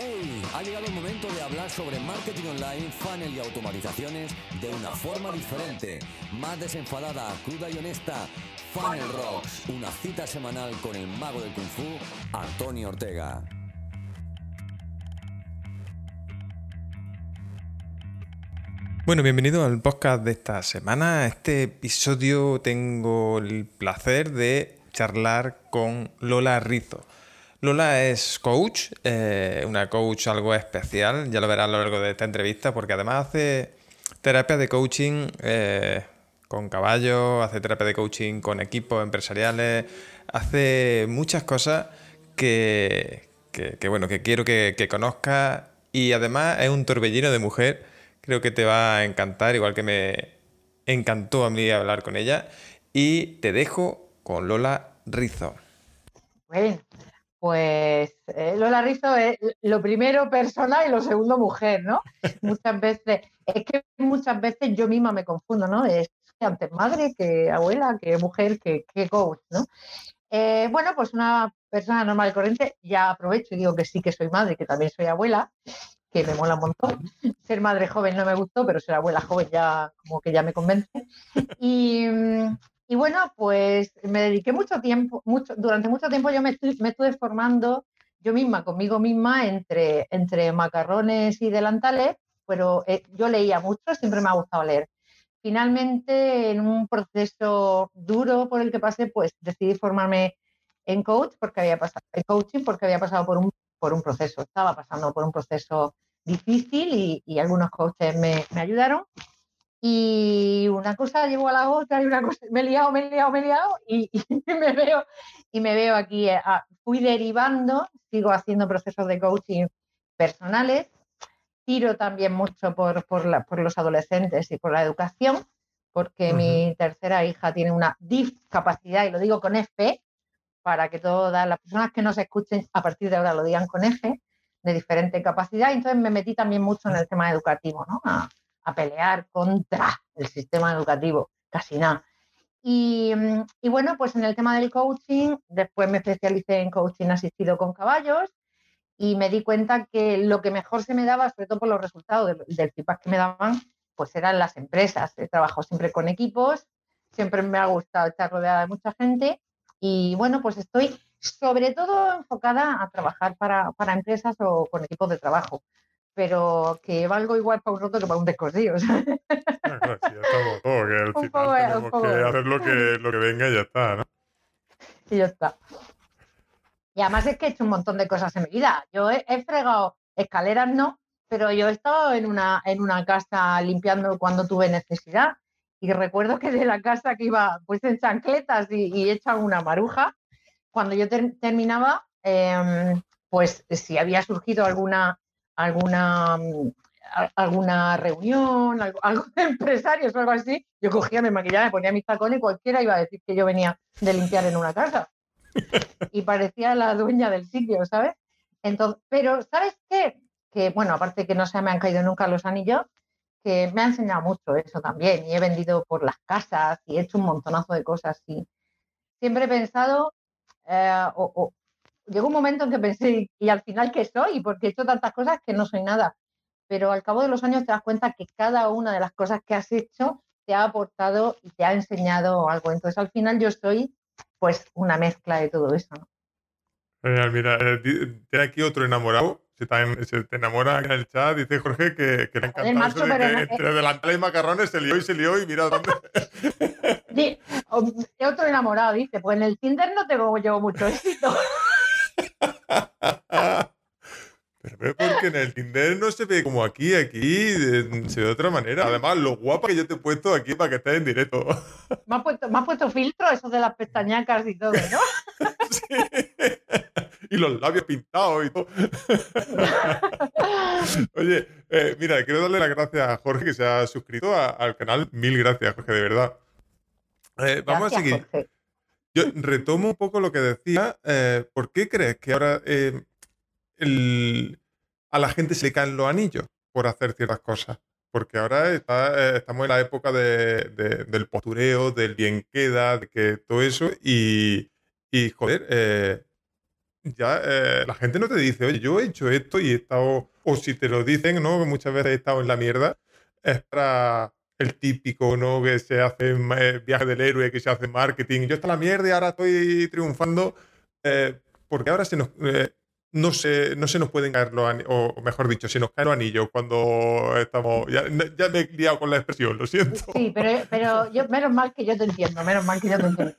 ¡Hey! Ha llegado el momento de hablar sobre marketing online, funnel y automatizaciones de una forma diferente, más desenfadada, cruda y honesta. Funnel Rocks, una cita semanal con el mago del kung fu, Antonio Ortega. Bueno, bienvenido al podcast de esta semana. Este episodio tengo el placer de charlar con Lola Rizo. Lola es coach, eh, una coach algo especial, ya lo verás a lo largo de esta entrevista, porque además hace terapia de coaching eh, con caballos, hace terapia de coaching con equipos empresariales, hace muchas cosas que, que, bueno, que quiero que, que conozcas y además es un torbellino de mujer Creo que te va a encantar, igual que me encantó a mí hablar con ella. Y te dejo con Lola Rizo. Bueno, pues eh, Lola Rizo es lo primero persona y lo segundo mujer, ¿no? muchas veces, es que muchas veces yo misma me confundo, ¿no? Es antes madre que abuela, que mujer, que, que coach, ¿no? Eh, bueno, pues una persona normal y corriente, ya aprovecho y digo que sí que soy madre, que también soy abuela, que me mola un montón. Ser madre joven no me gustó, pero ser abuela joven ya como que ya me convence. Y, y bueno, pues me dediqué mucho tiempo, mucho, durante mucho tiempo yo me, me estuve formando yo misma, conmigo misma, entre, entre macarrones y delantales, pero eh, yo leía mucho, siempre me ha gustado leer. Finalmente, en un proceso duro por el que pasé, pues decidí formarme en coach porque había pasado, en coaching porque había pasado por un por un proceso, estaba pasando por un proceso difícil y, algunos coaches me, ayudaron. Y una cosa llevó a la otra y una cosa, me he liado, me he liado, me he liado y, me, veo, y me veo aquí. Eh, fui derivando, sigo haciendo procesos de coaching personales, tiro también mucho por, por, los adolescentes y por la educación, porque mi tercera hija tiene una discapacidad, y lo digo con F, para que todas las personas que nos escuchen a partir de ahora lo digan con F, de diferente capacidad. Entonces me metí también mucho en el tema educativo, ¿no? A, pelear contra el sistema educativo, casi nada. Y, y, bueno, pues en el tema del coaching, después me especialicé en coaching asistido con caballos y me di cuenta que lo que mejor se me daba, sobre todo por los resultados del, feedback que me daban, pues eran las empresas. He trabajado siempre con equipos, siempre me ha gustado estar rodeada de mucha gente y bueno, pues estoy sobre todo enfocada a trabajar para, empresas o con equipos de trabajo, pero que valgo igual para un roto que para un descosido. Sí, ya estamos todo, que al final tenemos que hacer lo que, lo que venga y ya está, ¿no? Y ya está. Y además es que he hecho un montón de cosas en mi vida. Yo he, he fregado escaleras, no, pero yo he estado en una, en una casa limpiando cuando tuve necesidad y recuerdo que de la casa que iba pues en chancletas y, hecha una maruja, cuando yo terminaba, em, pues si había surgido alguna, alguna, mm, alguna reunión, algo, de empresarios o algo así, yo cogía, me maquillaba, me ponía mis tacones y cualquiera iba a decir que yo venía de limpiar en una casa. Y parecía la dueña del sitio, ¿sabes? Entonces, pero, ¿sabes qué? Que, bueno, aparte que no se me han caído nunca los anillos, que me ha enseñado mucho eso también y he vendido por las casas y he hecho un montonazo de cosas y siempre he pensado, eh, o, llegó un momento en que pensé, ¿y al final qué soy? Porque he hecho tantas cosas que no soy nada. Pero al cabo de los años te das cuenta que cada una de las cosas que has hecho te ha aportado y te ha enseñado algo. Entonces al final yo soy pues una mezcla de todo eso. mira, eh, tiene aquí otro enamorado se te, enamora en el chat, dice Jorge que, que le encanta eso de que entre delantales y macarrones se lió y se lió y mira dónde. Sí, otro enamorado, dice, pues en el Tinder no tengo yo mucho éxito. Pero porque en el Tinder no se ve como aquí, aquí se ve de otra manera. Además, lo guapa que yo te he puesto aquí para que estés en directo. Me has puesto, me puesto filtro, eso de las pestañacas y todo, ¿no? Sí y los labios pintados y todo. Oye, eh, mira, quiero darle las gracias a Jorge que se ha suscrito al canal. Mil gracias, Jorge, de verdad. Eh, vamos a seguir. Yo retomo un poco lo que decía. Eh, ¿Por qué crees que ahora a la gente se le caen los anillos por hacer ciertas cosas? Porque ahora estamos en la época del postureo, del bien queda, de que todo eso. Y, joder, ya eh, la gente no te dice, oye, yo he hecho esto y he estado, o si te lo dicen, ¿no? Muchas veces he estado en la mierda, es para el típico, ¿no? Que se hace eh, viaje del héroe, que se hace marketing. Yo está la mierda y ahora estoy triunfando. Eh, porque ahora se nos, no, se, no se nos pueden caer los anillos, o mejor dicho, se nos caen los anillos cuando estamos. Ya, ya, me he liado con la expresión, lo siento. Sí, pero, pero yo, menos mal que yo te entiendo, menos mal que yo te entiendo.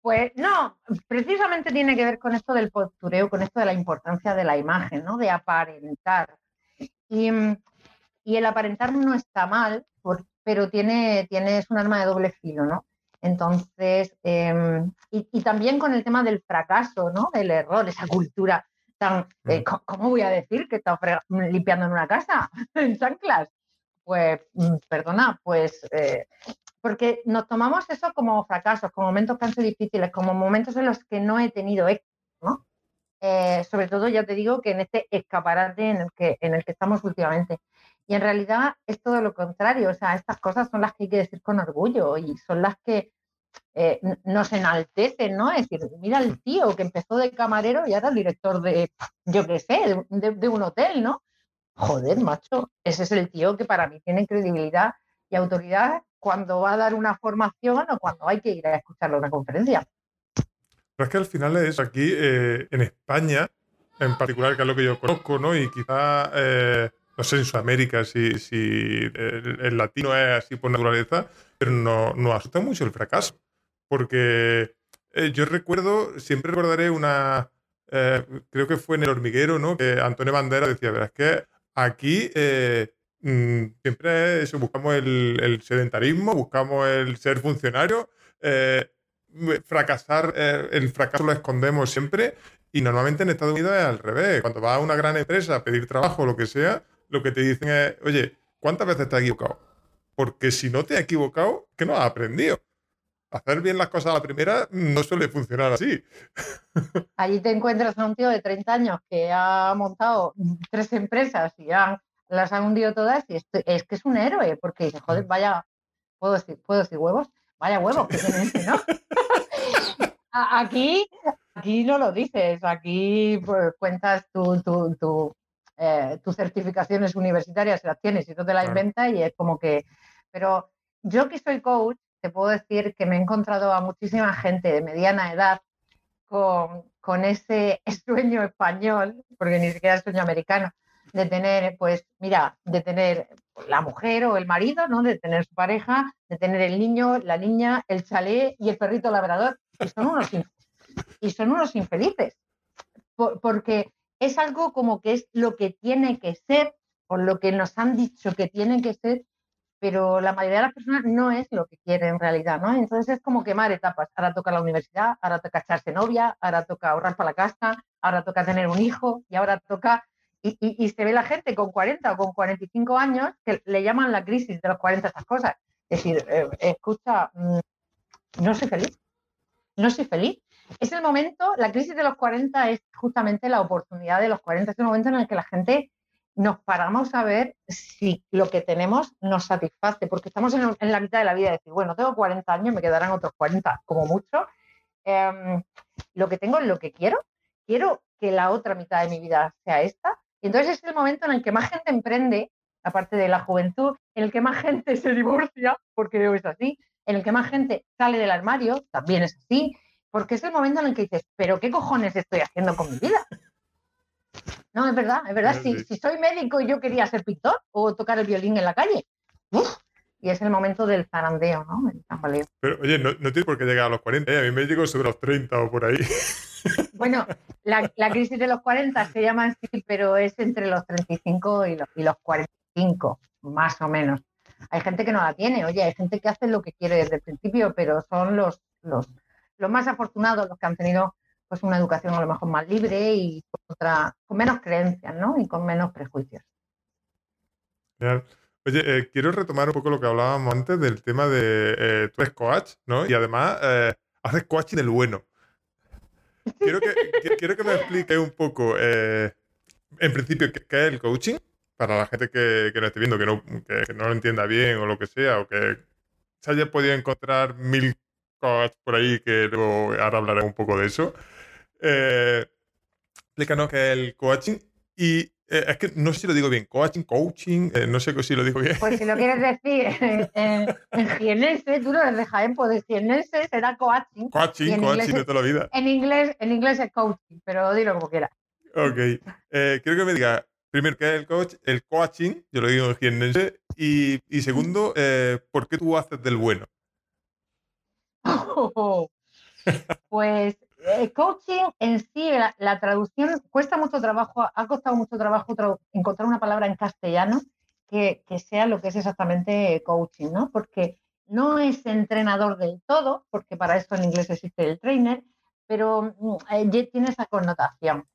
Pues no, precisamente tiene que ver con esto del postureo, con esto de la importancia de la imagen, ¿no? De aparentar. Y, y el aparentar no está mal, pero tiene, tiene, es un arma de doble filo, ¿no? Entonces, em, y, y, también con el tema del fracaso, ¿no? Del error, esa cultura tan, eh, mm. ¿cómo voy a decir que está limpiando en una casa en chanclas? Pues, mm, perdona, pues eh, porque nos tomamos eso como fracasos, como momentos tan difíciles, como momentos en los que no he tenido éxito, ¿no? Eh, sobre todo, ya te digo que en este escaparate en el que, en el que estamos últimamente. Y en realidad es todo lo contrario, o sea, estas cosas son las que hay que decir con orgullo y son las que eh, nos enaltecen, ¿no? Es decir, mira el tío que empezó de camarero y ahora es director de, yo qué sé, de un hotel, ¿no? Joder, macho, ese es el tío que para mí tiene credibilidad y autoridad cuando va a dar una formación o cuando hay que ir a escucharlo en una conferencia. Pero es que al final es aquí, eh, en España, en particular, que es lo que yo conozco, ¿no? Y quizá, eh, no sé, en Sudamérica, si, si el, latino es así por naturaleza, pero no, nos asusta mucho el fracaso. Porque eh, yo recuerdo, siempre recordaré una, creo que fue en El Hormiguero, ¿no? Que Antonio Bandera decía, verás que aquí Mm, siempre buscamos el, sedentarismo, buscamos el ser funcionario. Eh, fracasar, eh, el fracaso lo escondemos siempre y normalmente en Estados Unidos es al revés. Cuando vas a una gran empresa a pedir trabajo o lo que sea, lo que te dicen es, oye, ¿cuántas veces te has equivocado? Porque si no te has equivocado, ¿qué no has aprendido? Hacer bien las cosas a la primera no suele funcionar así. Allí te encuentras a un tío de 30 años que ha montado tres empresas y ha las han hundido todas y es que es un héroe, porque dice, joder, vaya, ¿puedo decir, ¿puedo decir huevos? Vaya huevos que tiene este, ¿no? aquí, aquí no lo dices, aquí pues, cuentas tu, tu, eh, tus certificaciones universitarias, las tienes y tú te las inventas y es como que... Pero yo que soy coach, te puedo decir que me he encontrado a muchísima gente de mediana edad con, con ese sueño español, porque ni siquiera es sueño americano, de tener, pues, mira, de tener la mujer o el marido, ¿no? De tener su pareja, de tener el niño, la niña, el chalet y el perrito labrador. Y son unos, y son unos infelices. porque es algo como que es lo que tiene que ser, por lo que nos han dicho que tiene que ser, pero la mayoría de las personas no es lo que quieren en realidad, ¿no? Entonces es como quemar etapas. Ahora toca la universidad, ahora toca echarse novia, ahora toca ahorrar para la casa, ahora toca tener un hijo y ahora toca y, se ve la gente con 40 o con 45 años que le llaman la crisis de los 40 estas cosas. Es decir, eh, escucha, mm, no soy feliz, no soy feliz. Es el momento, la crisis de los 40 es justamente la oportunidad de los 40, es el momento en el que la gente nos paramos a ver si lo que tenemos nos satisface, porque estamos en, la mitad de la vida, de decir, bueno, tengo 40 años, me quedarán otros 40 como mucho. Em, lo que tengo es lo que quiero, quiero que la otra mitad de mi vida sea esta, y entonces es el momento en el que más gente emprende, aparte de la juventud, en el que más gente se divorcia, porque es así, en el que más gente sale del armario, también es así, porque es el momento en el que dices, pero ¿qué cojones estoy haciendo con mi vida? No, es verdad, es verdad. Si, si soy médico y yo quería ser pintor o tocar el violín en la calle, y es el momento del zarandeo, ¿no? El tambaleo. Pero oye, no, no tienes por qué llegar a los 40, ¿eh? a mí me llegó sobre los 30 o por ahí. Bueno, la, crisis de los 40 se llama así, pero es entre los 35 y los, y los 45, más o menos. Hay gente que no la tiene, oye, hay gente que hace lo que quiere desde el principio, pero son los, los, los más afortunados, los que han tenido pues una educación a lo mejor más libre y con, otra, con menos creencias, ¿no? Y con menos prejuicios. Oye, eh, quiero retomar un poco lo que hablábamos antes del tema de eh, tú eres coach, ¿no? Y además eh, haces coaching del bueno. Quiero que, quiero que me explique un poco, en principio, ¿qué, es el coaching? Para la gente que, que no esté viendo, que no, que, no lo entienda bien o lo que sea, o que se haya podido encontrar mil por ahí, que luego ahora hablaré un poco de eso. explícanos qué es el coaching y eh, es que no sé si lo digo bien, coaching, coaching, eh, no sé si lo digo bien. Pues si lo quieres decir en, en jienense, tú no eres de Jaén, pues de jienense será coaching. Coaching, coaching de toda la vida. En inglés, en inglés es coaching, pero dilo como quieras. Ok. Eh, quiero que me diga, primero, ¿qué es el coach? El coaching, yo lo digo en jienense, y, y segundo, ¿por qué tú haces del bueno? Pues el coaching en sí, la, traducción cuesta mucho trabajo, ha costado mucho trabajo encontrar una palabra en castellano que, sea lo que es exactamente coaching, ¿no? Porque no es entrenador del todo, porque para esto en inglés existe el trainer, pero mm, eh, tiene esa connotación.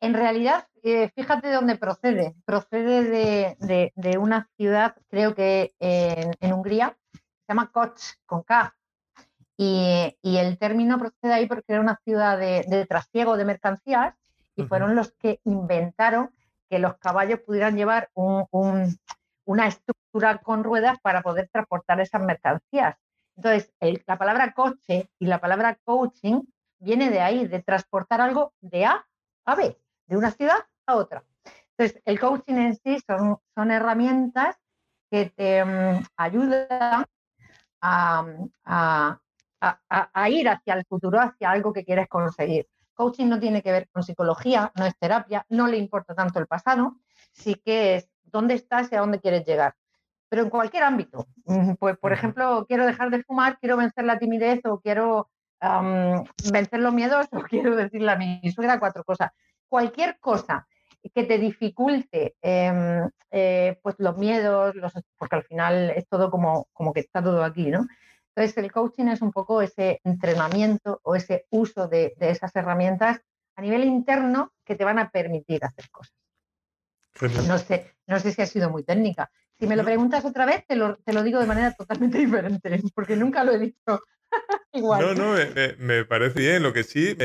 En realidad, eh, fíjate de dónde procede. Procede de, una ciudad, creo que en, en Hungría, se llama Koch, con K, y, el término procede ahí porque era una ciudad de, trasiego de mercancías y fueron los que inventaron que los caballos pudieran llevar una estructura con ruedas para poder transportar esas mercancías. Entonces, la palabra coche y la palabra coaching viene de ahí, de transportar algo de A a B, de una ciudad a otra. Entonces, el coaching en sí son, son herramientas que te mm, ayudan a, a, ir hacia el futuro, hacia algo que quieres conseguir. Coaching no tiene que ver con psicología, no es terapia, no le importa tanto el pasado, sí que es dónde estás y a dónde quieres llegar. Pero en cualquier ámbito, mm, pues por ejemplo, quiero dejar de fumar, quiero vencer la timidez o quiero vencer los miedos o quiero decirle a mi suegra cuatro cosas. Cualquier cosa que te dificulte em, eh, pues los miedos, los, porque al final es todo como, como que está todo aquí, ¿no? Entonces, el coaching es un poco ese entrenamiento o ese uso de, esas herramientas a nivel interno que te van a permitir hacer cosas. No sé, no sé si ha sido muy técnica. Si me lo preguntas otra vez, te lo, digo de manera totalmente diferente, porque nunca lo he dicho igual. No, no, me, parece bien. Lo que sí,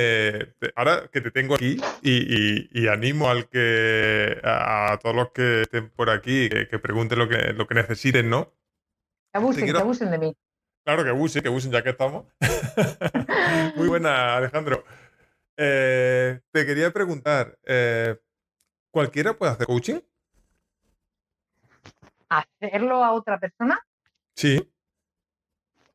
ahora que te tengo aquí y, animo al que a, todos los que estén por aquí que, pregunten lo que, lo que necesiten, ¿no? Que abusen, que abusen de mí. Claro que usen, que usen ya que estamos. Muy buena, Alejandro. Eh, te quería preguntar, eh, ¿cualquiera puede hacer coaching? ¿Hacerlo a otra persona? Sí.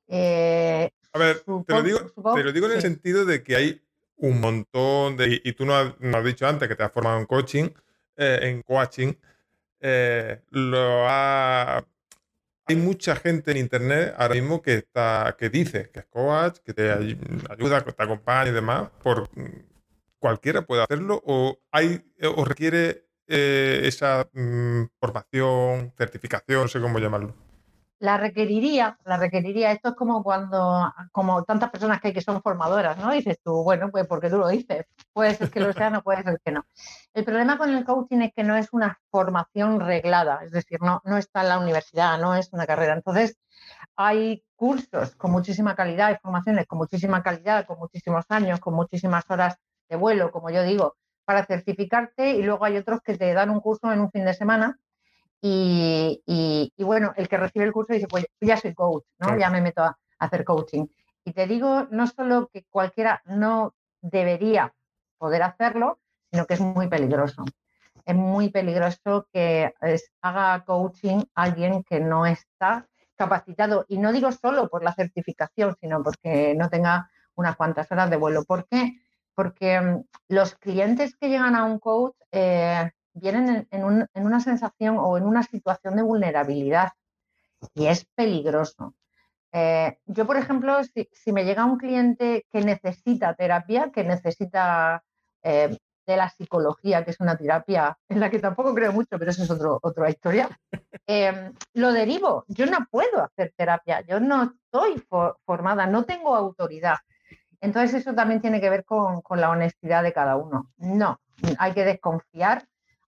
Eh, a ver, te, lo digo, en el sentido de que hay un montón de... Y tú no has, has dicho antes que te has formado en coaching, en coaching. lo ha hay mucha gente en internet ahora mismo que está que dice que es coach, que te ayuda, que te acompaña y demás. Por cualquiera puede hacerlo o hay o requiere eh, esa mm, formación, certificación, no sé cómo llamarlo la requeriría, la requeriría. Esto es como cuando, como tantas personas que hay que son formadoras, ¿no? Dices tú, bueno, pues porque tú lo dices. Puede ser que lo sea, no puede ser que no. El problema con el coaching es que no es una formación reglada, es decir, no, no está en la universidad, no es una carrera. Entonces, hay cursos con muchísima calidad, hay formaciones con muchísima calidad, con muchísimos años, con muchísimas horas de vuelo, como yo digo, para certificarte y luego hay otros que te dan un curso en un fin de semana y, bueno, el que recibe el curso dice, pues ya soy coach, ¿no? Ya me meto a, hacer coaching. Y te digo, no solo que cualquiera no debería poder hacerlo, sino que es muy peligroso. Es muy peligroso que haga coaching alguien que no está capacitado. Y no digo solo por la certificación, sino porque no tenga unas cuantas horas de vuelo. ¿Por qué? Porque mm, los clientes que llegan a un coach eh, vienen en, una sensación o en una situación de vulnerabilidad y es peligroso. Eh, yo, por ejemplo, si, me llega un cliente que necesita terapia, que necesita eh, de la psicología, que es una terapia en la que tampoco creo mucho, pero eso es otro, otra historia, eh, lo derivo. Yo no puedo hacer terapia, yo no estoy formada, no tengo autoridad. Entonces eso también tiene que ver con, con la honestidad de cada uno. No, hay que desconfiar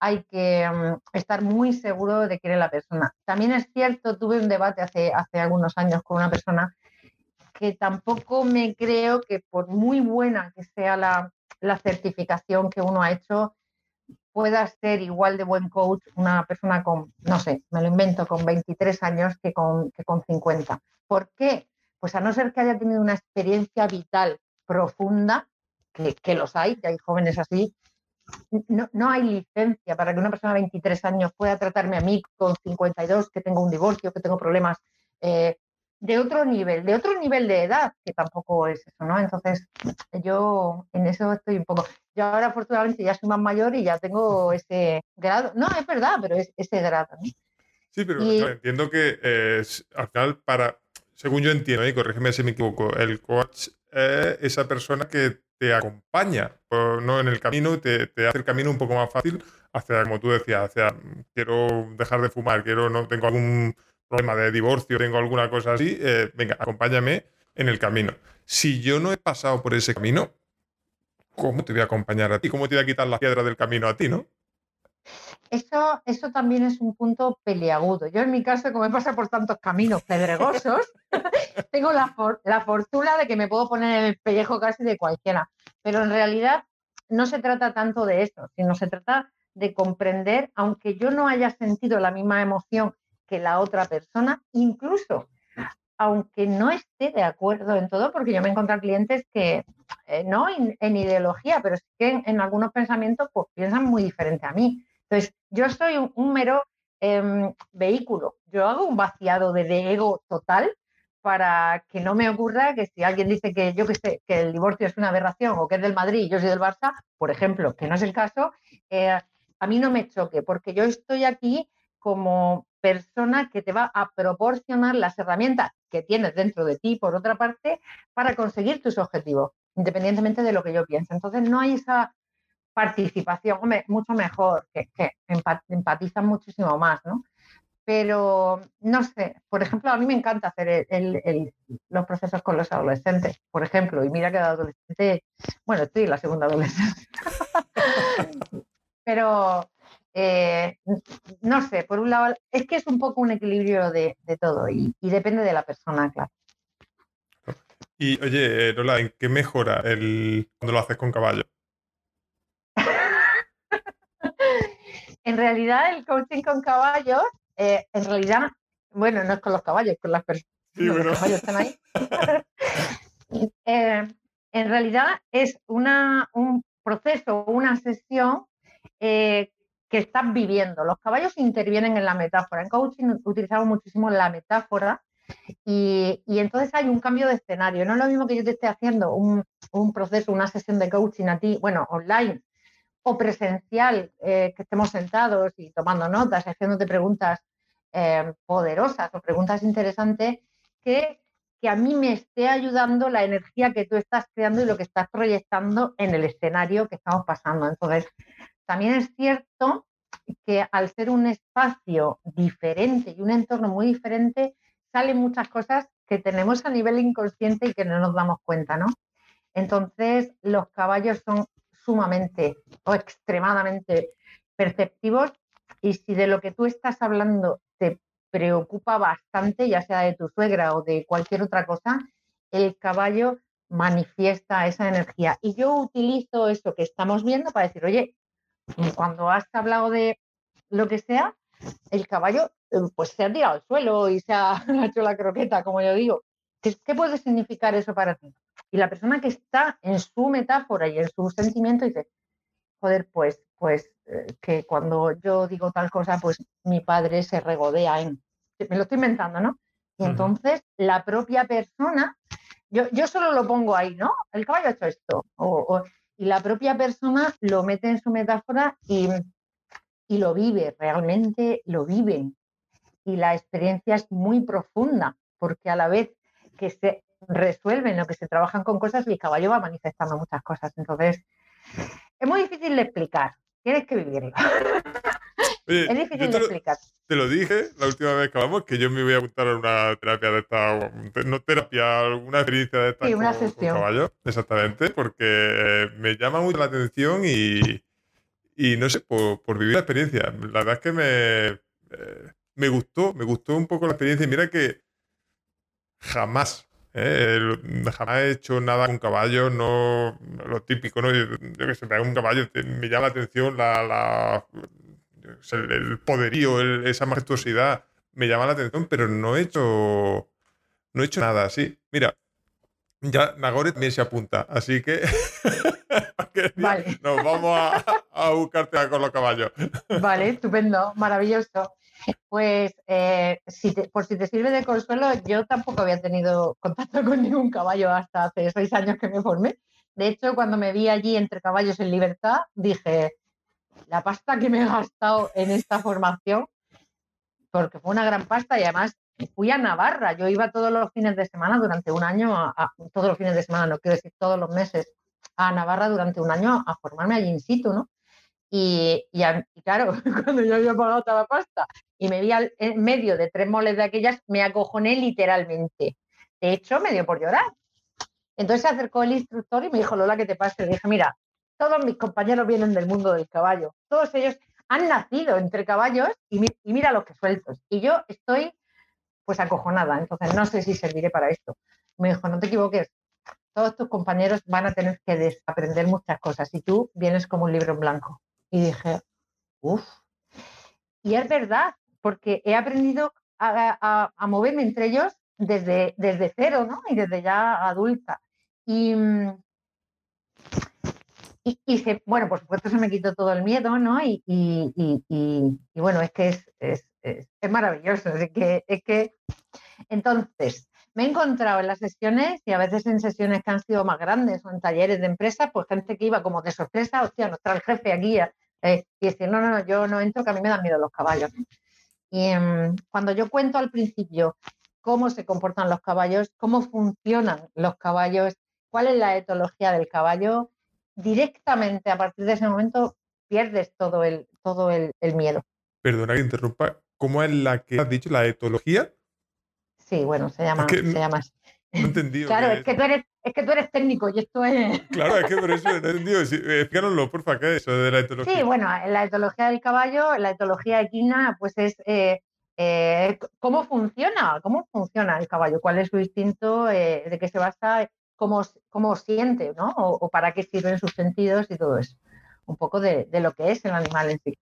hay que mm, estar muy seguro de quién es la persona. También es cierto, tuve un debate hace, hace algunos años con una persona que tampoco me creo que por muy buena que sea la, certificación que uno ha hecho, pueda ser igual de buen coach una persona con, no sé, me lo invento, con 23 años que con, que con 50. ¿Por qué? Pues a no ser que haya tenido una experiencia vital profunda, que, que los hay, que hay jóvenes así, no, no, hay licencia para que una persona de 23 años pueda tratarme a mí con 52, que tengo un divorcio, que tengo problemas eh, de otro nivel, de otro nivel de edad, que tampoco es eso, ¿no? Entonces, yo en eso estoy un poco. Yo ahora, afortunadamente, ya soy más mayor y ya tengo ese grado. No, es verdad, pero es ese grado, ¿no? Sí, pero entiendo que eh, al final, para, según yo entiendo, y corrígeme si me equivoco, el coach es esa persona que te acompaña ¿no? en el camino, te, te, hace el camino un poco más fácil hacia, como tú decías, hacia quiero dejar de fumar, quiero no tengo algún problema de divorcio, tengo alguna cosa así, eh, venga, acompáñame en el camino. Si yo no he pasado por ese camino, ¿cómo te voy a acompañar a ti? ¿Cómo te voy a quitar la piedra del camino a ti, no? Eso, eso también es un punto peliagudo. Yo en mi caso, como he pasado por tantos caminos pedregosos, tengo la, la, fortuna de que me puedo poner en el pellejo casi de cualquiera. Pero en realidad no se trata tanto de eso, sino se trata de comprender, aunque yo no haya sentido la misma emoción que la otra persona, incluso aunque no esté de acuerdo en todo, porque yo me he encontrado clientes que, eh, no en, ideología, pero sí que en, algunos pensamientos pues, piensan muy diferente a mí. Entonces, yo soy un, mero em, vehículo. Yo hago un vaciado de, ego total para que no me ocurra que si alguien dice que yo que sé, que el divorcio es una aberración o que es del Madrid y yo soy del Barça, por ejemplo, que no es el caso, eh, a mí no me choque, porque yo estoy aquí como persona que te va a proporcionar las herramientas que tienes dentro de ti, por otra parte, para conseguir tus objetivos, independientemente de lo que yo piense. Entonces, no hay esa participación, mucho mejor, que, empatizan muchísimo más, ¿no? Pero, no sé, por ejemplo, a mí me encanta hacer los procesos con los adolescentes, por ejemplo, y mira que de adolescente, bueno, estoy la segunda adolescencia, pero eh, no sé, por un lado, es que es un poco un equilibrio de, todo y, depende de la persona, claro. Y oye, Lola, ¿en qué mejora el cuando lo haces con caballo? En realidad, el coaching con caballos, eh, en realidad, bueno, no es con los caballos, con las personas. Sí, Los caballos están ahí. en realidad es una, un proceso, una sesión eh, que estás viviendo. Los caballos intervienen en la metáfora. En coaching utilizamos muchísimo la metáfora y, entonces hay un cambio de escenario. No es lo mismo que yo te esté haciendo un, proceso, una sesión de coaching a ti, bueno, online o presencial, eh, que estemos sentados y tomando notas, haciéndote preguntas eh, poderosas o preguntas interesantes, que, que a mí me esté ayudando la energía que tú estás creando y lo que estás proyectando en el escenario que estamos pasando. Entonces, también es cierto que al ser un espacio diferente y un entorno muy diferente, salen muchas cosas que tenemos a nivel inconsciente y que no nos damos cuenta, ¿no? Entonces, los caballos son sumamente o extremadamente perceptivos y si de lo que tú estás hablando te preocupa bastante, ya sea de tu suegra o de cualquier otra cosa, el caballo manifiesta esa energía. Y yo utilizo eso que estamos viendo para decir, oye, cuando has hablado de lo que sea, el caballo eh, pues se ha tirado al suelo y se ha, hecho la croqueta, como yo digo. ¿Qué, puede significar eso para ti? Y la persona que está en su metáfora y en su sentimiento dice, joder, pues, pues eh, que cuando yo digo tal cosa, pues mi padre se regodea en... Me lo estoy inventando, ¿no? Y entonces la propia persona, yo, yo solo lo pongo ahí, ¿no? El caballo ha hecho esto. o, y la propia persona lo mete en su metáfora y, lo vive, realmente lo viven. Y la experiencia es muy profunda, porque a la vez que se resuelven o que se trabajan con cosas, el caballo va manifestando muchas cosas. Entonces, es muy difícil de explicar, tienes que vivirlo. es difícil de explicar. Te lo dije la última vez que hablamos, que yo me voy a apuntar a una terapia de esta, no terapia, una experiencia de esta sí, una sesión. caballo, exactamente, porque me llama mucho la atención y, y no sé, por, vivir la experiencia. La verdad es que me, eh, me gustó, me gustó un poco la experiencia y mira que jamás eh, jamás he hecho nada con caballo, no lo típico, ¿no? Yo, que sé, me hago un caballo, me llama la atención la, el, poderío, esa majestuosidad me llama la atención, pero no he hecho, no he hecho nada así. Mira, ya Nagore también se apunta, así que vale. nos vamos a, a buscarte con los caballos. Vale, estupendo, maravilloso. Pues eh, por si te sirve de consuelo, yo tampoco había tenido contacto con ningún caballo hasta hace seis años que me formé. De hecho, cuando me vi allí entre caballos en libertad, dije, la pasta que me he gastado en esta formación, porque fue una gran pasta y además fui a Navarra. Yo iba todos los fines de semana durante un año, a, todos los fines de semana, no quiero decir todos los meses, a Navarra durante un año a formarme allí in situ, ¿no? Y, claro, cuando yo había pagado toda la pasta y me vi en medio de tres moles de aquellas, me acojoné literalmente. De hecho, me dio por llorar. Entonces se acercó el instructor y me dijo, Lola, ¿qué te pasa? Y dije, mira, todos mis compañeros vienen del mundo del caballo. Todos ellos han nacido entre caballos y, mira los que sueltos. Y yo estoy pues acojonada. Entonces no sé si serviré para esto. Me dijo, no te equivoques. Todos tus compañeros van a tener que desaprender muchas cosas y tú vienes como un libro en blanco. Y dije, uff. Y es verdad, porque he aprendido a, moverme entre ellos desde, desde cero, ¿no? Y desde ya adulta. Y, mm, y, bueno, por supuesto se me quitó todo el miedo, ¿no? Y, bueno, es que es, es, maravilloso. Es que, es que, entonces, me he encontrado en las sesiones y a veces en sesiones que han sido más grandes o en talleres de empresas, pues gente que iba como de sorpresa, hostia, nos trae el jefe aquí eh, y decir, no, no, no, yo no entro, que a mí me dan miedo los caballos. Y em, cuando yo cuento al principio cómo se comportan los caballos, cómo funcionan los caballos, cuál es la etología del caballo, directamente a partir de ese momento pierdes todo el, todo el, miedo. Perdona que interrumpa, ¿cómo es la que has dicho, la etología? Sí, bueno, se llama, se llama así. No entendido. Claro, es, que tú eres, es que tú eres técnico y esto es. Claro, es que por eso no he entendido. explícanoslo, porfa, ¿qué es eso de la etología? Sí, bueno, la etología del caballo, la etología equina, pues es eh, eh, cómo funciona, cómo funciona el caballo, cuál es su instinto, eh, de qué se basa, cómo, cómo siente, ¿no? O, para qué sirven sus sentidos y todo eso. Un poco de, de lo que es el animal en sí.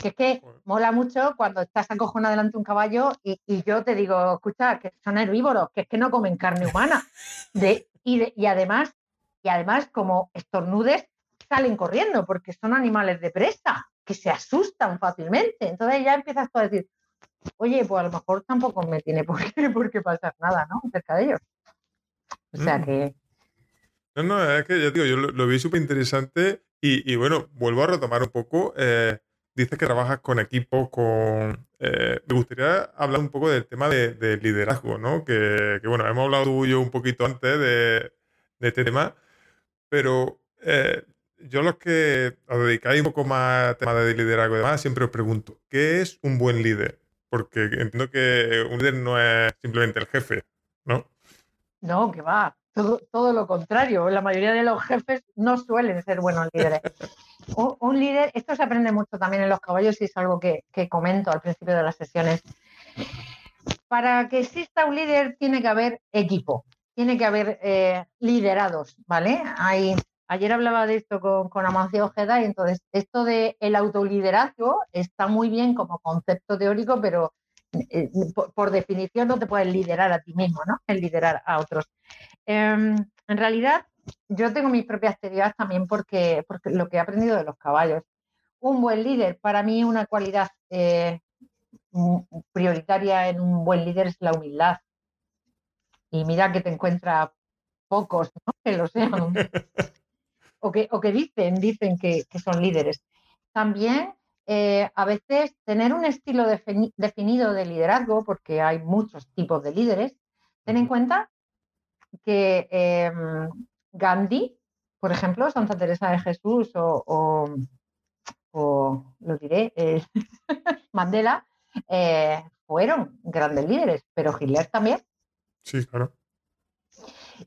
Que es que mola mucho cuando estás acojonado delante de un caballo y, yo te digo, escucha, que son herbívoros, que es que no comen carne humana. De, y, y, además, y además, como estornudes, salen corriendo porque son animales de presa, que se asustan fácilmente. Entonces ya empiezas tú a decir, oye, pues a lo mejor tampoco me tiene por qué, por qué pasar nada, ¿no? Cerca de ellos. O sea mm. que... No, no, es que ya digo, yo lo, vi súper interesante y, bueno, vuelvo a retomar un poco. Eh, dices que trabajas con equipos, con... Eh, me gustaría hablar un poco del tema de, liderazgo, ¿no? Que, bueno, hemos hablado tú y yo un poquito antes de, este tema, pero eh, yo los que os dedicáis un poco más al tema de liderazgo y demás, siempre os pregunto, ¿qué es un buen líder? Porque entiendo que un líder no es simplemente el jefe, ¿no? No, que va, todo, todo, lo contrario. La mayoría de los jefes no suelen ser buenos líderes. Un, líder, esto se aprende mucho también en los caballos y es algo que, comento al principio de las sesiones. Para que exista un líder tiene que haber equipo, tiene que haber eh, liderados, ¿vale? Hay, ayer hablaba de esto con, con Amancio Ojeda y entonces esto el autoliderazgo está muy bien como concepto teórico, pero eh, por, definición no te puedes liderar a ti mismo, ¿no? El liderar a otros. Em, en realidad, yo tengo mis propias teorías también porque, porque lo que he aprendido de los caballos. Un buen líder, para mí una cualidad eh, prioritaria en un buen líder es la humildad. Y mira que te encuentra pocos, ¿no? Que lo sean. o, que, o que dicen, dicen que, que son líderes. También eh, a veces tener un estilo definido de liderazgo, porque hay muchos tipos de líderes, ten en cuenta que em, Gandhi, por ejemplo, Santa Teresa de Jesús o, lo diré, eh, Mandela, eh, fueron grandes líderes, pero Hitler también. Sí, claro.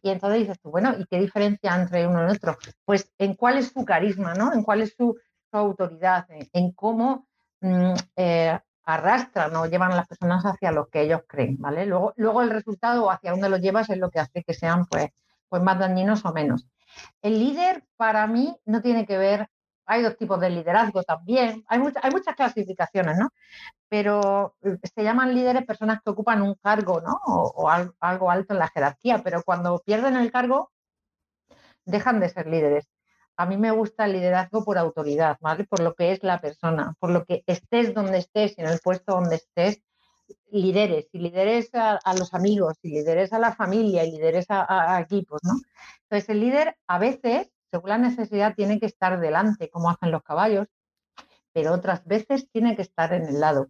Y entonces dices tú, bueno, ¿y qué diferencia entre uno y otro? Pues en cuál es su carisma, ¿no? En cuál es su, autoridad, en, cómo mm, eh, arrastran o llevan a las personas hacia lo que ellos creen, ¿vale? Luego, luego el resultado o hacia dónde los llevas es lo que hace que sean pues, pues más dañinos o menos. El líder para mí no tiene que ver, hay dos tipos de liderazgo también, hay, hay muchas clasificaciones, ¿no? Pero eh, se llaman líderes personas que ocupan un cargo, ¿no? O, algo alto en la jerarquía, pero cuando pierden el cargo dejan de ser líderes. a mí me gusta el liderazgo por autoridad, ¿vale? Por lo que es la persona, por lo que estés donde estés, en el puesto donde estés, lideres, y lideres a, los amigos, y lideres a la familia, y lideres a, equipos, ¿no? Entonces, el líder a veces, según la necesidad, tiene que estar delante, como hacen los caballos, pero otras veces tiene que estar en el lado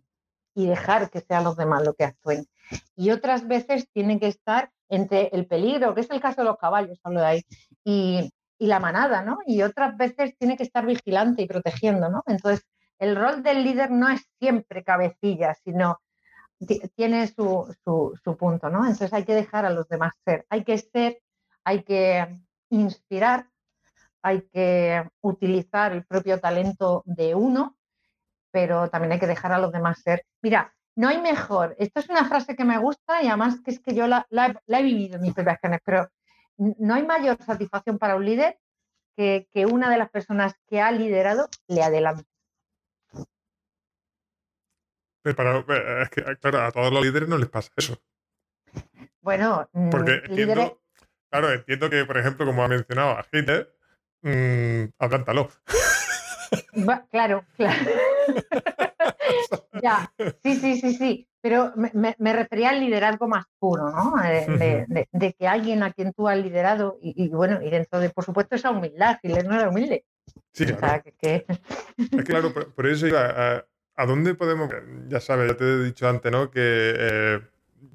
y dejar que sean los demás lo que actúen. Y otras veces tiene que estar entre el peligro, que es el caso de los caballos, hablo de ahí, y, y la manada, ¿no? Y otras veces tiene que estar vigilante y protegiendo, ¿no? Entonces, el rol del líder no es siempre cabecilla, sino tiene su, su, punto, ¿no? Entonces hay que dejar a los demás ser, hay que ser, hay que inspirar, hay que utilizar el propio talento de uno, pero también hay que dejar a los demás ser. Mira, no hay mejor, esto es una frase que me gusta y además que es que yo la, la, he vivido en mis propias pero no hay mayor satisfacción para un líder que, una de las personas que ha liderado le adelante. Pero eh, es que, claro, a todos los líderes no les pasa eso. Bueno, mm, porque entiendo, claro, entiendo que, por ejemplo, como ha mencionado a Hitler, mmm, claro, claro. ya, sí, sí, sí, sí. Pero me, refería al liderazgo más puro, ¿no? De, que alguien a quien tú has liderado, y, bueno, y dentro de, por supuesto, esa humildad, y no era humilde. Sí, claro. que, Es claro, por, eso iba a, dónde podemos, ya sabes, ya te he dicho antes, ¿no? Que eh,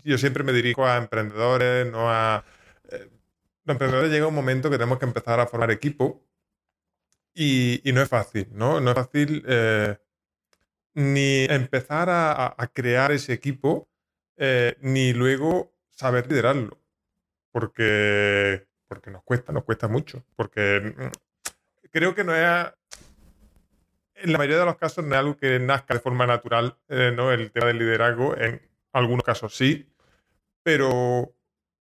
yo siempre me dirijo a emprendedores, no a... Eh, los emprendedores llega un momento que tenemos que empezar a formar equipo y, no es fácil, ¿no? No es fácil eh, ni empezar a, crear ese equipo, ni luego saber liderarlo. Porque, porque nos cuesta, nos cuesta mucho. Porque mm, creo que no es. En la mayoría de los casos no es algo que nazca de forma natural, eh, ¿no? El tema del liderazgo, en algunos casos sí. Pero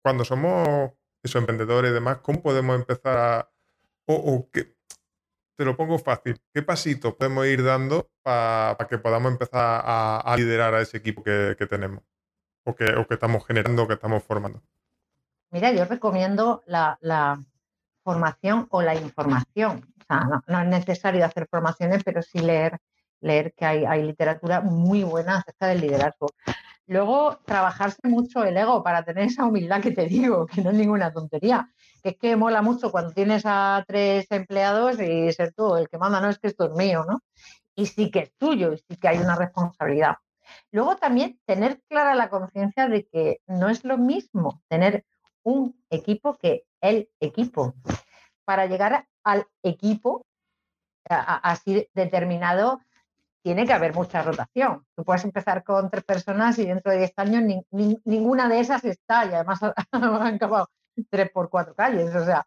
cuando somos esos emprendedores y demás, ¿cómo podemos empezar a. o, o te lo pongo fácil. ¿Qué pasitos podemos ir dando para que podamos empezar a, liderar a ese equipo que, tenemos? O que, estamos generando, o que estamos formando. Mira, yo recomiendo la, formación o la información. No, es necesario hacer formaciones, pero sí leer, leer que hay, hay literatura muy buena acerca del liderazgo. Luego, trabajarse mucho el ego para tener esa humildad que te digo, que no es ninguna tontería que es que mola mucho cuando tienes a tres empleados y ser tú el que manda, no es que esto es mío, ¿no? Y sí que es tuyo y sí que hay una responsabilidad. Luego también tener clara la conciencia de que no es lo mismo tener un equipo que el equipo. Para llegar al equipo así determinado, tiene que haber mucha rotación. Tú puedes empezar con tres personas y dentro de diez años ninguna de esas está y además han acabado tres por cuatro calles. O sea,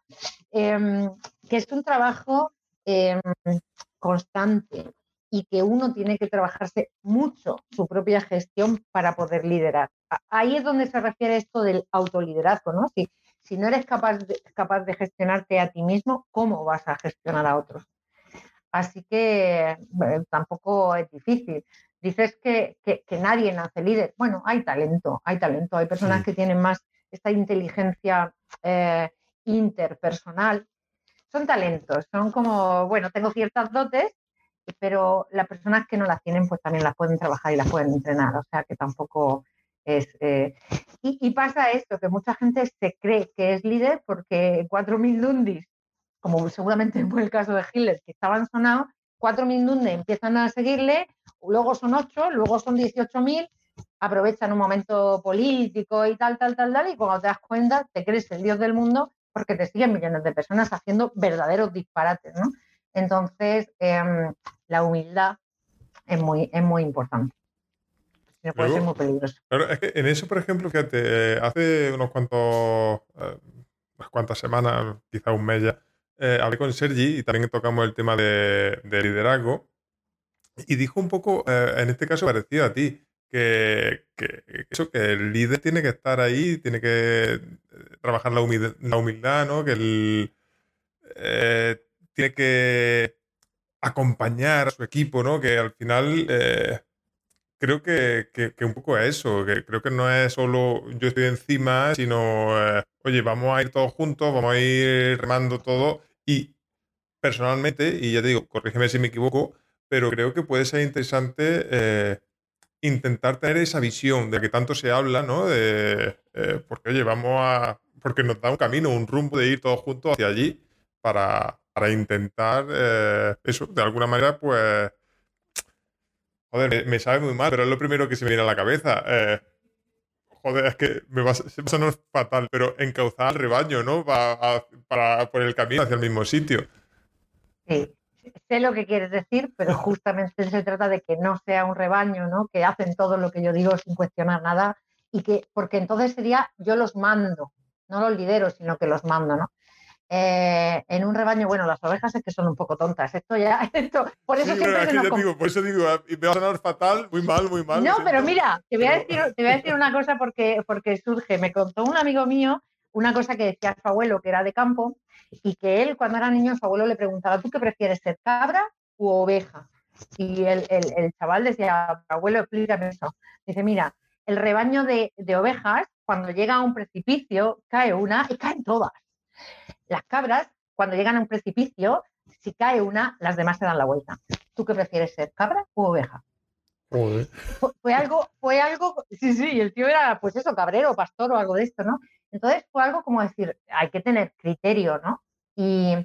em, que es un trabajo em, constante y que uno tiene que trabajarse mucho su propia gestión para poder liderar. Ahí es donde se refiere esto del autoliderazgo, ¿no? Si, si no eres capaz de, capaz de gestionarte a ti mismo, ¿cómo vas a gestionar a otros? Así que tampoco es difícil. Dices que, que, nadie nace líder. Bueno, hay talento, hay talento. Hay personas que tienen más esta inteligencia eh, interpersonal, son talentos, son como, bueno, tengo ciertas dotes, pero las personas que no las tienen, pues también las pueden trabajar y las pueden entrenar, o sea que tampoco es... Eh, y, pasa esto, que mucha gente se cree que es líder porque 4.000 dundis, como seguramente fue el caso de Hitler, que estaban sonados, 4.000 dundis empiezan a seguirle, luego son 8, luego son 18.000 aprovechan un momento político y tal, tal, tal, tal, y cuando te das cuenta te crees el dios del mundo porque te siguen millones de personas haciendo verdaderos disparates, ¿no? Entonces, em, la humildad es muy, es muy importante. Puede ser muy peligroso. Claro, es que en eso, por ejemplo, fíjate, hace unos cuantos, eh, unas cuantas semanas, quizá un mes ya, eh, hablé con Sergi y también tocamos el tema de, liderazgo y dijo un poco, eh, en este caso parecido a ti, que, eso, que el líder tiene que estar ahí, tiene que eh, trabajar la humildad, la humildad ¿no? Que eh, tiene que acompañar a su equipo, ¿no? Que al final eh, creo que, un poco es eso, que creo que no es solo yo estoy encima, sino, oye, vamos a ir todos juntos, vamos a ir remando todo y personalmente, y ya te digo, corrígeme si me equivoco, pero creo que puede ser interesante eh, intentar tener esa visión de que tanto se habla, ¿no? De, eh, porque, oye, vamos a. Porque nos da un camino, un rumbo de ir todos juntos hacia allí para, intentar eh, eso, de alguna manera, pues. Joder, me, sabe muy mal, pero es lo primero que se me viene a la cabeza. joder, es que me va, a sonar fatal, pero encauzar al rebaño, ¿no? para, para por el camino hacia el mismo sitio. Sí sé lo que quieres decir, pero justamente se trata de que no sea un rebaño, ¿no? Que hacen todo lo que yo digo sin cuestionar nada y que, porque entonces sería yo los mando, no los lidero, sino que los mando, ¿no? Eh, en un rebaño, bueno, las ovejas es que son un poco tontas. Esto ya, esto, por eso siempre se nos digo, Por eso digo, y me va a sonar fatal, muy mal, muy mal. No, pero mira, te voy, a decir, te voy a decir una cosa porque, porque surge. Me contó un amigo mío una cosa que decía su abuelo, que era de campo, y que él cuando era niño su abuelo le preguntaba, ¿tú qué prefieres ser cabra u oveja? Y el, chaval decía, abuelo, explícame eso. Dice, mira, el rebaño de, ovejas, cuando llega a un precipicio, cae una y caen todas. Las cabras, cuando llegan a un precipicio, si cae una, las demás se dan la vuelta. ¿Tú qué prefieres ser, cabra u oveja? Fue, algo, fue algo, sí, sí, el tío era, pues eso, cabrero, pastor o algo de esto, ¿no? Entonces fue algo como decir, hay que tener criterio, ¿no? Y,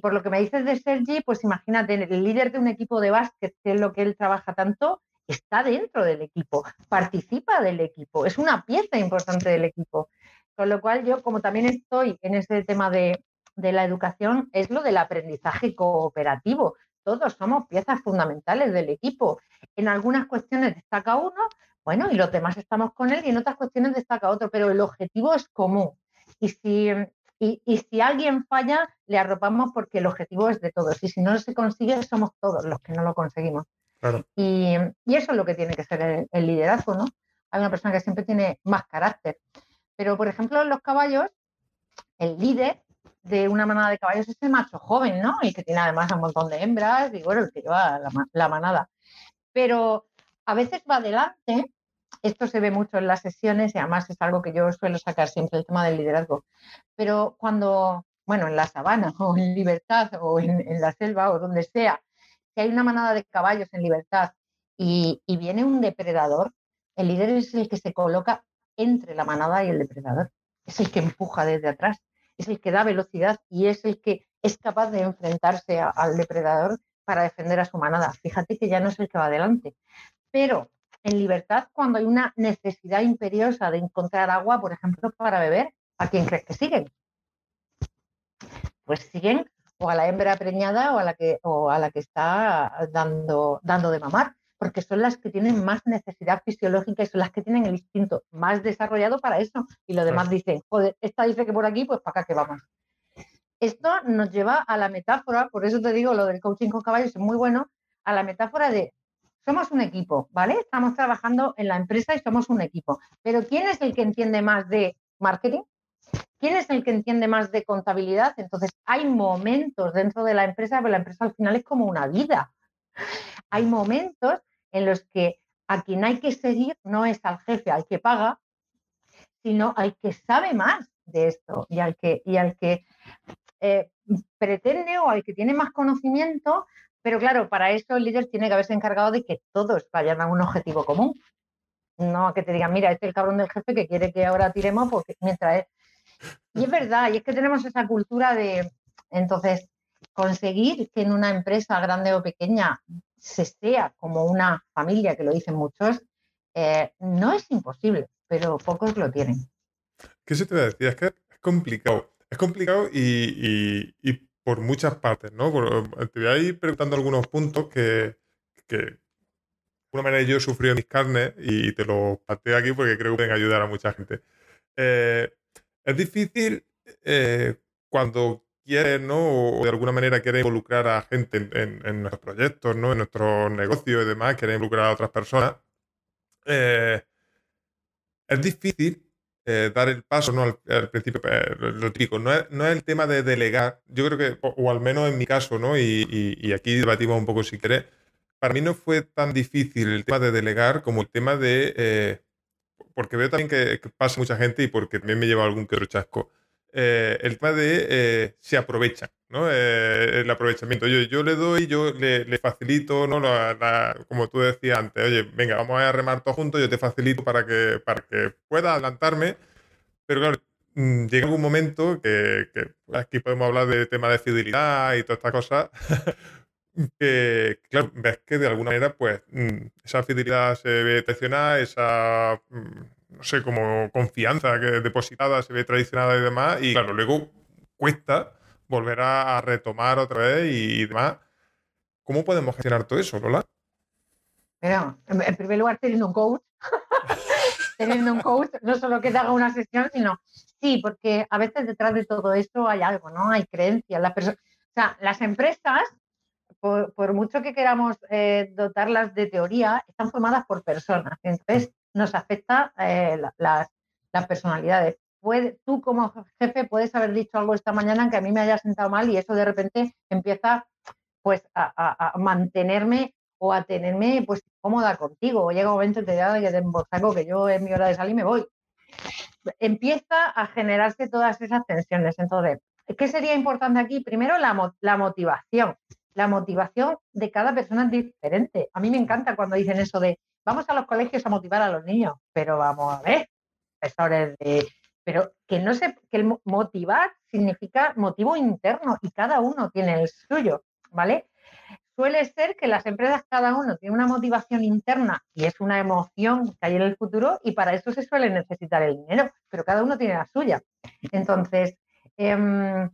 por lo que me dices de Sergi, pues imagínate, el líder de un equipo de básquet, que es lo que él trabaja tanto, está dentro del equipo, participa del equipo, es una pieza importante del equipo. Con lo cual yo, como también estoy en ese tema de, de la educación, es lo del aprendizaje cooperativo. Todos somos piezas fundamentales del equipo. En algunas cuestiones destaca uno, bueno, y los demás estamos con él y en otras cuestiones destaca otro, pero el objetivo es común. Y si, y, si alguien falla, le arropamos porque el objetivo es de todos. Y si no se consigue, somos todos los que no lo conseguimos. Y, eso es lo que tiene que ser el, liderazgo, ¿no? Hay una persona que siempre tiene más carácter. Pero, por ejemplo, en los caballos, el líder de una manada de caballos es el macho joven, ¿no? Y que tiene además un montón de hembras y bueno, el que lleva la, la manada. Pero a veces va adelante esto se ve mucho en las sesiones y además es algo que yo suelo sacar siempre, el tema del liderazgo. Pero cuando, bueno, en la sabana o en libertad o en, la selva o donde sea, si hay una manada de caballos en libertad y, viene un depredador, el líder es el que se coloca entre la manada y el depredador. Es el que empuja desde atrás, es el que da velocidad y es el que es capaz de enfrentarse al depredador para defender a su manada. Fíjate que ya no es el que va adelante. Pero en libertad cuando hay una necesidad imperiosa de encontrar agua, por ejemplo, para beber, ¿a quién crees que siguen? Pues siguen o a la hembra preñada o a la que, o a la que está dando, dando de mamar, porque son las que tienen más necesidad fisiológica y son las que tienen el instinto más desarrollado para eso. Y lo demás dicen, joder, esta dice que por aquí, pues para acá que vamos. Esto nos lleva a la metáfora, por eso te digo, lo del coaching con caballos es muy bueno, a la metáfora de somos un equipo, ¿vale? Estamos trabajando en la empresa y somos un equipo. Pero ¿quién es el que entiende más de marketing? ¿Quién es el que entiende más de contabilidad? Entonces, hay momentos dentro de la empresa, pero la empresa al final es como una vida. Hay momentos en los que a quien hay que seguir no es al jefe, al que paga, sino al que sabe más de esto y al que, y al que eh, pretende o al que tiene más conocimiento pero claro, para eso el líder tiene que haberse encargado de que todos vayan a un objetivo común. No que te digan, mira, este es el cabrón del jefe que quiere que ahora tiremos porque mientras es. Y es verdad, y es que tenemos esa cultura de, entonces, conseguir que en una empresa grande o pequeña se sea como una familia, que lo dicen muchos, eh, no es imposible, pero pocos lo tienen. ¿Qué se te decía? Es que es complicado. Es complicado y por muchas partes, ¿no? te voy a ir preguntando algunos puntos que, de alguna manera yo he sufrido mis carnes y te los planteo aquí porque creo que pueden ayudar a mucha gente. Eh, es difícil eh, cuando quieres, ¿no? O de alguna manera quieres involucrar a gente en, nuestros proyectos, ¿no? En nuestros negocios y demás, quieres involucrar a otras personas. Eh, es difícil eh, dar el paso, ¿no? Al, principio, eh, lo típico, no es, no es, el tema de delegar, yo creo que, o, al menos en mi caso, ¿no? Y, aquí debatimos un poco si querés, para mí no fue tan difícil el tema de delegar como el tema de, eh, porque veo también que, pasa mucha gente y porque también me lleva algún que otro chasco, eh, el tema de eh, se aprovechan, ¿no? Eh, el aprovechamiento. Yo, yo le doy, yo le, facilito, ¿no? como tú decías antes, oye, venga, vamos a remar todos juntos, yo te facilito para que, para que pueda adelantarme, pero claro, mm, llega algún momento que, aquí podemos hablar de tema de fidelidad y todas estas cosas, que, claro, ves que de alguna manera, pues, mm, esa fidelidad se ve traicionada, esa mm, no sé, como confianza que depositada se ve traicionada y demás, y claro, luego cuesta volver a, retomar otra vez y, demás. ¿Cómo podemos gestionar todo eso, Lola? Mira, en, primer lugar, teniendo un coach, teniendo un coach, no solo que te haga una sesión, sino sí, porque a veces detrás de todo esto hay algo, ¿no? Hay creencias. La o sea, las empresas, por, mucho que queramos eh, dotarlas de teoría, están formadas por personas. Entonces, nos afecta eh, las, personalidades. Puede, tú como jefe puedes haber dicho algo esta mañana que a mí me haya sentado mal y eso de repente empieza pues a, mantenerme o a tenerme pues cómoda contigo. O llega un momento en que te embolsaco que yo es mi hora de salir y me voy. Empieza a generarse todas esas tensiones. Entonces, ¿qué sería importante aquí? Primero la motivación. La motivación de cada persona es diferente. A mí me encanta cuando dicen eso de vamos a los colegios a motivar a los niños, pero vamos a ver, profesores de... Pero que no sé, que motivar significa motivo interno y cada uno tiene el suyo, ¿vale? Suele ser que las empresas cada uno tiene una motivación interna y es una emoción que hay en el futuro y para eso se suele necesitar el dinero, pero cada uno tiene la suya. Entonces, em,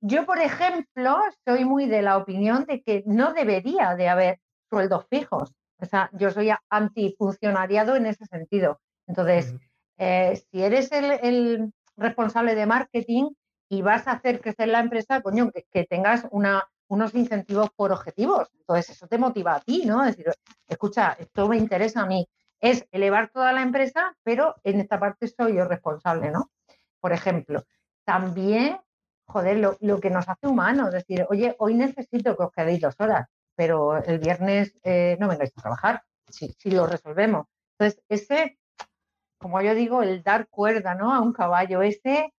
yo, por ejemplo, soy muy de la opinión de que no debería de haber sueldos fijos. O sea, yo soy antifuncionariado en ese sentido. Entonces, eh, si eres el, responsable de marketing y vas a hacer crecer la empresa, coño, que, tengas unos incentivos por objetivos. Entonces, eso te motiva a ti, ¿no? Es decir, escucha, esto me interesa a mí. Es elevar toda la empresa, pero en esta parte soy yo responsable, ¿no? Por ejemplo, también, joder, lo, lo que nos hace humanos, es decir, oye, hoy necesito que os quedéis dos horas pero el viernes eh, no vengáis a trabajar, si, lo resolvemos. Entonces, ese, como yo digo, el dar cuerda ¿no? a un caballo, ese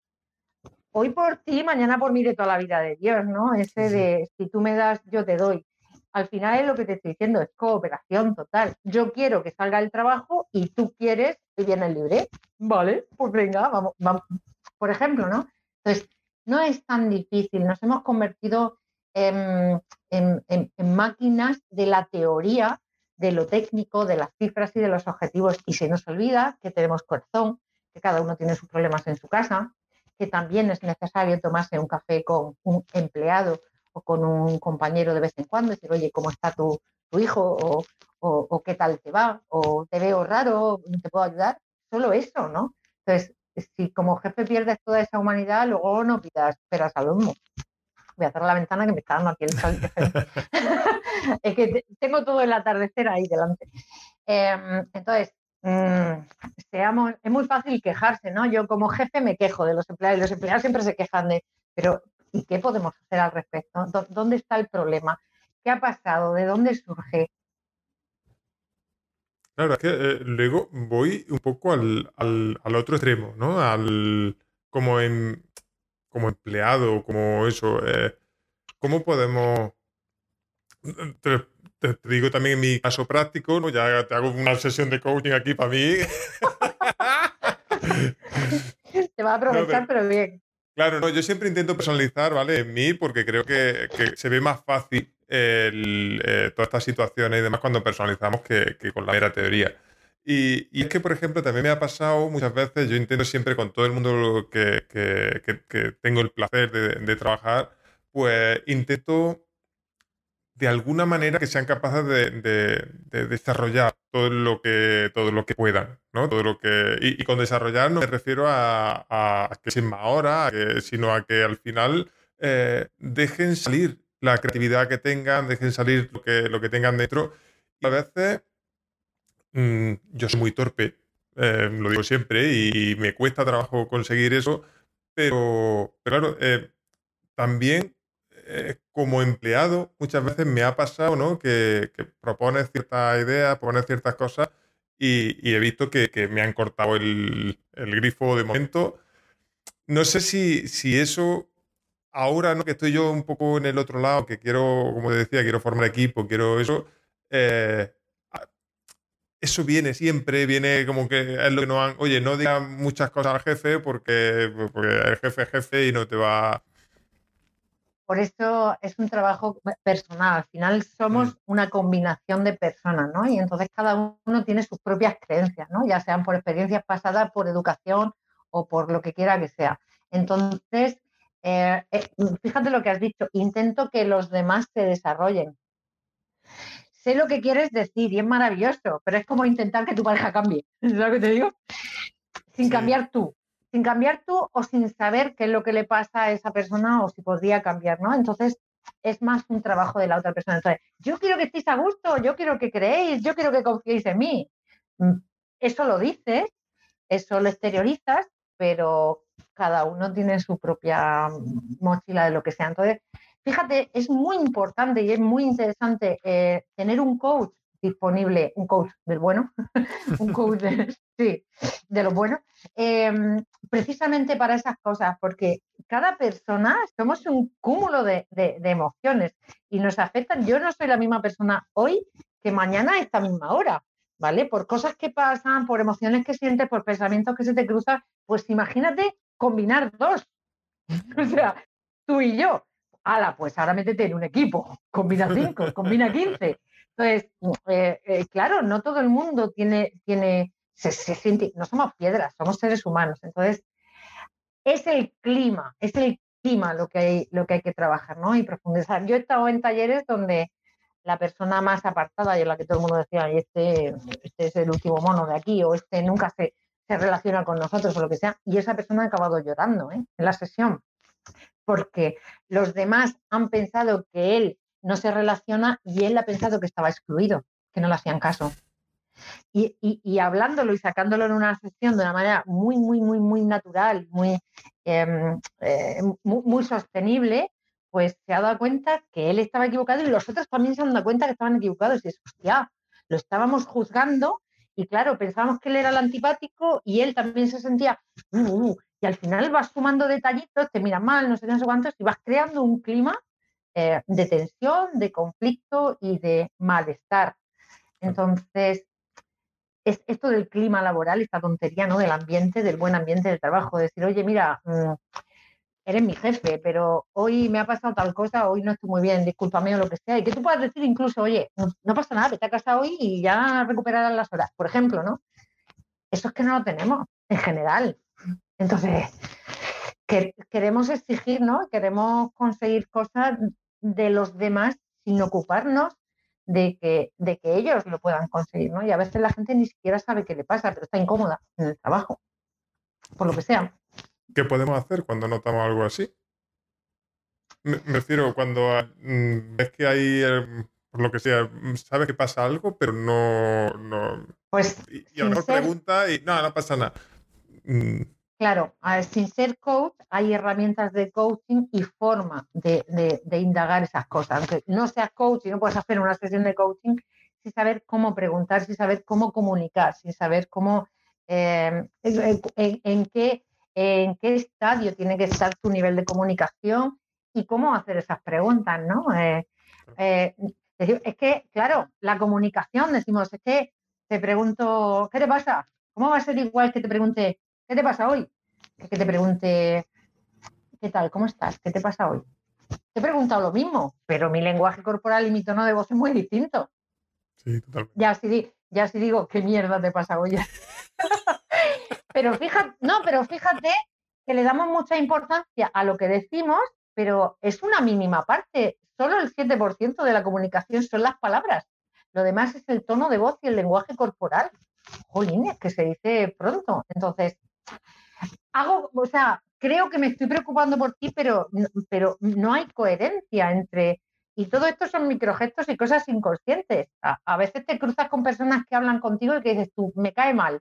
hoy por ti, mañana por mí de toda la vida de Dios, ¿no? Ese de si tú me das, yo te doy. Al final es lo que te estoy diciendo, es cooperación total. Yo quiero que salga el trabajo y tú quieres que viene el libre. Vale, pues venga, vamos, vamos. Por ejemplo, ¿no? Entonces, no es tan difícil. Nos hemos convertido en, máquinas de la teoría, de lo técnico, de las cifras y de los objetivos. Y se nos olvida que tenemos corazón, que cada uno tiene sus problemas en su casa, que también es necesario tomarse un café con un empleado o con un compañero de vez en cuando, decir, oye, ¿cómo está tu, hijo? O, o, qué tal te va? O te veo raro, ¿te puedo ayudar? Solo eso, ¿no? Entonces, si como jefe pierdes toda esa humanidad, luego no pidas peras al humo voy a cerrar la ventana que me está dando aquí el sol. es que tengo todo el atardecer ahí delante. Em, entonces, mm, seamos, es muy fácil quejarse, ¿no? Yo como jefe me quejo de los empleados y los empleados siempre se quejan de, pero ¿y qué podemos hacer al respecto? ¿Dónde está el problema? ¿Qué ha pasado? ¿De dónde surge? Claro, es que eh, luego voy un poco al, al, otro extremo, ¿no? Al, como en, como empleado, como eso, eh, ¿cómo podemos... Te, digo también en mi caso práctico, ¿no? ya te hago una sesión de coaching aquí para mí. te va a aprovechar, pero, bien. Claro, no, yo siempre intento personalizar, ¿vale? En mí, porque creo que, se ve más fácil eh, todas estas situaciones y demás cuando personalizamos que, que con la mera teoría. Y, es que, por ejemplo, también me ha pasado muchas veces, yo intento siempre con todo el mundo que, que, tengo el placer de, trabajar, pues intento de alguna manera que sean capaces de, desarrollar todo lo que todo lo que puedan, ¿no? Todo lo que y, con desarrollar no me refiero a, a, que sin más horas, sino a que al final eh, dejen salir la creatividad que tengan, dejen salir lo que, lo que tengan dentro. Y a veces Mm, yo soy muy torpe, eh, lo digo siempre, y me cuesta trabajo conseguir eso, pero, claro, eh, también eh, como empleado muchas veces me ha pasado ¿no? que, que propones ciertas ideas, propones ciertas cosas y, he visto que, me han cortado el, grifo de momento. no sé si, si eso ahora ¿no? que estoy yo un poco en el otro lado, que quiero, como te decía, quiero formar equipo, quiero eso, eh, eso viene siempre, viene como que es lo que no han, oye, no digas muchas cosas al jefe porque, porque el jefe es jefe y no te va... Por eso es un trabajo personal. Al final somos mm. una combinación de personas, ¿no? Y entonces cada uno tiene sus propias creencias, ¿no? Ya sean por experiencias pasadas, por educación o por lo que quiera que sea. Entonces, eh, eh, fíjate lo que has dicho, intento que los demás se desarrollen. Sé lo que quieres decir y es maravilloso, pero es como intentar que tu pareja cambie. ¿Sabes lo que te digo? Sin cambiar tú, sin cambiar tú o sin saber qué es lo que le pasa a esa persona o si podría cambiar, ¿no? Entonces, es más un trabajo de la otra persona. Entonces, yo quiero que estéis a gusto, yo quiero que creéis, yo quiero que confiéis en mí. Mm, eso lo dices, eso lo exteriorizas, pero cada uno tiene su propia mochila de lo que sea. Entonces, fíjate, es muy importante y es muy interesante eh, tener un coach disponible, un coach del bueno, un coach de, sí, de lo bueno, em, precisamente para esas cosas, porque cada persona somos un cúmulo de, de, emociones y nos afectan. Yo no soy la misma persona hoy que mañana a esta misma hora, ¿vale? Por cosas que pasan, por emociones que sientes, por pensamientos que se te cruzan, pues imagínate combinar dos. O sea, tú y yo. Ala, pues ahora métete en un equipo, combina cinco, combina quince. Entonces, eh, eh, claro, no todo el mundo tiene, tiene se, siente, no somos piedras, somos seres humanos. Entonces, es el clima, es el clima lo que hay, lo que, hay que trabajar, ¿no? Y profundizar. Yo he estado en talleres donde la persona más apartada y en la que todo el mundo decía, este, este es el último mono de aquí, o este nunca se, se relaciona con nosotros o lo que sea, y esa persona ha acabado llorando ¿eh? en la sesión, porque los demás han pensado que él no se relaciona y él ha pensado que estaba excluido, que no le hacían caso. Y, hablándolo y sacándolo en una sesión de una manera muy, muy, muy, muy natural, muy, em, eh, muy, muy, sostenible, pues se ha dado cuenta que él estaba equivocado y los otros también se han dado cuenta que estaban equivocados. Y es, hostia, lo estábamos juzgando y claro, pensábamos que él era el antipático y él también se sentía, uh, uh", y al final vas sumando detallitos, te mira mal, no sé no sé cuántos, y vas creando un clima eh, de tensión, de conflicto y de malestar. Entonces, es esto del clima laboral, esta tontería, ¿no? Del ambiente, del buen ambiente del trabajo, decir, oye, mira, mm, eres mi jefe, pero hoy me ha pasado tal cosa, hoy no estoy muy bien, discúlpame o lo que sea, y que tú puedas decir incluso, oye, no, pasa nada, vete a casa hoy y ya recuperarás las horas, por ejemplo, ¿no? Eso es que no lo tenemos en general. Entonces, que, queremos exigir, ¿no? Queremos conseguir cosas de los demás sin ocuparnos de que, de que ellos lo puedan conseguir, ¿no? Y a veces la gente ni siquiera sabe qué le pasa, pero está incómoda en el trabajo, por lo que sea. ¿Qué podemos hacer cuando notamos algo así? Me, refiero cuando mm, ves que hay, eh, por lo que sea, mm, sabes que pasa algo, pero no. no pues. Y, a lo mejor pregunta y no, no pasa nada. Mm. Claro, sin ser coach, hay herramientas de coaching y forma de, indagar esas cosas. Aunque no seas coach y no puedes hacer una sesión de coaching, sin saber cómo preguntar, sin saber cómo comunicar, sin saber cómo. Eh, en qué en qué estadio tiene que estar tu nivel de comunicación y cómo hacer esas preguntas, ¿no? Eh, eh, es que, claro, la comunicación, decimos, es que te pregunto, ¿qué te pasa? ¿Cómo va a ser igual que te pregunte, ¿qué te pasa hoy? Que te pregunte, ¿qué tal? ¿Cómo estás? ¿Qué te pasa hoy? Te he preguntado lo mismo, pero mi lenguaje corporal y mi tono de voz es muy distinto. Sí, totalmente. Ya si, ya si digo, ¿qué mierda te pasa hoy? Pero fíjate, no, pero fíjate que le damos mucha importancia a lo que decimos, pero es una mínima parte. Solo el 7% de la comunicación son las palabras. Lo demás es el tono de voz y el lenguaje corporal. Jolín, que se dice pronto. Entonces, hago, o sea, creo que me estoy preocupando por ti, pero, pero no hay coherencia entre. Y todo esto son microgestos y cosas inconscientes. A, a, veces te cruzas con personas que hablan contigo y que dices tú, me cae mal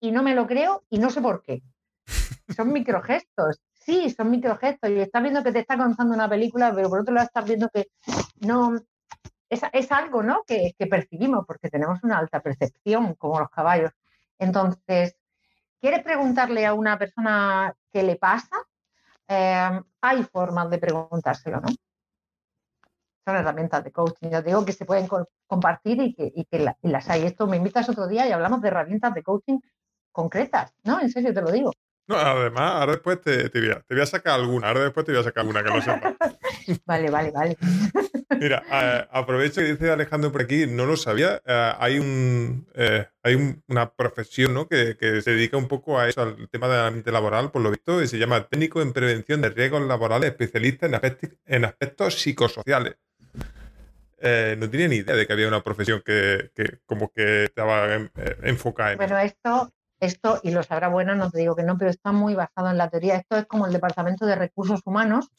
y no me lo creo y no sé por qué. Son microgestos. Sí, son microgestos. Y estás viendo que te está contando una película, pero por otro lado estás viendo que no. Es, es algo ¿no? que, que percibimos porque tenemos una alta percepción, como los caballos. Entonces, ¿quieres preguntarle a una persona qué le pasa? eh, hay formas de preguntárselo, ¿no? Son herramientas de coaching, ya digo que se pueden compartir y que, y que las hay. Esto me invitas otro día y hablamos de herramientas de coaching concretas, ¿no? En serio te lo digo. No, además, ahora después te, te, voy a, te, voy a, sacar alguna, ahora después te voy a sacar alguna que no sepa. vale, vale, vale. Mira, eh, aprovecho que dice Alejandro por aquí, no lo sabía, eh, hay un eh, hay una profesión ¿no? que, que, se dedica un poco a eso, al tema del ambiente laboral, por lo visto, y se llama técnico en prevención de riesgos laborales, especialista en, aspectos, en aspectos psicosociales. no tiene ni idea de que había una profesión que, que como que estaba enfocada en Bueno, esto esto, y lo sabrá bueno, no te digo que no, pero está muy basado en la teoría. Esto es como el Departamento de Recursos Humanos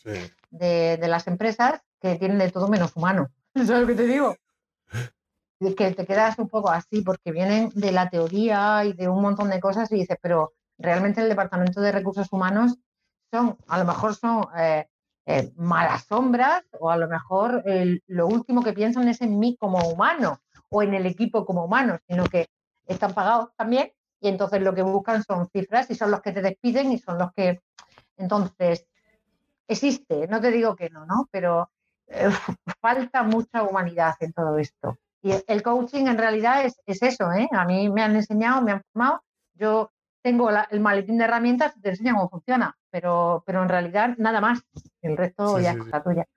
de, las empresas que tienen de todo menos humano. ¿Sabes lo que te digo? Y que te quedas un poco así porque vienen de la teoría y de un montón de cosas y dices, pero realmente el Departamento de Recursos Humanos son, a lo mejor son eh, eh, malas sombras o a lo mejor lo último que piensan es en mí como humano o en el equipo como humano, sino que están pagados también y entonces lo que buscan son cifras y son los que te despiden y son los que... Entonces, existe, no te digo que no, ¿no? Pero eh, falta mucha humanidad en todo esto. Y el coaching en realidad es, eso, ¿eh? A mí me han enseñado, me han formado, yo tengo el maletín de herramientas y te enseñan cómo funciona, pero, pero en realidad nada más. El resto ya es cosa tuya.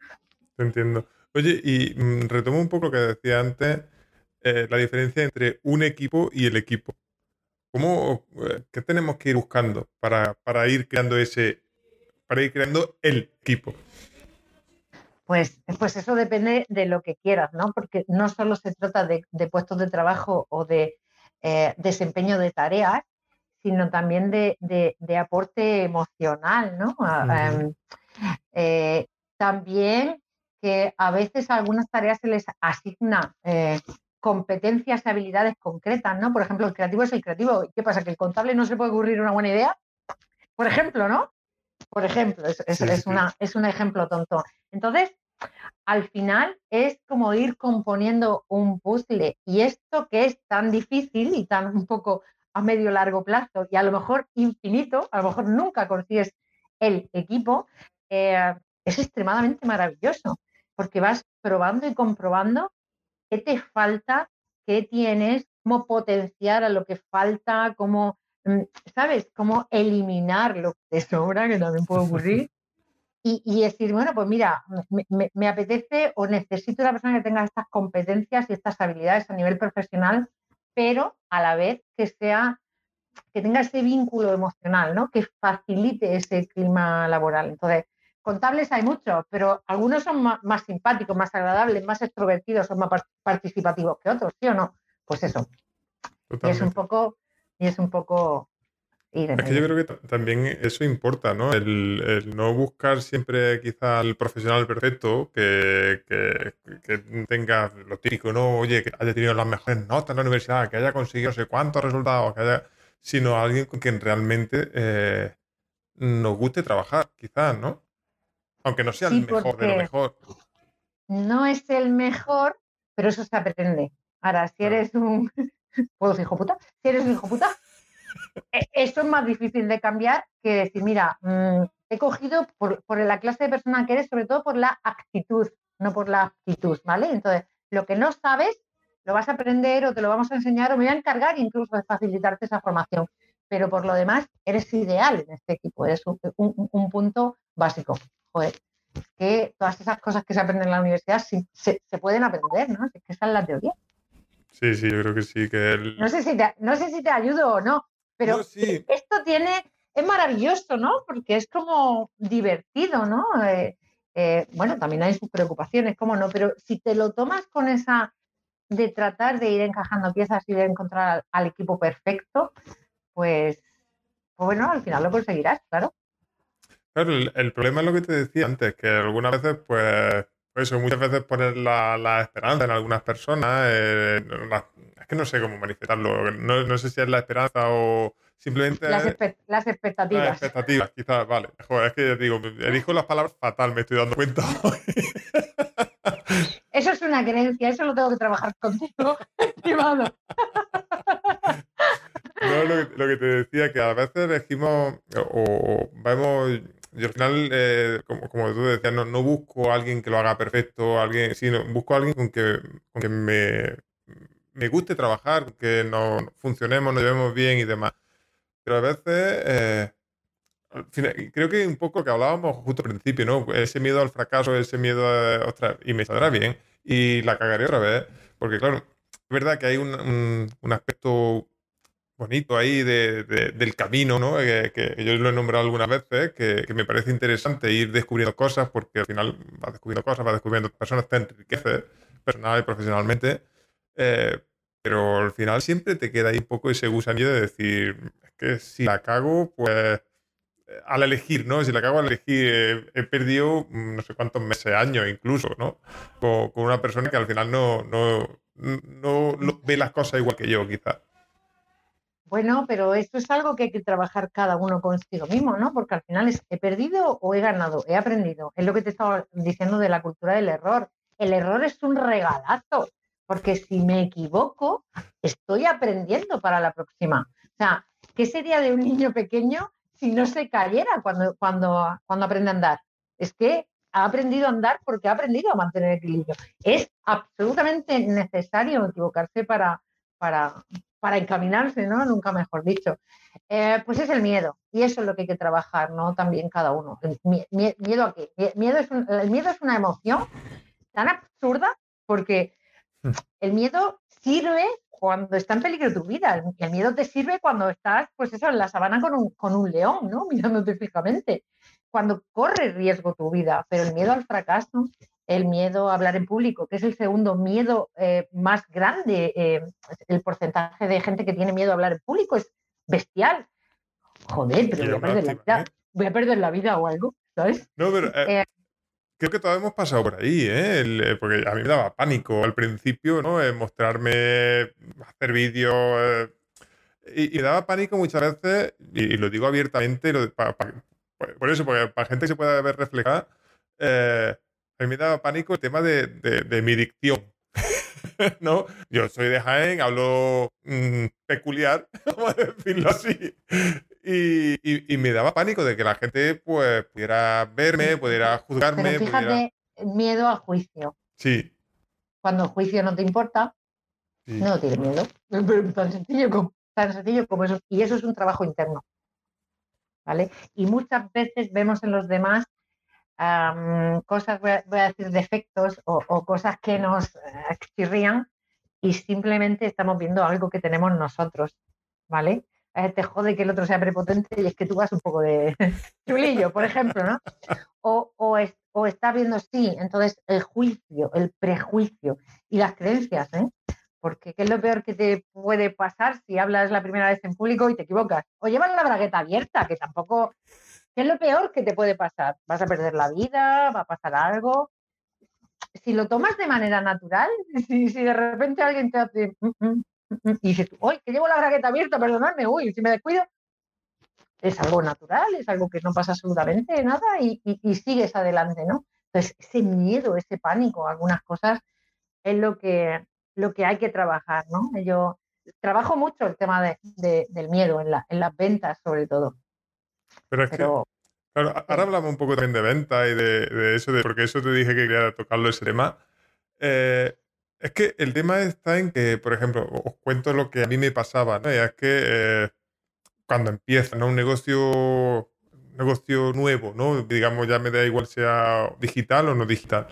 Te entiendo. Oye, y mm, retomo un poco lo que decía antes, eh, la diferencia entre un equipo y el equipo. ¿Cómo, eh, ¿Qué tenemos que ir buscando para, ir creando ese, para ir creando el equipo? Pues, pues eso depende de lo que quieras, ¿no? Porque no solo se trata de, puestos de trabajo o de eh, desempeño de tareas, sino también de, aporte emocional, ¿no? Em, eh, también que a veces algunas tareas se les asigna competencias y habilidades concretas, ¿no? Por ejemplo, el creativo es el creativo. ¿Qué pasa? ¿Que el contable no se puede ocurrir una buena idea? Por ejemplo, ¿no? Por ejemplo, es, es, una, es un ejemplo tonto. Entonces, al final es como ir componiendo un puzzle y esto que es tan difícil y tan un poco a medio largo plazo y a lo mejor infinito, a lo mejor nunca consigues el equipo, eh, es extremadamente maravilloso porque vas probando y comprobando qué te falta, qué tienes, cómo potenciar a lo que falta, cómo, mm, ¿sabes? Cómo eliminar lo que te sobra, que también puede ocurrir. Y, decir, bueno, pues mira, me, apetece o necesito una persona que tenga estas competencias y estas habilidades a nivel profesional, pero a la vez que sea, que tenga ese vínculo emocional, ¿no? Que facilite ese clima laboral. Entonces, Contables hay muchos, pero algunos son más, simpáticos, más agradables, más extrovertidos, son más participativos que otros, ¿sí o no? Pues eso. Y es un poco, y es un poco es que yo creo que también eso importa, ¿no? El, no buscar siempre quizá el profesional perfecto que, tenga lo típico, ¿no? Oye, que haya tenido las mejores notas en la universidad, que haya conseguido no sé cuántos resultados, que haya... sino alguien con quien realmente eh, nos guste trabajar, quizás, ¿no? Aunque no sea el mejor de lo mejor. No es el mejor, pero eso se aprende. Ahora, si eres un. ¿Puedo decir hijo puta? Si eres un hijo puta, e, eso es más difícil de cambiar que decir, mira, mm, he cogido por, la clase de persona que eres, sobre todo por la actitud, no por la actitud, ¿vale? Entonces, lo que no sabes, lo vas a aprender o te lo vamos a enseñar o me voy a encargar incluso de facilitarte esa formación. Pero por lo demás, eres ideal en este equipo, eres un punto básico joder, que todas esas cosas que se aprenden en la universidad se, pueden aprender, ¿no? Es que esa es la teoría. Sí, sí, yo creo que sí. Que no, sé si te, no sé si te ayudo o no, pero esto tiene, es maravilloso, ¿no? Porque es como divertido, ¿no? Eh, eh, bueno, también hay sus preocupaciones, cómo no, pero si te lo tomas con esa de tratar de ir encajando piezas y de encontrar al, equipo perfecto, pues, pues bueno, al final lo conseguirás, claro. Claro, el, problema es lo que te decía antes, que algunas veces, pues, eso, muchas veces poner la, esperanza en algunas personas, eh, es que no sé cómo manifestarlo, no, sé si es la esperanza o simplemente... Las, expectativas. Las expectativas, quizás, vale. Joder, es que digo, elijo las palabras fatal, me estoy dando cuenta hoy. Eso es una creencia, eso lo tengo que trabajar contigo, privado. No, lo que, lo que, te decía, que a veces elegimos o vemos yo al final, eh, como, como, tú decías, no, no, busco a alguien que lo haga perfecto, alguien, sino busco a alguien con que, con que me, me, guste trabajar, que nos funcionemos, nos llevemos bien y demás. Pero a veces, eh, creo que un poco que hablábamos justo al principio, ¿no? Ese miedo al fracaso, ese miedo a, ostras, y me saldrá bien, y la cagaré otra vez, porque claro, es verdad que hay un, un, un aspecto bonito ahí de, del camino, ¿no? Que, yo lo he nombrado algunas veces, que, me parece interesante ir descubriendo cosas, porque al final vas descubriendo cosas, vas descubriendo personas, te enriquece personal y profesionalmente, eh, pero al final siempre te queda ahí un poco ese gusanillo de decir, es que si la cago, pues al elegir, ¿no? Si la cago al elegir, he, perdido mm, no sé cuántos meses, años incluso, ¿no? Con, una persona que al final no, no, no, no ve las cosas igual que yo, quizás. Bueno, pero esto es algo que hay que trabajar cada uno consigo mismo, ¿no? Porque al final es, he perdido o he ganado, he aprendido. Es lo que te estaba diciendo de la cultura del error. El error es un regalazo, porque si me equivoco, estoy aprendiendo para la próxima. O sea, ¿qué sería de un niño pequeño si no se cayera cuando, cuando, cuando aprende a andar? Es que ha aprendido a andar porque ha aprendido a mantener equilibrio. Es absolutamente necesario equivocarse para, para, para encaminarse, ¿no? Nunca mejor dicho. Eh, pues es el miedo, y eso es lo que hay que trabajar, ¿no? También cada uno. ¿Miedo a qué? Miedo es el miedo es una emoción tan absurda porque mm. el miedo sirve cuando está en peligro tu vida. El, miedo te sirve cuando estás, pues eso, en la sabana con un, con un león, ¿no? Mirándote fijamente. Cuando corre riesgo tu vida, pero el miedo al fracaso, el miedo a hablar en público, que es el segundo miedo eh, más grande. Eh, el porcentaje de gente que tiene miedo a hablar en público es bestial. Joder, pero voy a perder la vida. Voy a perder la vida o algo, ¿sabes? No, pero eh, creo que todos hemos pasado por ahí, ¿eh? porque a mí me daba pánico al principio, ¿no? mostrarme, hacer vídeos. Y, y, daba pánico muchas veces, y, lo digo abiertamente, por eso, porque para gente que se pueda ver reflejada, a mí me daba pánico el tema de, mi dicción. ¿no? Yo soy de Jaén, hablo mm, peculiar, vamos a decirlo así. Y, me daba pánico de que la gente pues, pudiera verme, pudiera juzgarme. Pero fíjate, miedo al juicio. Sí. Cuando el juicio no te importa, no tienes miedo. Tan sencillo, como, tan sencillo como eso. Y eso es un trabajo interno. ¿Vale? Y muchas veces vemos en los demás cosas, voy a, decir, defectos o, cosas que nos eh, chirrían y simplemente estamos viendo algo que tenemos nosotros, ¿vale? te jode que el otro sea prepotente y es que tú vas un poco de chulillo, por ejemplo, ¿no? O, o, es, o estás viendo, sí, entonces el juicio, el prejuicio y las creencias, ¿eh? Porque ¿qué es lo peor que te puede pasar si hablas la primera vez en público y te equivocas? O llevas la bragueta abierta, que tampoco ¿Qué es lo peor que te puede pasar? ¿Vas a perder la vida? ¿Va a pasar algo? Si lo tomas de manera natural, si, de repente alguien te hace mm, mm, mm, y dices, uy, que llevo la bragueta abierta, perdonadme, uy, si me descuido, es algo natural, es algo que no pasa absolutamente nada y, sigues adelante, ¿no? Entonces, ese miedo, ese pánico, algunas cosas es lo que, lo que hay que trabajar, ¿no? Yo trabajo mucho el tema del miedo en las ventas, sobre todo. Pero es que, claro, ahora hablamos un poco también de venta y de, eso, de, porque eso te dije que quería tocarlo ese tema. Eh, es que el tema está en que, por ejemplo, os cuento lo que a mí me pasaba, ¿no? Y es que eh, cuando empieza un negocio, negocio nuevo, ¿no? Digamos, ya me da igual sea digital o no digital.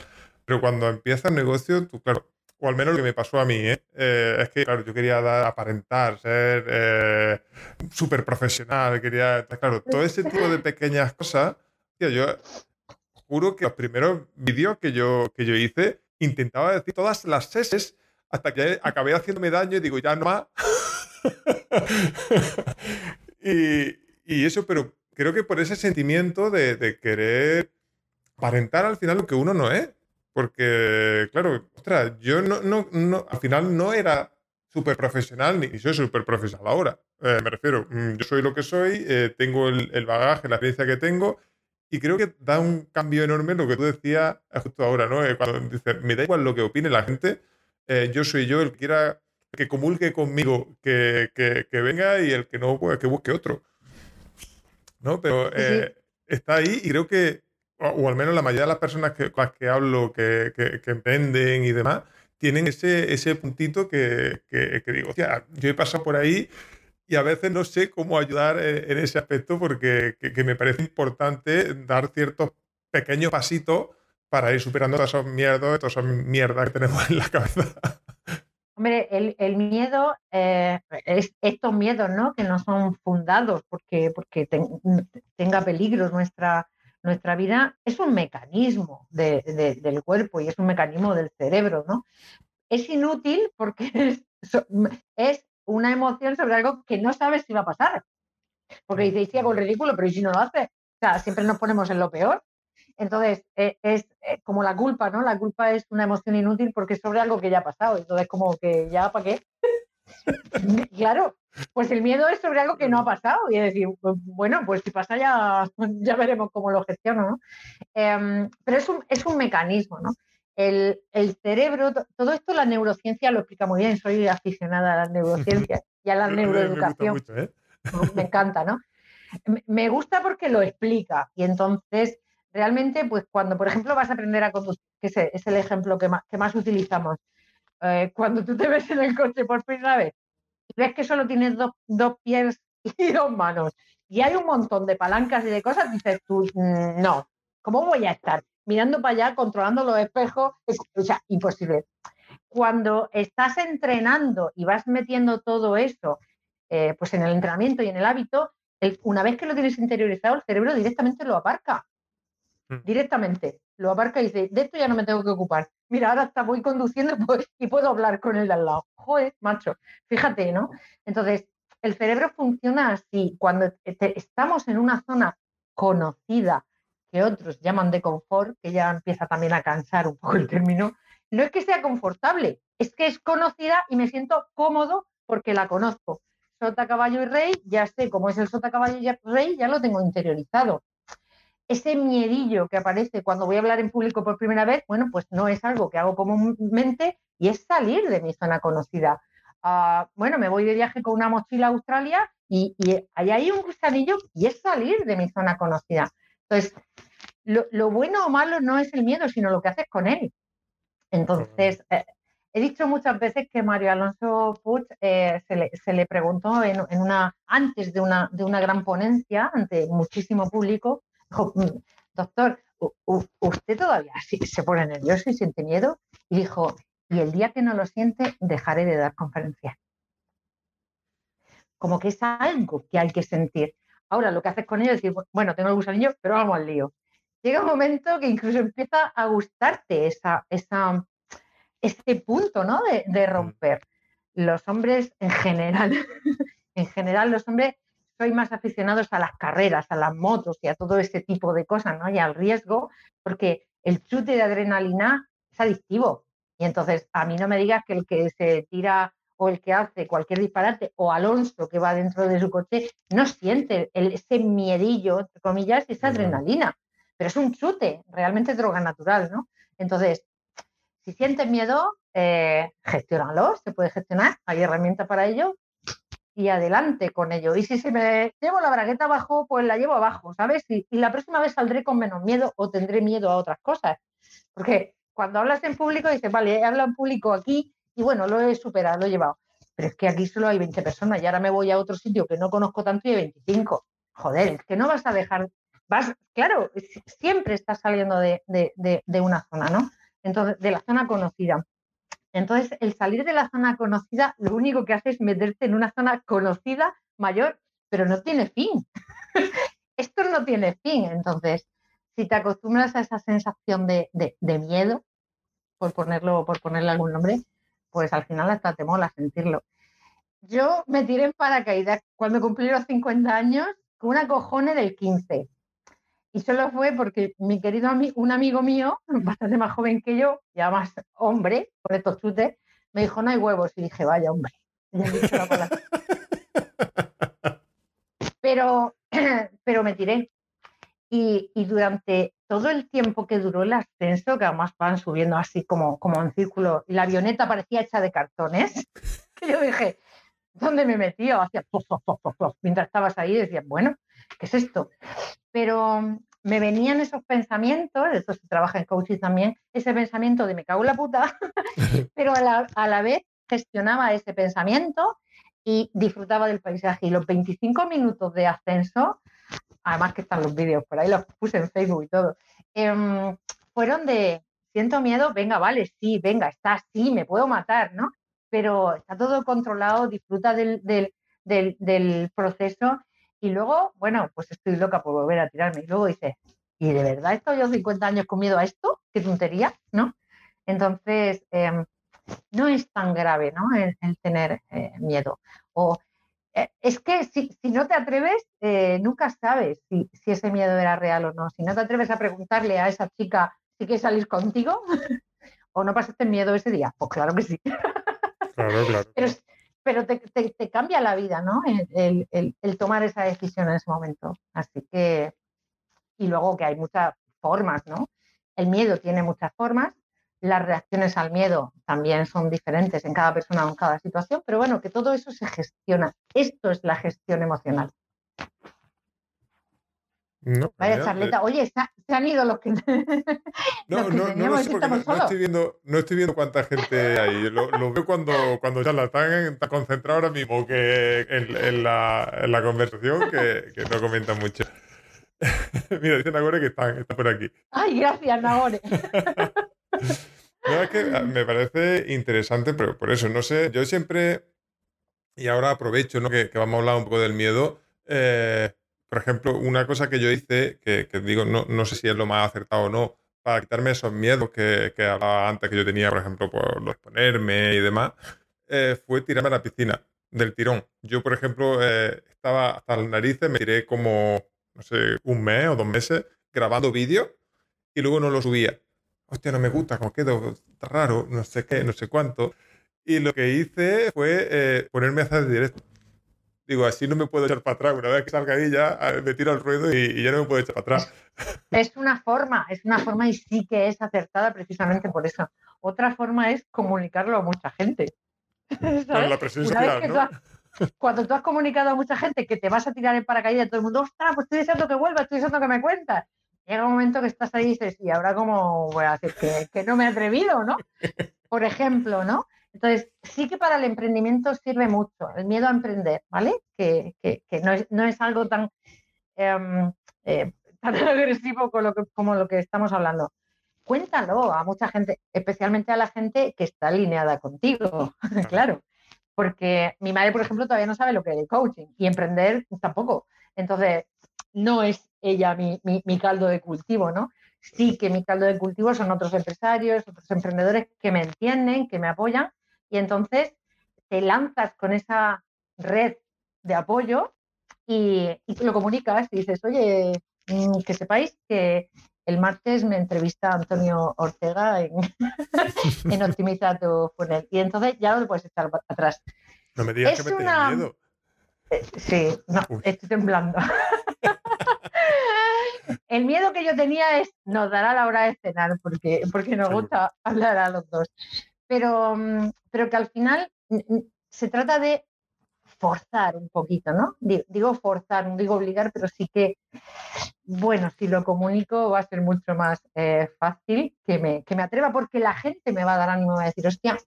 Pero cuando empieza el negocio, tú, claro, o al menos lo que me pasó a mí, ¿eh? Eh, es que, claro, yo quería dar, aparentar, ser eh, súper profesional, quería, claro, todo ese tipo de pequeñas cosas, yo juro que los primeros vídeos que yo, que yo hice, intentaba decir todas las seses hasta que acabé haciéndome daño y digo, ya no más. y, eso, pero creo que por ese sentimiento de querer aparentar al final lo que uno no es. Porque, claro, ostras, yo no, no, no, al final no era súper profesional, ni soy súper profesional ahora. Eh, me refiero, mm, yo soy lo que soy, eh, tengo el, bagaje, la experiencia que tengo, y creo que da un cambio enorme lo que tú decías justo ahora, ¿no? Eh, cuando dices, me da igual lo que opine la gente, yo soy yo, el que quiera que comulgue conmigo, que, que, que, venga, y el que no, pues que busque otro. ¿No? Pero está ahí y creo que, o, al menos la mayoría de las personas que, con las que hablo, que, que, emprenden y demás, tienen ese, ese puntito que, digo, yo he pasado por ahí y a veces no sé cómo ayudar en, ese aspecto porque me parece importante dar ciertos pequeños pasitos para ir superando todas esas mierdas, todas esas mierdas que tenemos en la cabeza. Hombre, el, miedo, eh, es, estos miedos, ¿no? Que no son fundados porque, porque tenga peligro nuestra, nuestra vida, es un mecanismo del cuerpo y es un mecanismo del cerebro, ¿no? Es inútil porque es, una emoción sobre algo que no sabes si va a pasar. Porque dices, sí, hago el ridículo, pero ¿y si no lo hace? O sea, siempre nos ponemos en lo peor. Entonces, e, es, eh, como la culpa, ¿no? La culpa es una emoción inútil porque es sobre algo que ya ha pasado. Entonces, como que ya, ¿para qué? Claro, pues el miedo es sobre algo que no ha pasado y es decir, pues, bueno, pues si pasa ya, ya veremos cómo lo gestiono, ¿no? Em, pero es un, es un mecanismo, ¿no? El, cerebro, todo esto la neurociencia lo explica muy bien, soy aficionada a la neurociencia y a la neuroeducación. ¿eh? Me encanta, ¿no? Me gusta porque lo explica y entonces realmente, pues cuando, por ejemplo, vas a aprender a conducir, que es, el ejemplo que más, que más utilizamos, eh, cuando tú te ves en el coche por primera vez y ves que solo tienes dos, dos pies y dos manos y hay un montón de palancas y de cosas, dices tú, mm, no, ¿cómo voy a estar mirando para allá, controlando los espejos? O sea, imposible. Cuando estás entrenando y vas metiendo todo eso eh, pues en el entrenamiento y en el hábito, una vez que lo tienes interiorizado, el cerebro directamente lo aparca. Mm. directamente. Lo abarca y dice, de esto ya no me tengo que ocupar. Mira, ahora está, voy conduciendo y puedo hablar con él al lado. Joder, macho, fíjate, ¿no? Entonces, el cerebro funciona así. Cuando estamos en una zona conocida, que otros llaman de confort, que ya empieza también a cansar un poco el término, no es que sea confortable, es que es conocida y me siento cómodo porque la conozco. Sota, caballo y rey, ya sé cómo es el sota, caballo y rey, ya lo tengo interiorizado ese miedillo que aparece cuando voy a hablar en público por primera vez, bueno, pues no es algo que hago comúnmente y es salir de mi zona conocida. Ah, bueno, me voy de viaje con una mochila a Australia y, ahí hay un gusanillo y es salir de mi zona conocida. Entonces, lo, bueno o malo no es el miedo, sino lo que haces con él. Entonces, eh, he dicho muchas veces que Mario Alonso Puig eh, se, le, preguntó en, una, antes de una, de una gran ponencia ante muchísimo público, doctor, ¿usted todavía se pone nervioso y siente miedo? Y dijo, y el día que no lo siente, dejaré de dar conferencias. Como que es algo que hay que sentir. Ahora lo que haces con ello es decir, bueno, tengo el gusanillo, pero vamos al lío. Llega un momento que incluso empieza a gustarte esa, esa, este punto ¿no? de, de romper. Los hombres en general, en general los hombres soy más aficionados a las carreras, a las motos y a todo ese tipo de cosas, ¿no? Y al riesgo, porque el chute de adrenalina es adictivo. Y entonces, a mí no me digas que el que se tira o el que hace cualquier disparate o Alonso que va dentro de su coche no siente ese miedillo, entre comillas, esa adrenalina. Pero es un chute, realmente es droga natural, ¿no? Entonces, si sientes miedo, eh, gestiónalo, se puede gestionar, hay herramientas para ello, y adelante con ello. Y si se me llevo la bragueta abajo, pues la llevo abajo, ¿sabes? Y, la próxima vez saldré con menos miedo o tendré miedo a otras cosas. Porque cuando hablas en público dices, vale, he hablado en público aquí y bueno, lo he superado, lo he llevado. Pero es que aquí solo hay 20 personas y ahora me voy a otro sitio que no conozco tanto y hay 25. Joder, es que no vas a dejar, vas, claro, siempre estás saliendo de, de una zona, ¿no? Entonces, de la zona conocida. Entonces, el salir de la zona conocida, lo único que hace es meterte en una zona conocida mayor, pero no tiene fin. Esto no tiene fin. Entonces, si te acostumbras a esa sensación de, miedo, por ponerlo, por ponerle algún nombre, pues al final hasta te mola sentirlo. Yo me tiré en paracaídas cuando cumplí los 50 años con una cojone del 15. Y solo fue porque mi querido amigo, un amigo mío, bastante más joven que yo, ya más hombre, por estos chutes, me dijo, no hay huevos. Y dije, vaya, hombre. pero, pero me tiré. Y, durante todo el tiempo que duró el ascenso, que además van subiendo así como, como en círculo, y la avioneta parecía hecha de cartones, yo dije, ¿dónde me metí? Hacía mientras estabas ahí, decía, bueno, ¿qué es esto? Pero me venían esos pensamientos, esto se trabaja en coaching también, ese pensamiento de me cago en la puta, pero a la, a la vez gestionaba ese pensamiento y disfrutaba del paisaje. Y los 25 minutos de ascenso, además que están los vídeos por ahí, los puse en Facebook y todo, em, fueron de, siento miedo, venga, vale, sí, venga, está así, me puedo matar, ¿no? Pero está todo controlado, disfruta del, del, del, proceso y luego, bueno, pues estoy loca por volver a tirarme. Y luego dices, ¿y de verdad he estado yo 50 años con miedo a esto? ¿Qué tontería? ¿No? Entonces, em, no es tan grave ¿no? el, tener eh, miedo. O, eh, es que si, no te atreves, eh, nunca sabes si, ese miedo era real o no. Si no te atreves a preguntarle a esa chica si quiere salir contigo o no pasaste miedo ese día, pues claro que sí. Claro, claro. Pero, te, cambia la vida, ¿no? El, el, tomar esa decisión en ese momento. Así que, y luego que hay muchas formas, ¿no? El miedo tiene muchas formas las reacciones al miedo también son diferentes en cada persona o en cada situación, pero bueno, que todo eso se gestiona. Esto es la gestión emocional. Vaya charleta, oye, se, han ido los que. no, no, no, sé porque no, estoy viendo, no estoy viendo cuánta gente hay. Lo, veo cuando, cuando ya la están, concentrado ahora mismo que en, la, conversación que, no comentan mucho. Mira, dice Nagore que están, está por aquí. Ay, gracias, Nagore. No, es que ah, me parece interesante, pero por eso, no sé, yo siempre, y ahora aprovecho, ¿no? Que, vamos a hablar un poco del miedo. Eh, por ejemplo, una cosa que yo hice, que, digo, no, no, sé si es lo más acertado o no, para quitarme esos miedos que, hablaba antes que yo tenía, por ejemplo, por lo exponerme y demás, eh, fue tirarme a la piscina del tirón. Yo, por ejemplo, eh, estaba hasta las narices, me tiré como, no sé, un mes o dos meses grabando vídeos y luego no lo subía hostia, no me gusta, como quedo, raro, no sé qué, no sé cuánto. Y lo que hice fue eh, ponerme a hacer directo. Digo, así no me puedo echar para atrás. Una vez que salga ahí ya me tiro al ruedo y, ya no me puedo echar para atrás. Es una forma, es una forma y sí que es acertada precisamente por eso. Otra forma es comunicarlo a mucha gente. Con la presión social, ¿no? cuando tú has comunicado a mucha gente que te vas a tirar en paracaídas, todo el mundo, ostras, pues estoy deseando que vuelva, estoy deseando que me cuentas llega un momento que estás ahí y dices, y ahora cómo voy a hacer que, no me he atrevido, ¿no? Por ejemplo, ¿no? Entonces, sí que para el emprendimiento sirve mucho el miedo a emprender, ¿vale? Que, no, es, algo tan, em, eh, tan agresivo como lo, que, como lo que estamos hablando. Cuéntalo a mucha gente, especialmente a la gente que está alineada contigo, claro. Porque mi madre, por ejemplo, todavía no sabe lo que es el coaching y emprender tampoco. Entonces, no es ella mi, mi, caldo de cultivo, ¿no? Sí que mi caldo de cultivo son otros empresarios, otros emprendedores que me entienden, que me apoyan, y entonces te lanzas con esa red de apoyo y, lo comunicas y dices, oye, mm, que sepáis que el martes me entrevista Antonio Ortega en, en Optimiza tu Funnel. Y entonces ya lo puedes echar atrás. No me digas que me una... miedo. Eh, sí, no, estoy temblando. El miedo que yo tenía es, nos dará la hora de cenar, porque, porque nos gusta hablar a los dos. Pero, mm, pero que al final se trata de forzar un poquito, ¿no? Digo forzar, no digo obligar, pero sí que, bueno, si lo comunico va a ser mucho más eh, fácil que me, que me atreva, porque la gente me va a dar ánimo, a decir, hostia,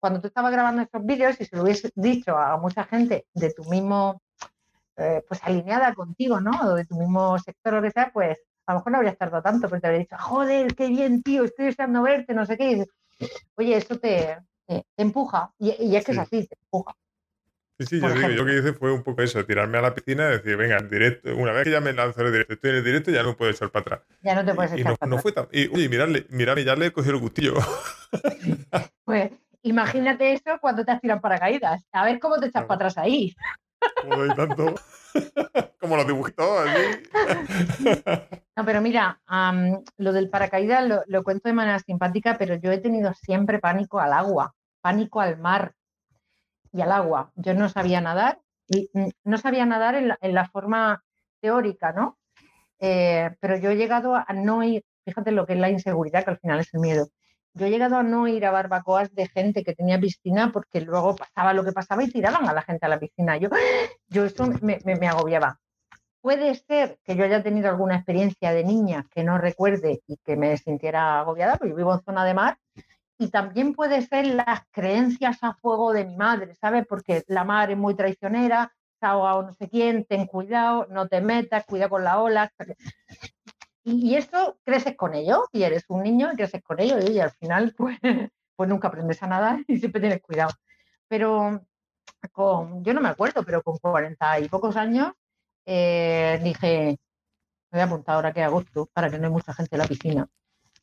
cuando tú estabas grabando estos vídeos, y se lo hubiese dicho a mucha gente de tu mismo eh, pues alineada contigo, ¿no? O de tu mismo sector o que sea, pues a lo mejor no habrías tardado tanto, porque te habría dicho, joder, qué bien, tío, estoy deseando verte, no sé qué. Oye, eso te, empuja. Y, es que es así, te empuja. Sí, sí, yo digo, yo lo que hice fue un poco eso, tirarme a la piscina y decir, venga, en directo, una vez que ya me lanzo en el directo, estoy en el directo, ya no puedo echar para atrás. Ya no te puedes echar y no, para no Fue tan, y oye, mirarle, mirarle, ya le he cogido el gustillo. pues imagínate eso cuando te has tirado paracaídas. A ver cómo te echas para atrás ahí. Como tanto. Como los dibujitos, No, pero mira, lo del paracaídas lo, cuento de manera simpática, pero yo he tenido siempre pánico al agua, pánico al mar y al agua. Yo no sabía nadar y mm, no sabía nadar en la, forma teórica, ¿no? Eh, pero yo he llegado a no ir, fíjate lo que es la inseguridad, que al final es el miedo yo he llegado a no ir a barbacoas de gente que tenía piscina porque luego pasaba lo que pasaba y tiraban a la gente a la piscina. Yo, yo eso me, agobiaba. puede ser que yo haya tenido alguna experiencia de niña que no recuerde y que me sintiera agobiada, porque yo vivo en zona de mar, y también puede ser las creencias a fuego de mi madre, ¿sabes? Porque la madre es muy traicionera, se ha no sé quién, ten cuidado, no te metas, cuida con la ola. Y, eso creces con ello, y eres un niño y creces con ello, y al final, pues, pues nunca aprendes a nadar y siempre tienes cuidado. Pero con, yo no me acuerdo, pero con 40 y pocos años eh, dije, me voy a apuntar ahora que es agosto, para que no hay mucha gente en la piscina,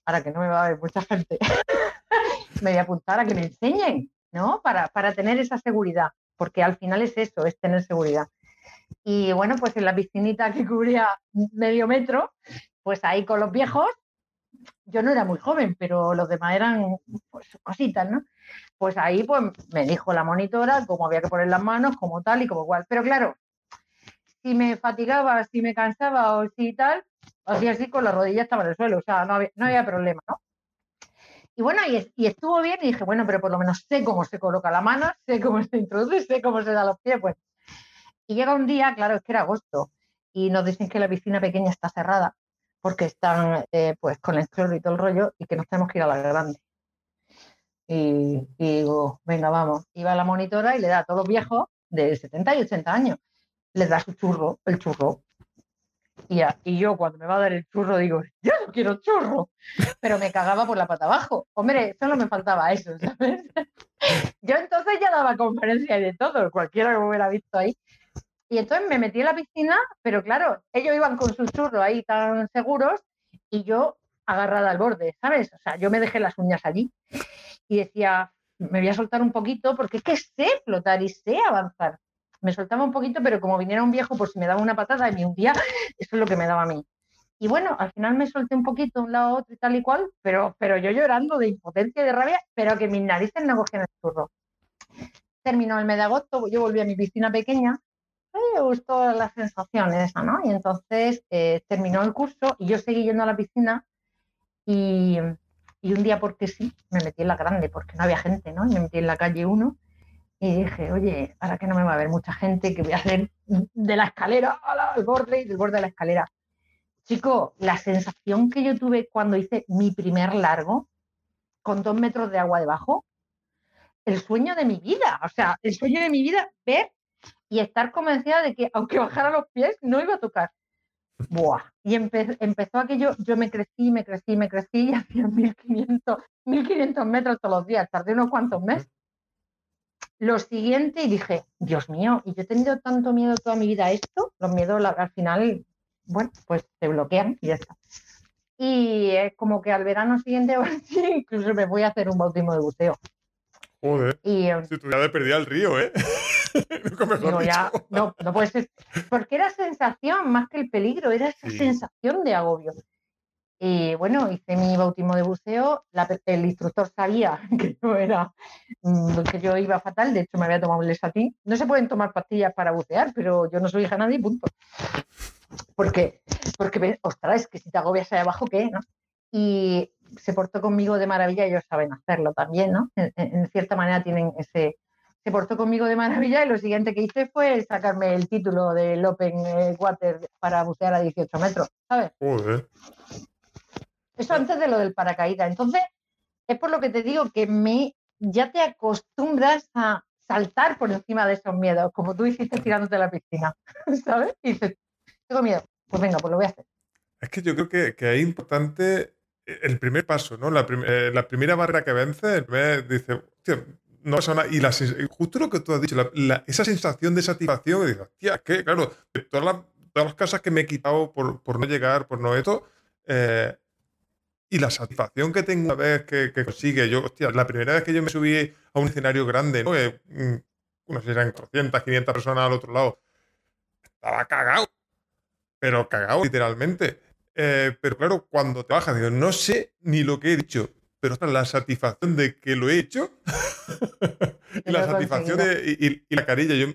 para que no me va a ver mucha gente. me voy a apuntar a que me enseñen, ¿no? Para, para tener esa seguridad, porque al final es eso, es tener seguridad. Y bueno, pues en la piscinita que cubría medio metro, pues ahí con los viejos, yo no era muy joven, pero los demás eran pues, cositas, ¿no? Pues ahí pues me dijo la monitora cómo había que poner las manos, como tal y como igual. Pero claro, si me fatigaba, si me cansaba o si tal, hacía así con la rodilla estaba en el suelo, o sea, no había, problema, ¿no? Y bueno, y, estuvo bien y dije, bueno, pero por lo menos sé cómo se coloca la mano, sé cómo se introduce, sé cómo se da los pies, pues. Y llega un día, claro, es que era agosto, y nos dicen que la piscina pequeña está cerrada porque están eh, pues con el cloro y todo el rollo y que nos tenemos que ir a la grande. Y, digo, venga, vamos. Iba a la monitora y le da a todos los viejos de 70 y 80 años, les da su churro, el churro. Y, y yo cuando me va a dar el churro digo, yo no quiero churro, pero me cagaba por la pata abajo. Hombre, solo me faltaba eso, ¿sabes? yo entonces ya daba conferencia y de todo, cualquiera que me hubiera visto ahí. Y entonces me metí en la piscina, pero claro, ellos iban con sus churros ahí tan seguros y yo agarrada al borde, ¿sabes? O sea, yo me dejé las uñas allí y decía, me voy a soltar un poquito porque es que sé flotar y sé avanzar. Me soltaba un poquito, pero como viniera un viejo, pues si me daba una patada y me hundía, eso es lo que me daba a mí. Y bueno, al final me solté un poquito un lado a otro y tal y cual, pero, pero yo llorando de impotencia y de rabia, pero que mis narices no cogían el churro. Terminó el mes de agosto, yo volví a mi piscina pequeña me gustó la sensación esa, ¿no? Y entonces eh, terminó el curso y yo seguí yendo a la piscina y, un día porque sí, me metí en la grande, porque no había gente, ¿no? Y me metí en la calle 1 y dije, oye, ¿para qué no me va a ver mucha gente? que voy a hacer de la escalera al borde y del borde de la escalera? Chico, la sensación que yo tuve cuando hice mi primer largo, con dos metros de agua debajo, el sueño de mi vida, o sea, el sueño de mi vida, ver y estar convencida de que aunque bajara los pies, no iba a tocar. Buah. Y empezó aquello, yo me crecí, me crecí, me crecí y hacía 1500, 1500 metros todos los días, tardé unos cuantos meses. Lo siguiente, y dije, Dios mío, y yo he tenido tanto miedo toda mi vida a esto, los miedos al final, bueno, pues se bloquean y ya está. Y es como que al verano siguiente, incluso me voy a hacer un bautismo de buceo. Joder. Y, em, si tú ya perdía el río, ¿eh? no, no puede ser. Porque era sensación más que el peligro, era esa sensación de agobio. Y bueno, hice mi bautismo de buceo. el instructor sabía que yo era, mm, que yo iba fatal. De hecho, me había tomado un lesatín. No se pueden tomar pastillas para bucear, pero yo no soy hija de nadie, punto. Porque, porque, ostras, es que si te agobias ahí abajo, ¿qué? ¿no? Y se portó conmigo de maravilla. Ellos saben hacerlo también, ¿no? en cierta manera tienen ese, se portó conmigo de maravilla y lo siguiente que hice fue sacarme el título del Open eh, Water para bucear a 18 metros, ¿sabes? Eso antes de lo del paracaídas. Entonces, es por lo que te digo que me ya te acostumbras a saltar por encima de esos miedos, como tú hiciste tirándote a la piscina, ¿sabes? Y dices, tengo miedo, pues venga, pues lo voy a hacer. Es que yo creo que, que es importante el primer paso, ¿no? La, eh, la primera barrera que vence, el primer, dice, no pasa nada. Y la, justo lo que tú has dicho, esa sensación de satisfacción, de hostia, que claro, todas las, todas casas que me he quitado por, no llegar, por no esto, eh, y la satisfacción que tengo una vez que, consigue, yo, hostia, la primera vez que yo me subí a un escenario grande, ¿no? Eh, mm, sé si eran 400, 500 personas al otro lado, estaba cagado, pero cagado literalmente. Eh, pero claro, cuando te bajas, digo, no sé ni lo que he dicho, pero la satisfacción de que lo he hecho y la satisfacción de, y, la carilla, yo,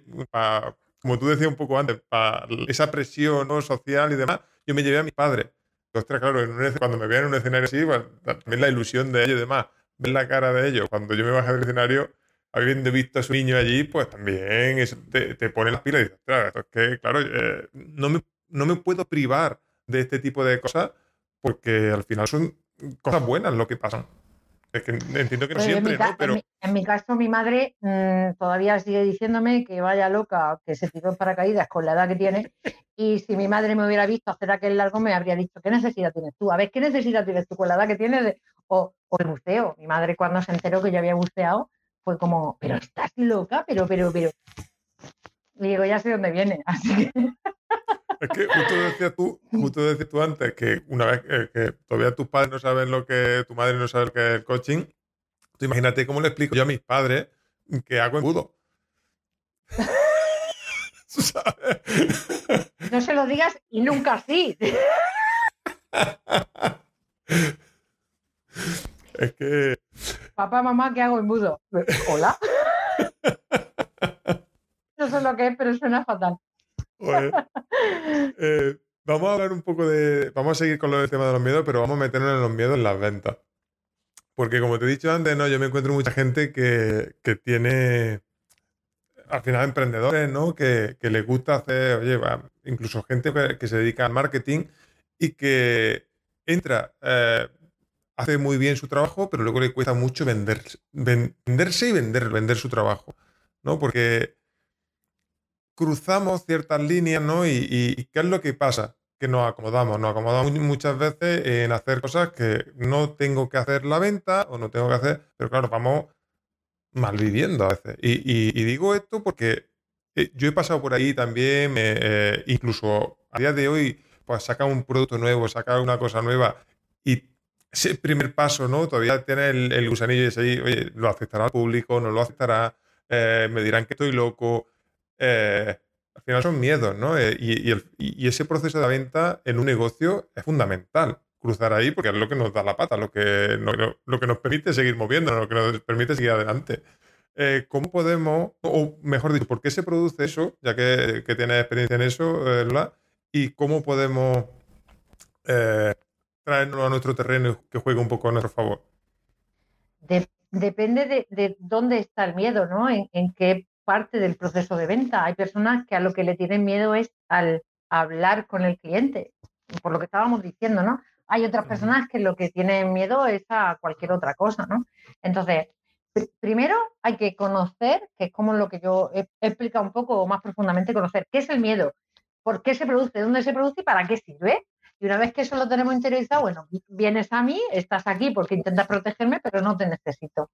como tú decías un poco antes, para esa presión ¿no? social y demás, yo me llevé a mi padre. Ostras, claro, cuando me vean en un escenario así, pues, también la ilusión de ellos y demás, ver la cara de ellos. Cuando yo me bajé del escenario, habiendo visto a su niño allí, pues también te, te, pone las pilas y dices, ostras, esto es que, claro, eh, no me no me puedo privar de este tipo de cosas porque al final son cosas buenas lo que pasan. Es que entiendo que no pues siempre, ¿no? Pero... En mi, caso, mi madre mm, todavía sigue diciéndome que vaya loca, que se tiró en paracaídas con la edad que tiene. Y si mi madre me hubiera visto hacer aquel largo, me habría dicho, ¿qué necesidad tienes tú? A ver, ¿qué necesidad tienes tú con la edad que tienes? O, o, el buceo. Mi madre, cuando se enteró que yo había buceado, fue como, pero estás loca, pero, pero, pero. Y digo, ya sé dónde viene. Así que. Es que justo decías tú, justo decías tú antes que una vez que, todavía tus padres no saben lo que, tu madre no sabe lo que es el coaching, tú imagínate cómo le explico yo a mis padres que hago embudo. no se lo digas y nunca así. es que. Papá, mamá, ¿qué hago embudo? ¿Hola? no sé lo que es, pero suena fatal. Eh, vamos a hablar un poco de. Vamos a seguir con lo del tema de los miedos, pero vamos a meternos en los miedos en las ventas. Porque como te he dicho antes, ¿no? Yo me encuentro mucha gente que, tiene. Al final, emprendedores, ¿no? Que, que les gusta hacer. Oye, incluso gente que, se dedica al marketing y que entra. Eh, hace muy bien su trabajo, pero luego le cuesta mucho venderse, venderse y vender, vender su trabajo. ¿no? Porque cruzamos ciertas líneas, ¿no? Y, ¿qué es lo que pasa? Que nos acomodamos, nos acomodamos muchas veces en hacer cosas que no tengo que hacer la venta o no tengo que hacer, pero claro, vamos malviviendo a veces. Y, digo esto porque eh, yo he pasado por ahí también, eh, incluso a día de hoy, pues sacar un producto nuevo, sacar una cosa nueva y ese primer paso, ¿no? Todavía tiene el, gusanillo y oye, ¿lo aceptará el público? ¿No lo aceptará? Eh, ¿Me dirán que estoy loco? Eh, al final son miedos, ¿no? Eh, y, ese proceso de venta en un negocio es fundamental. Cruzar ahí porque es lo que nos da la pata, lo que, lo que nos permite seguir moviendo, lo que nos permite seguir adelante. Eh, ¿Cómo podemos, o mejor dicho, por qué se produce eso, ya que, que tienes experiencia en eso, y cómo podemos traernos a nuestro terreno que juegue un poco a nuestro favor? depende de, dónde está el miedo, ¿no? En, qué parte del proceso de venta. Hay personas que a lo que le tienen miedo es al hablar con el cliente, por lo que estábamos diciendo, ¿no? Hay otras personas que lo que tienen miedo es a cualquier otra cosa, ¿no? Entonces, primero hay que conocer, que es como lo que yo he, explicado un poco más profundamente, conocer qué es el miedo, por qué se produce, dónde se produce y para qué sirve. Y una vez que eso lo tenemos interiorizado, bueno, vienes a mí, estás aquí porque intentas protegerme, pero no te necesito.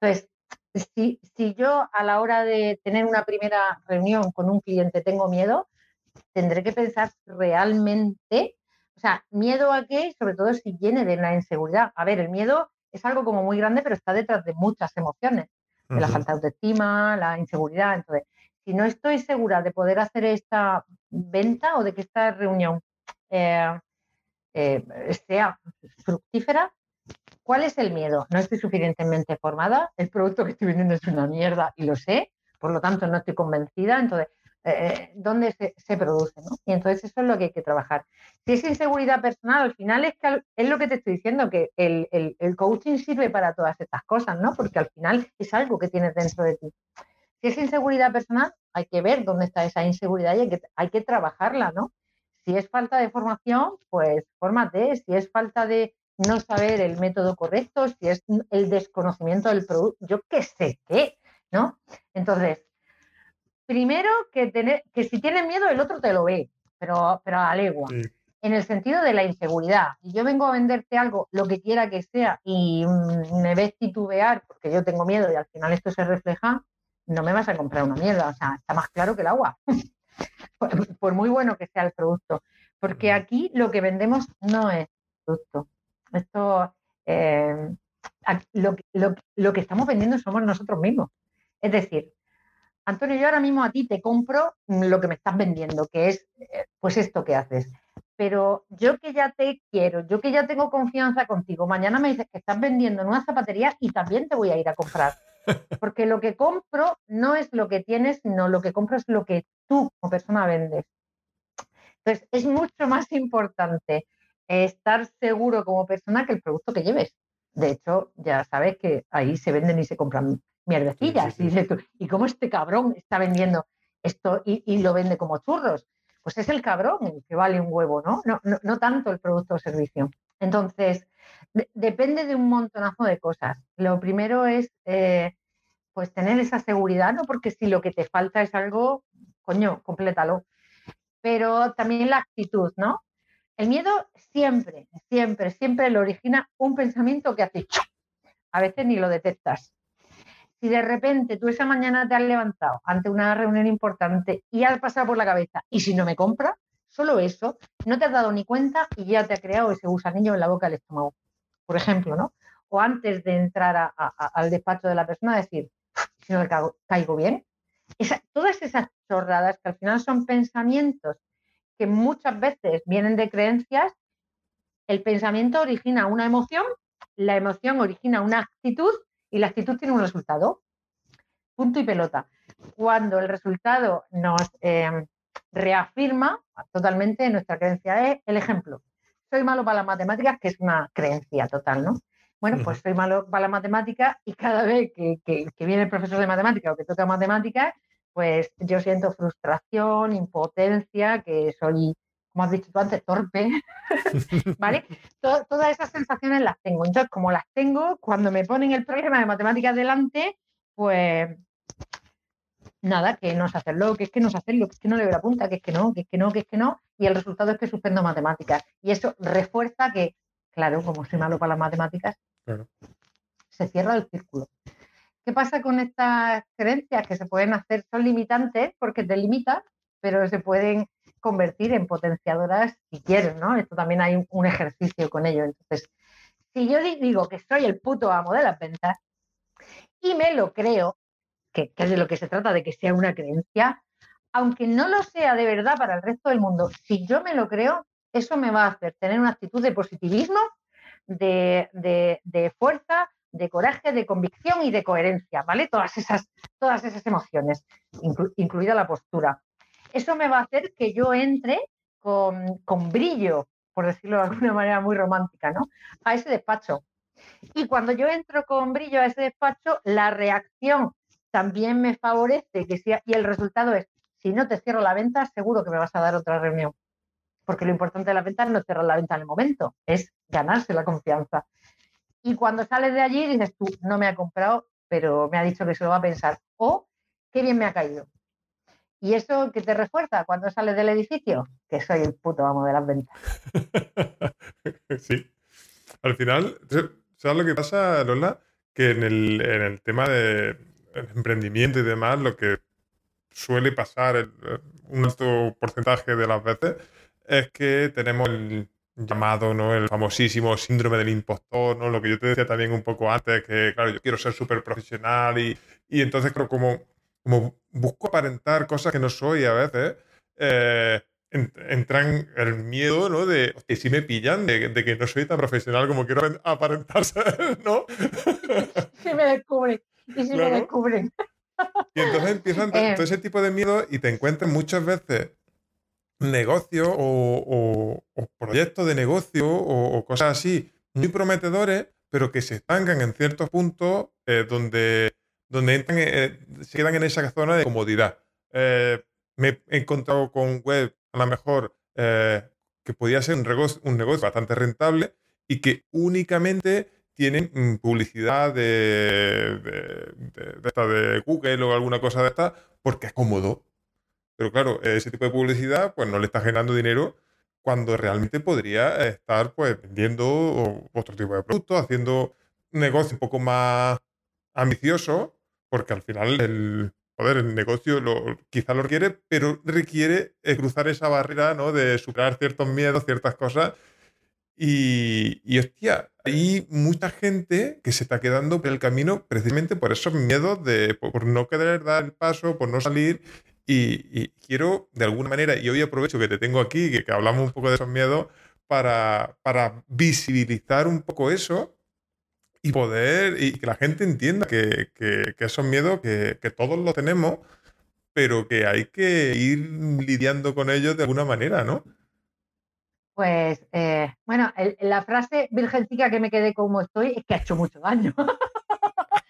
Entonces, si, si yo a la hora de tener una primera reunión con un cliente tengo miedo, tendré que pensar realmente, o sea, miedo a qué, sobre todo si viene de una inseguridad. A ver, el miedo es algo como muy grande, pero está detrás de muchas emociones, de la falta de autoestima, la inseguridad. Entonces, si no estoy segura de poder hacer esta venta o de que esta reunión eh, eh, sea fructífera, ¿Cuál es el miedo? No estoy suficientemente formada, el producto que estoy vendiendo es una mierda y lo sé, por lo tanto no estoy convencida, entonces, eh, eh, ¿dónde se, produce? Y entonces eso es lo que hay que trabajar. Si es inseguridad personal, al final es, que, es lo que te estoy diciendo, que el, coaching sirve para todas estas cosas, ¿no? Porque al final es algo que tienes dentro de ti. Si es inseguridad personal, hay que ver dónde está esa inseguridad y hay que, hay que trabajarla, ¿no? Si es falta de formación, pues fórmate. Si es falta de no saber el método correcto, si es el desconocimiento del producto, yo qué sé qué, ¿no? Entonces, primero que, tener, que si tienes miedo, el otro te lo ve, pero, pero a legua. En el sentido de la inseguridad. Y yo vengo a venderte algo, lo que quiera que sea, y me ves titubear porque yo tengo miedo y al final esto se refleja, no me vas a comprar una mierda. O sea, está más claro que el agua. por muy bueno que sea el producto. Porque aquí lo que vendemos no es producto, esto, eh, lo, que estamos vendiendo somos nosotros mismos. Es decir, Antonio, yo ahora mismo a ti te compro lo que me estás vendiendo, que es eh, pues esto que haces. Pero yo que ya te quiero, yo que ya tengo confianza contigo, mañana me dices que estás vendiendo en una zapatería y también te voy a ir a comprar. Porque lo que compro no es lo que tienes, sino lo que compro es lo que tú como persona vendes. Entonces, es mucho más importante estar seguro como persona que el producto que lleves. De hecho, ya sabes que ahí se venden y se compran mierdecillas. Y, cómo este cabrón está vendiendo esto y, lo vende como churros? pues es el cabrón el que vale un huevo, ¿no? No, no, tanto el producto o servicio. Entonces, depende de un montonazo de cosas. Lo primero es, eh, pues, tener esa seguridad, ¿no? Porque si lo que te falta es algo, coño, complétalo. Pero también la actitud, ¿no? El miedo siempre, siempre, siempre lo origina un pensamiento que hace a veces ni lo detectas. Si de repente tú esa mañana te has levantado ante una reunión importante y has pasado por la cabeza, ¿y si no me compra? Solo eso, no te has dado ni cuenta y ya te ha creado ese gusanillo en la boca del estómago, por ejemplo, ¿no? O antes de entrar al despacho de la persona, decir, si no caigo, bien. todas esas chorradas que al final son pensamientos que muchas veces vienen de creencias, el pensamiento origina una emoción la emoción origina una actitud y la actitud tiene un resultado. Punto y pelota. Cuando el resultado nos eh, reafirma totalmente nuestra creencia es el ejemplo. Soy malo para las matemáticas, que es una creencia total, ¿no? Bueno, pues soy malo para las matemáticas y cada vez que, que viene el profesor de matemáticas o que toca matemáticas, pues yo siento frustración, impotencia, que soy como has dicho tú antes, torpe, ¿vale? todas esas sensaciones las tengo. Entonces, como las tengo, cuando me ponen el problema de matemáticas delante, pues nada, que no sé hacerlo, que es que no sé hacerlo, que es que no le veo la punta, que es que no, que es que no, que es que no, y el resultado es que suspendo matemáticas. Y eso refuerza que, claro, como soy malo para las matemáticas, se cierra el círculo. ¿Qué pasa con estas creencias que se pueden hacer? Son limitantes porque te limitan, pero se pueden convertir en potenciadoras si quieres, ¿no? Esto también hay un, ejercicio con ello. Entonces, si yo digo que soy el puto amo de las ventas y me lo creo, que, es de lo que se trata, de que sea una creencia, aunque no lo sea de verdad para el resto del mundo, si yo me lo creo, eso me va a hacer tener una actitud de positivismo, de, fuerza, de coraje, de convicción y de coherencia, ¿vale? Todas esas, todas esas emociones, incluida la postura eso me va a hacer que yo entre con, brillo, por decirlo de alguna manera muy romántica, ¿no? A ese despacho. Y cuando yo entro con brillo a ese despacho, la reacción también me favorece que sea, y el resultado es, si no te cierro la venta, seguro que me vas a dar otra reunión. Porque lo importante de la venta no es cerrar la venta en el momento, es ganarse la confianza. Y cuando sales de allí dices tú, no me ha comprado, pero me ha dicho que se lo va a pensar. O qué bien me ha caído. ¿Y eso que te refuerza cuando sales del edificio? Que soy el puto amo de las ventas. sí. Al final, ¿sabes lo que pasa, Lola? Que en el, tema de emprendimiento y demás, lo que suele pasar un alto porcentaje de las veces es que tenemos el llamado, ¿no? El famosísimo síndrome del impostor, ¿no? Lo que yo te decía también un poco antes, que claro, yo quiero ser súper profesional y, y entonces creo como como busco aparentar cosas que no soy a veces, eh, entran el miedo, ¿no? De que si me pillan, de, que no soy tan profesional como quiero aparentarse, ¿no? Si me descubren. Y si me descubren. Y entonces empiezan eh. todo ese tipo de miedo y te encuentras muchas veces negocios o, proyectos de negocio o, cosas así muy prometedores, pero que se estancan en ciertos puntos eh, donde donde entran, eh, se quedan en esa zona de comodidad. Eh, me he encontrado con web, a lo mejor, eh, que podía ser un negocio, bastante rentable y que únicamente tienen mm, publicidad de, de, Google o alguna cosa de esta porque es cómodo. Pero claro, ese tipo de publicidad pues no le está generando dinero cuando realmente podría estar pues vendiendo otro tipo de productos, haciendo un negocio un poco más ambicioso porque al final el, poder el negocio lo, quizá lo requiere, pero requiere eh, cruzar esa barrera, ¿no? De superar ciertos miedos, ciertas cosas. Y, y, hostia, hay mucha gente que se está quedando por el camino precisamente por esos miedos de por, no querer dar el paso, por no salir. Y, quiero, de alguna manera, y hoy aprovecho que te tengo aquí, que, que hablamos un poco de esos miedos, para, para visibilizar un poco eso y poder, y que la gente entienda que, que, esos miedos que, todos los tenemos, pero que hay que ir lidiando con ellos de alguna manera, ¿no? Pues, eh, bueno, la frase virgencica que me quedé como estoy es que ha hecho mucho daño.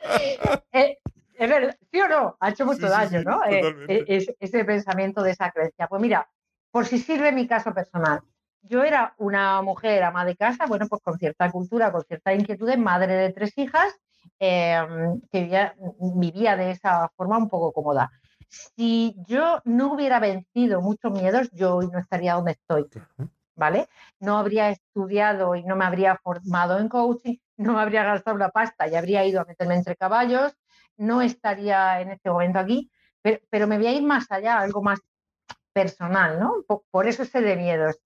Eh, es verdad, ¿sí o no? Ha hecho mucho daño, ¿no? Eh, ese pensamiento de esa creencia. Pues mira, por si sirve mi caso personal. Yo era una mujer ama de casa, bueno, pues con cierta cultura, con ciertas inquietudes, madre de tres hijas, em, que vivía, de esa forma un poco cómoda. Si yo no hubiera vencido muchos miedos, yo hoy no estaría donde estoy. ¿Vale? No habría estudiado y no me habría formado en coaching, no me habría gastado la pasta y habría ido a meterme entre caballos, no estaría en este momento aquí, pero, pero me voy a ir más allá, algo más personal, ¿no? Por, eso sé de miedos.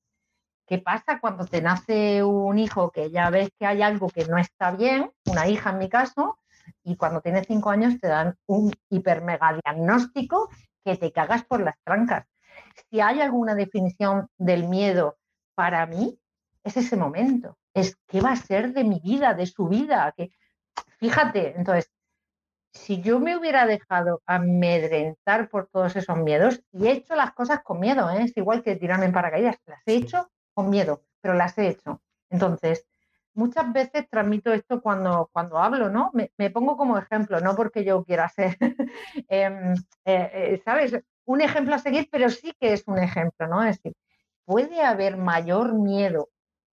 ¿Qué pasa cuando te nace un hijo que ya ves que hay algo que no está bien, una hija en mi caso, y cuando tienes cinco años te dan un hiper mega diagnóstico que te cagas por las trancas? Si hay alguna definición del miedo para mí, es ese momento. Es qué va a ser de mi vida, de su vida. Que, fíjate, entonces, si yo me hubiera dejado amedrentar por todos esos miedos, y he hecho las cosas con miedo, ¿eh? es igual que tirarme en paracaídas, las he hecho con miedo, pero las he hecho. Entonces, muchas veces transmito esto cuando, cuando hablo, ¿no? Me, pongo como ejemplo, no porque yo quiera ser, em, eh, eh, ¿sabes? Un ejemplo a seguir, pero sí que es un ejemplo, ¿no? Es decir, puede haber mayor miedo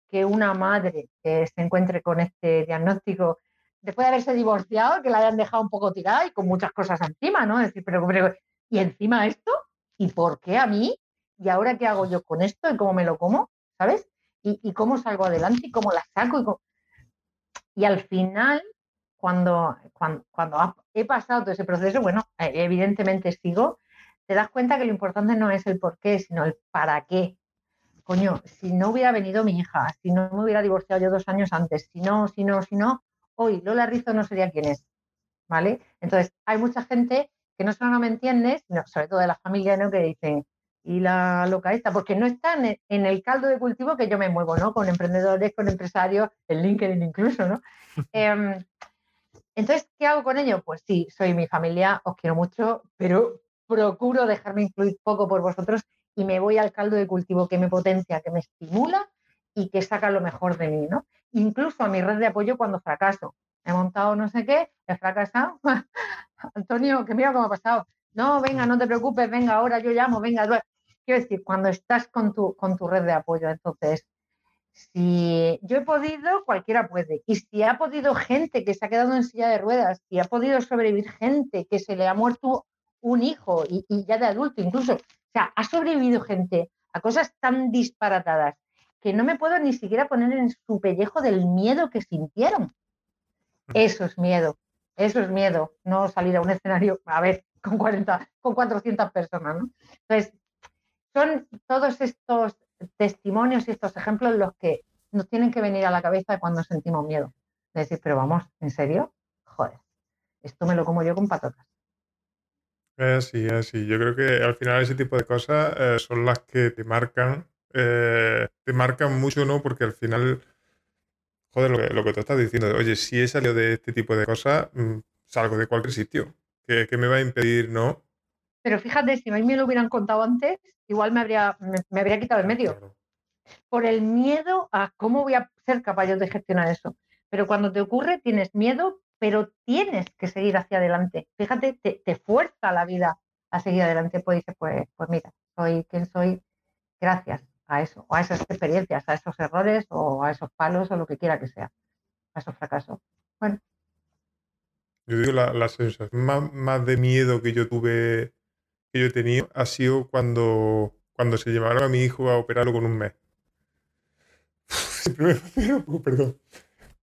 que una madre que se encuentre con este diagnóstico después de haberse divorciado, que la hayan dejado un poco tirada y con muchas cosas encima, ¿no? Es decir, pero, ¿y encima esto? ¿Y por qué a mí? ¿Y ahora qué hago yo con esto? ¿Y cómo me lo como? ¿Sabes? ¿Y, cómo salgo adelante? ¿Y cómo la saco? Y, al final, cuando, cuando, cuando, he pasado todo ese proceso, bueno, eh, evidentemente sigo, te das cuenta que lo importante no es el por qué, sino el para qué. Coño, si no hubiera venido mi hija, si no me hubiera divorciado yo dos años antes, si no, si no, si no, hoy Lola Rizo no sería quien es, ¿vale? Entonces, hay mucha gente que no solo no me entiende, sino sobre todo de la familia, ¿no? Que dicen, y la loca esta, porque no están en el caldo de cultivo que yo me muevo, ¿no? Con emprendedores, con empresarios, en LinkedIn incluso, ¿no? Em, entonces, ¿qué hago con ello? Pues sí, soy mi familia, os quiero mucho, pero procuro dejarme influir poco por vosotros y me voy al caldo de cultivo que me potencia, que me estimula y que saca lo mejor de mí, ¿no? Incluso a mi red de apoyo cuando fracaso. He montado no sé qué, he fracasado. Antonio, que mira cómo ha pasado. No, venga, no te preocupes, venga, ahora yo llamo, venga. Quiero decir, cuando estás con tu, con tu red de apoyo, entonces, si yo he podido, cualquiera puede. Y si ha podido gente que se ha quedado en silla de ruedas, si ha podido sobrevivir gente que se le ha muerto un hijo y, y ya de adulto incluso, o sea, ha sobrevivido gente a cosas tan disparatadas que no me puedo ni siquiera poner en su pellejo del miedo que sintieron. Eso es miedo, eso es miedo, no salir a un escenario, a ver, con 40, con 400 personas, ¿no? Entonces, son todos estos testimonios y estos ejemplos los que nos tienen que venir a la cabeza cuando sentimos miedo. De decir, pero vamos, ¿en serio? Joder, esto me lo como yo con patatas. Sí, sí. Yo creo que al final ese tipo de cosas eh, son las que te marcan eh, te marcan mucho, ¿no? Porque al final, joder, lo que, lo que tú estás diciendo, oye, si he salido de este tipo de cosas, mm, salgo de cualquier sitio. ¿Qué, me va a impedir, no? Pero fíjate, si a mí me lo hubieran contado antes, igual me habría, me, habría quitado el medio. Por el miedo a cómo voy a ser capaz yo de gestionar eso. Pero cuando te ocurre, tienes miedo, pero tienes que seguir hacia adelante. Fíjate, te, te fuerza la vida a seguir adelante. Pues dices, pues, pues mira, soy quien soy, gracias a eso, a esas experiencias, a esos errores o a esos palos o lo que quiera que sea, a esos fracasos. Bueno. Yo digo, la, sensación más, de miedo que yo tuve, que yo he tenido, ha sido cuando, cuando se llevaron a mi hijo a operarlo con un mes. Me perdón.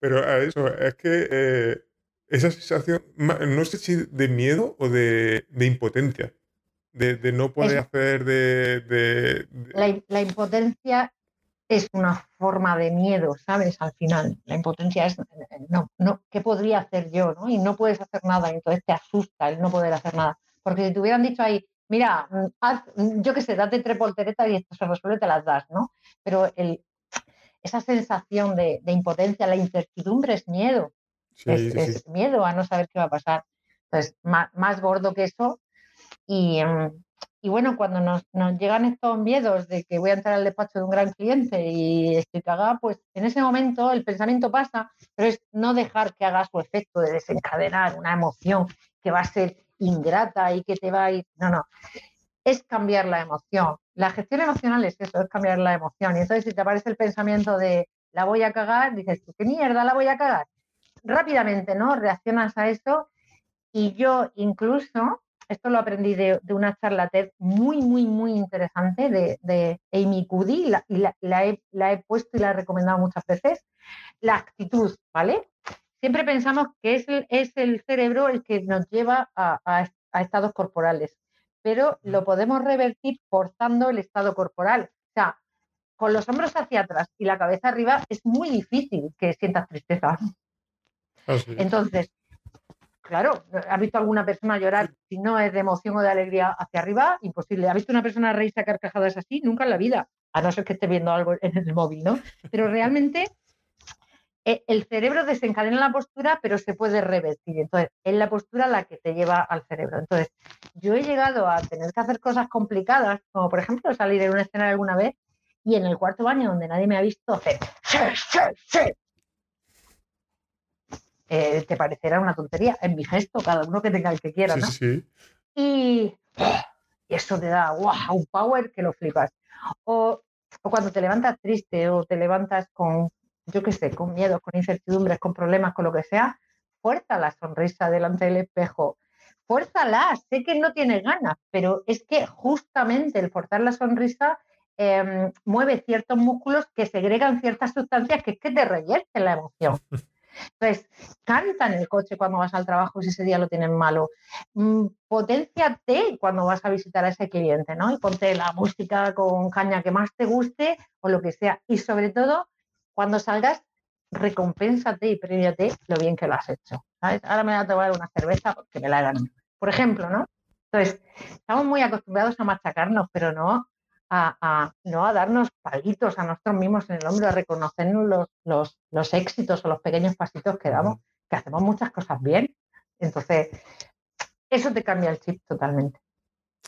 Pero a eso, es que eh, esa sensación, no sé si de miedo o de impotencia de, no poder hacer de... La, impotencia es una forma de miedo, ¿sabes? Al final, la impotencia es, no, no, ¿qué podría hacer yo? ¿no? Y no puedes hacer nada, entonces te asusta el no poder hacer nada. Porque si te hubieran dicho ahí, mira, haz, yo qué sé, date tres volteretas y esto se resuelve, te las das, ¿no? Pero el, esa sensación de, impotencia, la incertidumbre es miedo. es, miedo a no saber qué va a pasar. Entonces, más gordo que eso, Mm, y, bueno, cuando nos, llegan estos miedos de que voy a entrar al despacho de un gran cliente y estoy cagada, pues en ese momento el pensamiento pasa, pero es no dejar que haga su efecto de desencadenar una emoción que va a ser ingrata y que te va a ir. No, no. Es cambiar la emoción La gestión emocional es eso, es cambiar la emoción. Y entonces si te aparece el pensamiento de la voy a cagar, dices, ¿qué mierda la voy a cagar? Rápidamente, ¿no? Reaccionas a eso. Y yo incluso, esto lo aprendí de, una charla TED muy, muy, muy interesante de, de Amy Cuddy, y la, he, puesto y la he recomendado muchas veces, la actitud, ¿vale? Siempre pensamos que es el, es el cerebro el que nos lleva a estados corporales pero lo podemos revertir forzando el estado corporal. O sea, con los hombros hacia atrás y la cabeza arriba es muy difícil que sientas tristeza. Entonces, claro, ¿has visto alguna persona llorar si no es de emoción o de alegría hacia arriba? Imposible. ¿Has visto una persona reírse a carcajadas así? Nunca en la vida, a no ser que esté viendo algo en el móvil, ¿no? Pero realmente eh, el cerebro desencadena la postura, pero se puede revertir. Entonces, es la postura la que te lleva al cerebro. Entonces, yo he llegado a tener que hacer cosas complicadas, como por ejemplo salir en una escena alguna vez y en el cuarto baño donde nadie me ha visto hacer eh, te parecerá una tontería. En mi gesto, cada uno que tenga el que quiera, ¿no? Sí, Y, eso te da un power que lo flipas. o cuando te levantas triste o te levantas con yo qué sé, con miedos, con incertidumbres, con problemas, con lo que sea, fuerza la sonrisa delante del espejo. Fuérzala, sé que no tienes ganas, pero es que justamente el forzar la sonrisa em, mueve ciertos músculos que segregan ciertas sustancias que es que te revierten la emoción. Entonces, canta en el coche cuando vas al trabajo si ese día lo tienes malo. Mm, potenciate cuando vas a visitar a ese cliente, ¿no? Y ponte la música con caña que más te guste o lo que sea. Y sobre todo, cuando salgas, recompénsate y premiate lo bien que lo has hecho. Ahora me voy a tomar una cerveza porque me la hagan. Por ejemplo, ¿no? Entonces, estamos muy acostumbrados a machacarnos, pero no a, no a darnos palitos a nosotros mismos en el hombro, a reconocernos los, los, éxitos o los pequeños pasitos que damos, que hacemos muchas cosas bien. Entonces, eso te cambia el chip totalmente.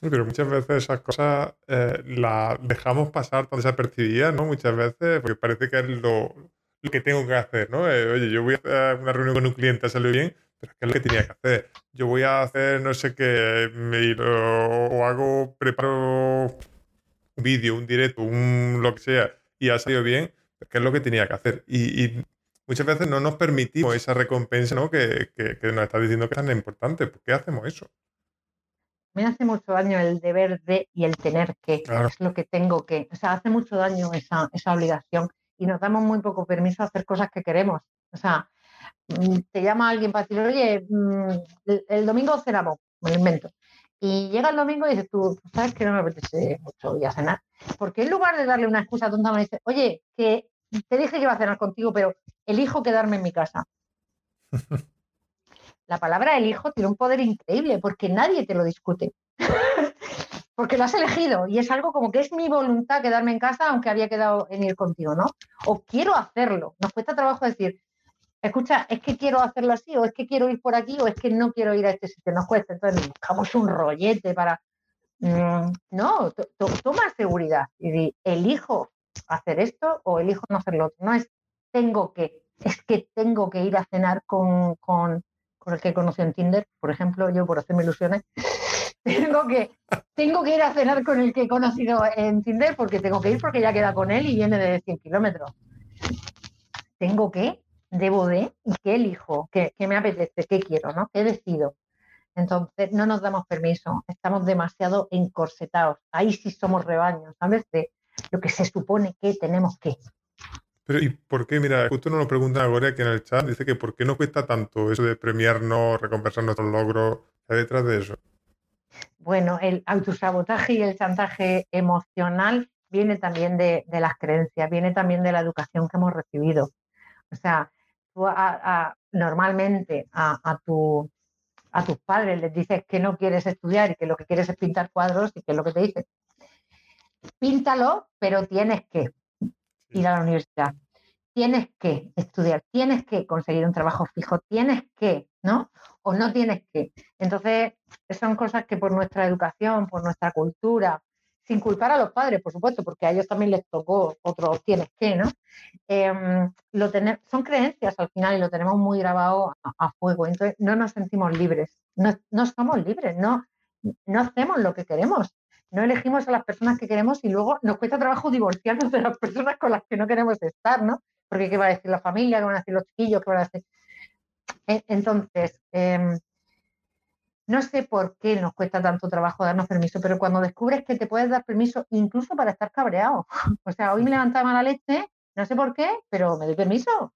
Pero muchas veces esas cosas eh, las dejamos pasar tan desapercibidas, ¿no? Muchas veces, porque parece que es lo, que tengo que hacer, ¿no? Eh, oye, yo voy a hacer una reunión con un cliente, salió bien, pero es que es lo que tenía que hacer. Yo voy a hacer no sé qué, me, o, hago, preparo vídeo, un directo, un lo que sea, y ha salido bien, pero que es lo que tenía que hacer. Y, muchas veces no nos permitimos esa recompensa, ¿no? Que, que, que nos está diciendo que es tan importante. ¿Por qué hacemos eso? me hace mucho daño el deber de y el tener que, es lo que tengo que. O sea, hace mucho daño esa, esa obligación y nos damos muy poco permiso a hacer cosas que queremos. O sea, mm, te llama alguien para decir, oye, mm, el, domingo cenamos, me lo invento. Y llega el domingo y dices tú, sabes que no me apetece mucho ir a cenar. Porque en lugar de darle una excusa tonta, me dice, oye, que te dije que iba a cenar contigo, pero elijo quedarme en mi casa. la palabra elijo tiene un poder increíble porque nadie te lo discute. porque lo has elegido y es algo como que es mi voluntad quedarme en casa aunque había quedado en ir contigo, ¿no? O quiero hacerlo. Nos cuesta trabajo decir, escucha, es que quiero hacerlo así, o es que quiero ir por aquí, o es que no quiero ir a este sitio. Nos cuesta. Entonces buscamos un rollete para. Mm, no, toma seguridad y di, elijo hacer esto o elijo no hacerlo otro. No es tengo que, es que tengo que ir a cenar con, con el que he conocido en Tinder, por ejemplo, yo por hacerme ilusiones, tengo que, tengo que ir a cenar con el que he conocido en Tinder porque tengo que ir porque ya queda con él y viene de 100 kilómetros. Tengo que, debo de, y qué elijo, qué, me apetece, qué quiero, ¿no? ¿Qué decido? Entonces, no nos damos permiso, estamos demasiado encorsetados. Ahí sí somos rebaños, ¿sabes? De lo que se supone que tenemos que. Pero ¿y por qué? Mira, justo nos lo pregunta ahora aquí en el chat, dice que ¿por qué no cuesta tanto eso de premiarnos, recompensar nuestros logros? ¿Qué hay detrás de eso? Bueno, el autosabotaje y el chantaje emocional viene también de, las creencias, viene también de la educación que hemos recibido. O sea, tú normalmente a, tu, a tus padres les dices que no quieres estudiar y que lo que quieres es pintar cuadros y que es lo que te dicen. Píntalo, pero tienes que ir a la universidad, tienes que estudiar, tienes que conseguir un trabajo fijo, tienes que, ¿no? O no tienes que. Entonces, son cosas que por nuestra educación, por nuestra cultura, sin culpar a los padres, por supuesto, porque a ellos también les tocó otro tienes que, ¿no? Em, lo son creencias al final y lo tenemos muy grabado a, fuego. Entonces, no nos sentimos libres, no, no somos libres, no, no hacemos lo que queremos. no elegimos a las personas que queremos y luego nos cuesta trabajo divorciarnos de las personas con las que no queremos estar, ¿no? Porque qué va a decir la familia, qué van a decir los chiquillos, qué van a decir... E, entonces, em, no sé por qué nos cuesta tanto trabajo darnos permiso, pero cuando descubres que te puedes dar permiso incluso para estar cabreado, o sea, hoy me levantaba mala leche, no sé por qué, pero me doy permiso.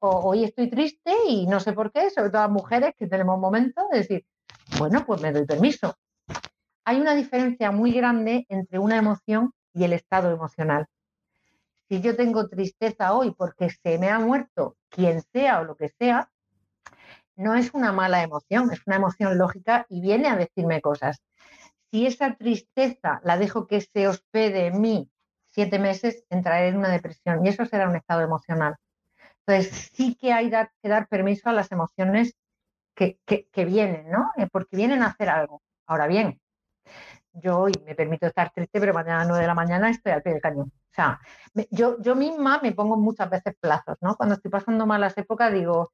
O hoy estoy triste y no sé por qué, sobre todo las mujeres que tenemos momentos de decir, bueno, pues me doy permiso. Hay una diferencia muy grande entre una emoción y el estado emocional. Si yo tengo tristeza hoy porque se me ha muerto quien sea o lo que sea, no es una mala emoción, es una emoción lógica y viene a decirme cosas. Si esa tristeza la dejo que se hospede en mí siete meses, entraré en una depresión y eso será un estado emocional. Entonces, sí que hay que dar permiso a las emociones que, vienen, ¿no? Eh, porque vienen a hacer algo. Ahora bien, yo hoy me permito estar triste, pero mañana a las 9 de la mañana estoy al pie del cañón. O sea, yo, yo misma me pongo muchas veces plazos, ¿no? Cuando estoy pasando malas épocas digo,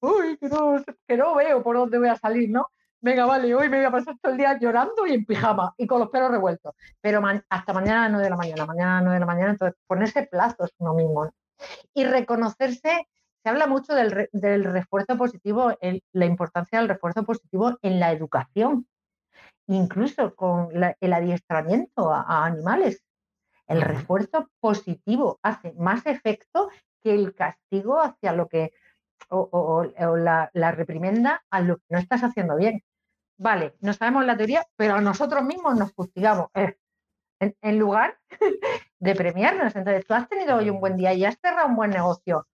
uy, que no, que no veo por dónde voy a salir, ¿no? Venga, vale, hoy me voy a pasar todo el día llorando y en pijama y con los pelos revueltos. Pero hasta mañana a 9 de la mañana, mañana a 9 de la mañana, entonces ponerse plazos uno mismo. Y reconocerse, se habla mucho del, del refuerzo positivo, la importancia del refuerzo positivo en la educación, incluso con el adiestramiento a, animales. El refuerzo positivo hace más efecto que el castigo hacia lo que, o, la, reprimenda a lo que no estás haciendo bien. Vale, no sabemos la teoría, pero nosotros mismos nos fustigamos. Eh, en, lugar de premiarnos. Entonces, tú has tenido hoy un buen día y has cerrado un buen negocio,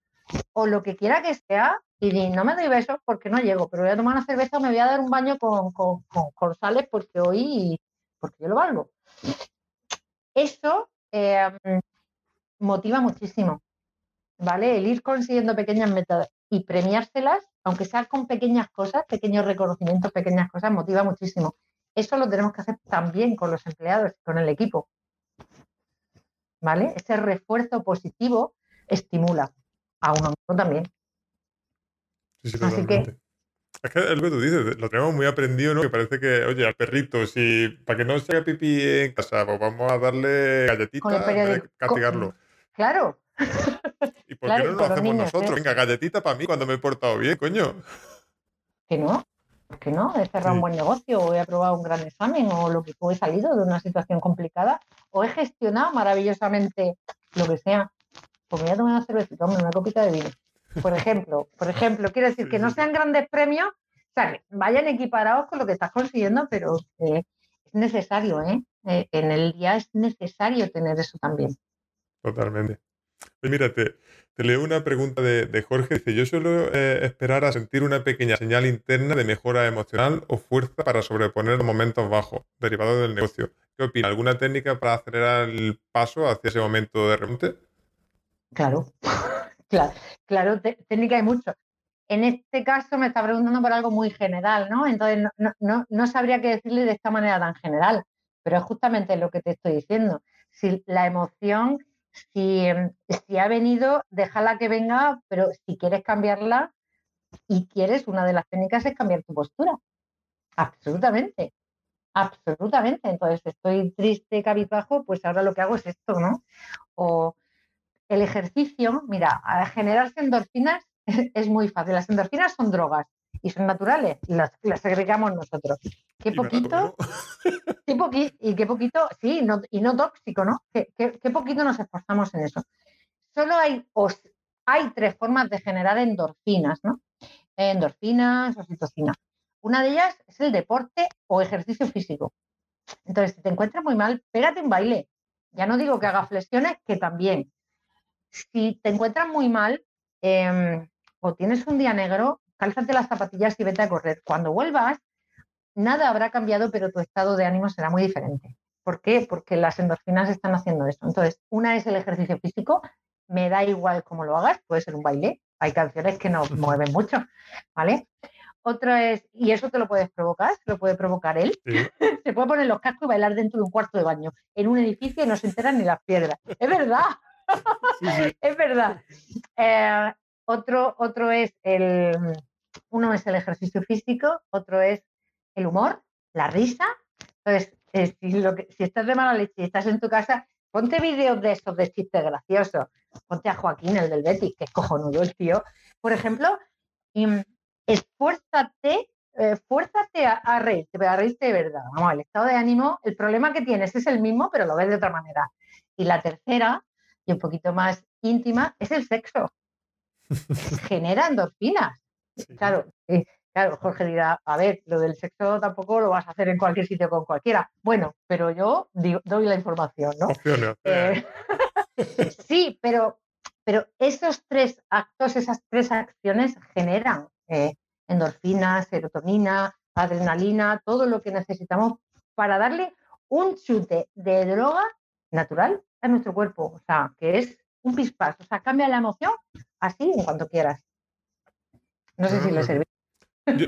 o lo que quiera que sea, y no me doy besos porque no llego, pero voy a tomar una cerveza o me voy a dar un baño con, con, sales porque hoy, porque yo lo valgo. Eso em, motiva muchísimo, ¿vale? El ir consiguiendo pequeñas metas y premiárselas, aunque sea con pequeñas cosas, pequeños reconocimientos, pequeñas cosas, motiva muchísimo. Eso lo tenemos que hacer también con los empleados, con el equipo. ¿Vale? Ese refuerzo positivo estimula a uno mismo también. Sí, sí, Así que es que es lo que tú dices, lo tenemos muy aprendido, ¿no? Que parece que, oye, al perrito, si para que no se haga pipí en casa, pues vamos a darle galletitas castigarlo. Claro. ¿Y por qué no lo hacemos nosotros? ¿eh? Venga, galletita para mí cuando me he portado bien, coño. Que no, que no, he cerrado un buen negocio, o he aprobado un gran examen, o lo que he salido de una situación complicada, o he gestionado maravillosamente lo que sea. Pues me voy a tomar una cervecita, una copita de vino por ejemplo. Por ejemplo, quiero decir que no sean grandes premios, o sea, vayan equiparados con lo que estás consiguiendo, pero es necesario, ¿eh? ¿eh? En el día es necesario tener eso también. Totalmente. Pues mira, te, leo una pregunta de, Jorge. Dice, yo suelo eh, esperar a sentir una pequeña señal interna de mejora emocional o fuerza para sobreponer los momentos bajos derivados del negocio. ¿Qué opina? ¿Alguna técnica para acelerar el paso hacia ese momento de remonte? Claro. Claro, claro técnica hay mucho. En este caso me está preguntando por algo muy general, ¿no? Entonces no, sabría qué decirle de esta manera tan general, pero es justamente lo que te estoy diciendo. Si la emoción, si, si ha venido, déjala que venga, pero si quieres cambiarla y quieres, una de las técnicas es cambiar tu postura. Absolutamente. Absolutamente. Entonces, estoy triste, cabizbajo, pues ahora lo que hago es esto, ¿no? O el ejercicio, mira, generarse endorfinas es muy fácil. Las endorfinas son drogas y son naturales y las, las agregamos nosotros. Qué poquito, y qué poquito, sí, y no tóxico, ¿no? Qué, poquito nos esforzamos en eso. Solo hay, hay tres formas de generar endorfinas, ¿no? Endorfinas, oxitocina. Una de ellas es el deporte o ejercicio físico. Entonces, si te encuentras muy mal, pégate un baile. Ya no digo que hagas flexiones, que también, si te encuentras muy mal em, o tienes un día negro, cálzate las zapatillas y vete a correr. Cuando vuelvas, nada habrá cambiado, pero tu estado de ánimo será muy diferente. ¿Por qué? Porque las endorfinas están haciendo eso. Entonces, una es el ejercicio físico, me da igual cómo lo hagas, puede ser un baile, hay canciones que nos mueven mucho, ¿vale? Otra es, y eso te lo puedes provocar, se lo puede provocar él. se puede poner los cascos y bailar dentro de un cuarto de baño, en un edificio y no se enteran ni las piedras. Es verdad. es verdad. Eh, otro, otro es el, uno es el ejercicio físico, otro es el humor, la risa. Entonces, eh, si, estás de mala leche y estás en tu casa, ponte vídeos de esos de chistes graciosos. Ponte a Joaquín, el del Betis, que es cojonudo el tío. Por ejemplo, esfuérzate, eh, fuérzate a, reírte, a reírte de verdad. Vamos, el estado de ánimo, el problema que tienes es el mismo, pero lo ves de otra manera. Y la tercera, y un poquito más íntima, es el sexo. Genera endorfinas. Claro, claro, Jorge dirá, a ver, lo del sexo tampoco lo vas a hacer en cualquier sitio con cualquiera. Bueno, pero yo doy la información, ¿no? Eh, sí, pero, pero esos tres actos, esas tres acciones generan eh, endorfinas, serotonina, adrenalina, todo lo que necesitamos para darle un chute de droga natural a nuestro cuerpo. O sea, que es un pispás. O sea, cambia la emoción así en cuanto quieras. No sé si le sirve.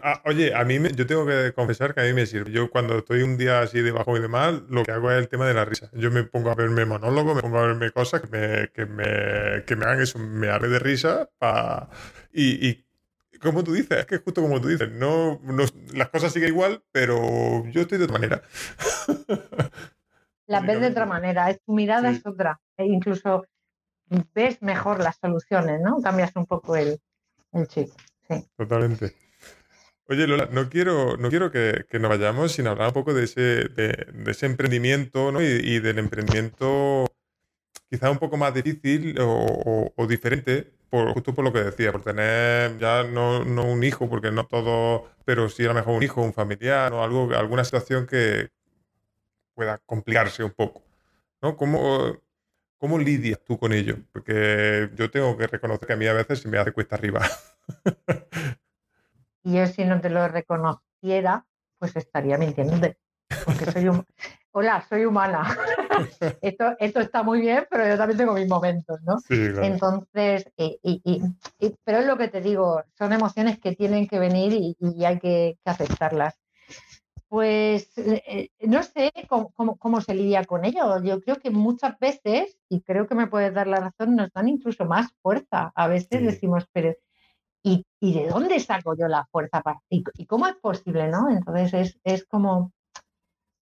Ah, oye, a mí yo tengo que confesar que a mí me sirve. Yo cuando estoy un día así de bajo y de mal, lo que hago es el tema de la risa. Yo me pongo a verme monólogo, me pongo a verme cosas que me, que me, que me hagan eso, me haré de risa. Y, y, como tú dices, es que es justo como tú dices, no, las cosas siguen igual, pero yo estoy de otra manera. Las ves de otra manera, es, tu mirada es otra. E incluso ves mejor las soluciones, ¿no? Cambias un poco el, el chip. Sí. Totalmente. Oye, Lola, no quiero, no quiero que, nos vayamos sin hablar un poco de ese, de, ese emprendimiento ¿no? y, del emprendimiento quizá un poco más difícil o, diferente, por, justo por lo que decía, por tener ya no, un hijo, porque no todo, pero sí a lo mejor un hijo, un familiar o algo, alguna situación que pueda complicarse un poco. ¿no? ¿Cómo, ¿Cómo lidias tú con ello? Porque yo tengo que reconocer que a mí a veces se me hace cuesta arriba. Y yo si no te lo reconociera, pues estaría mintiendo. Porque soy un... Hola, soy humana. esto, esto está muy bien, pero yo también tengo mis momentos, ¿no? Entonces, y, pero es lo que te digo, son emociones que tienen que venir y, hay que, aceptarlas. Pues eh, no sé cómo, se lidia con ello. Yo creo que muchas veces, y creo que me puedes dar la razón, nos dan incluso más fuerza. A veces decimos, pero ¿Y, de dónde saco yo la fuerza para y, y cómo es posible, ¿no? Entonces es, como,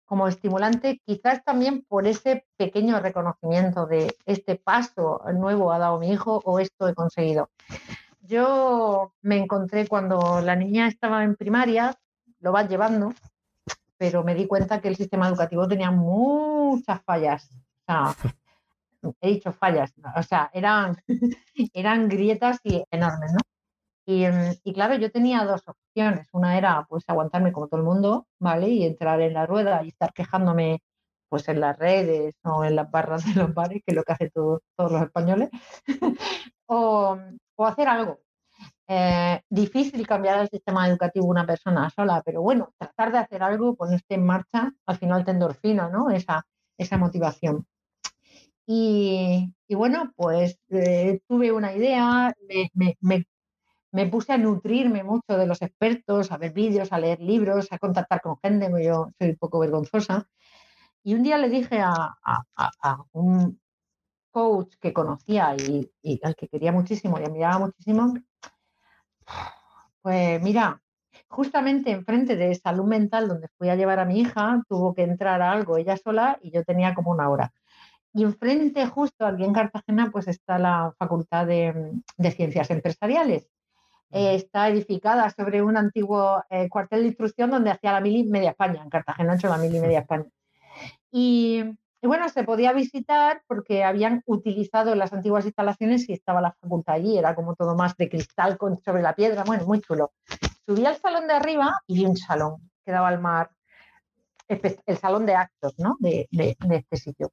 como estimulante, quizás también por ese pequeño reconocimiento de este paso nuevo ha dado mi hijo o esto he conseguido. Yo me encontré cuando la niña estaba en primaria, lo vas llevando, pero me di cuenta que el sistema educativo tenía muchas fallas. O sea, he dicho fallas, o sea, eran, eran grietas y enormes, ¿no? Mm, y, claro, yo tenía dos opciones. Una era pues aguantarme como todo el mundo, ¿vale? Y entrar en la rueda y estar quejándome pues en las redes o en las barras de los bares, que es lo que hacen todos los españoles, o, hacer algo. Eh, difícil cambiar el sistema educativo una persona sola, pero bueno, tratar de hacer algo, ponerse en marcha, al final te endorfina, ¿no? Esa, esa motivación. Y, bueno, pues eh, tuve una idea, me, me, puse a nutrirme mucho de los expertos, a ver vídeos, a leer libros, a contactar con gente, yo soy un poco vergonzosa. Y un día le dije a, un coach que conocía y, al que quería muchísimo y admiraba muchísimo, pues mira, justamente enfrente de salud mental donde fui a llevar a mi hija, tuvo que entrar a algo ella sola y yo tenía como una hora. Y enfrente, justo aquí en Cartagena, pues está la Facultad de Ciencias Empresariales. Eh, está edificada sobre un antiguo eh, cuartel de instrucción donde hacía la mili media España, en Cartagena hecho la mili media España. Y, bueno, se podía visitar porque habían utilizado las antiguas instalaciones y estaba la facultad allí, era como todo más de cristal con, sobre la piedra, bueno, muy chulo. Subí al salón de arriba y vi un salón que daba al mar, el salón de actos ¿no? de, de, de este sitio.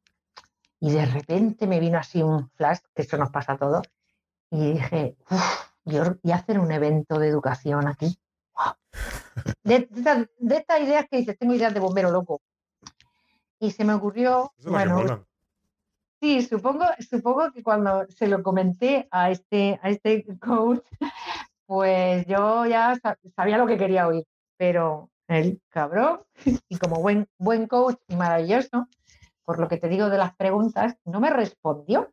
Y de repente me vino así un flash, que eso nos pasa a todos, y dije, uff, y hacer un evento de educación aquí. De, estas ideas que dices, tengo ideas de bombero loco. Y se me ocurrió, bueno, sí, supongo, supongo que cuando se lo comenté a este, a este coach, pues yo ya sabía lo que quería oír, pero el cabrón, y como buen, buen coach y maravilloso, por lo que te digo de las preguntas, no me respondió.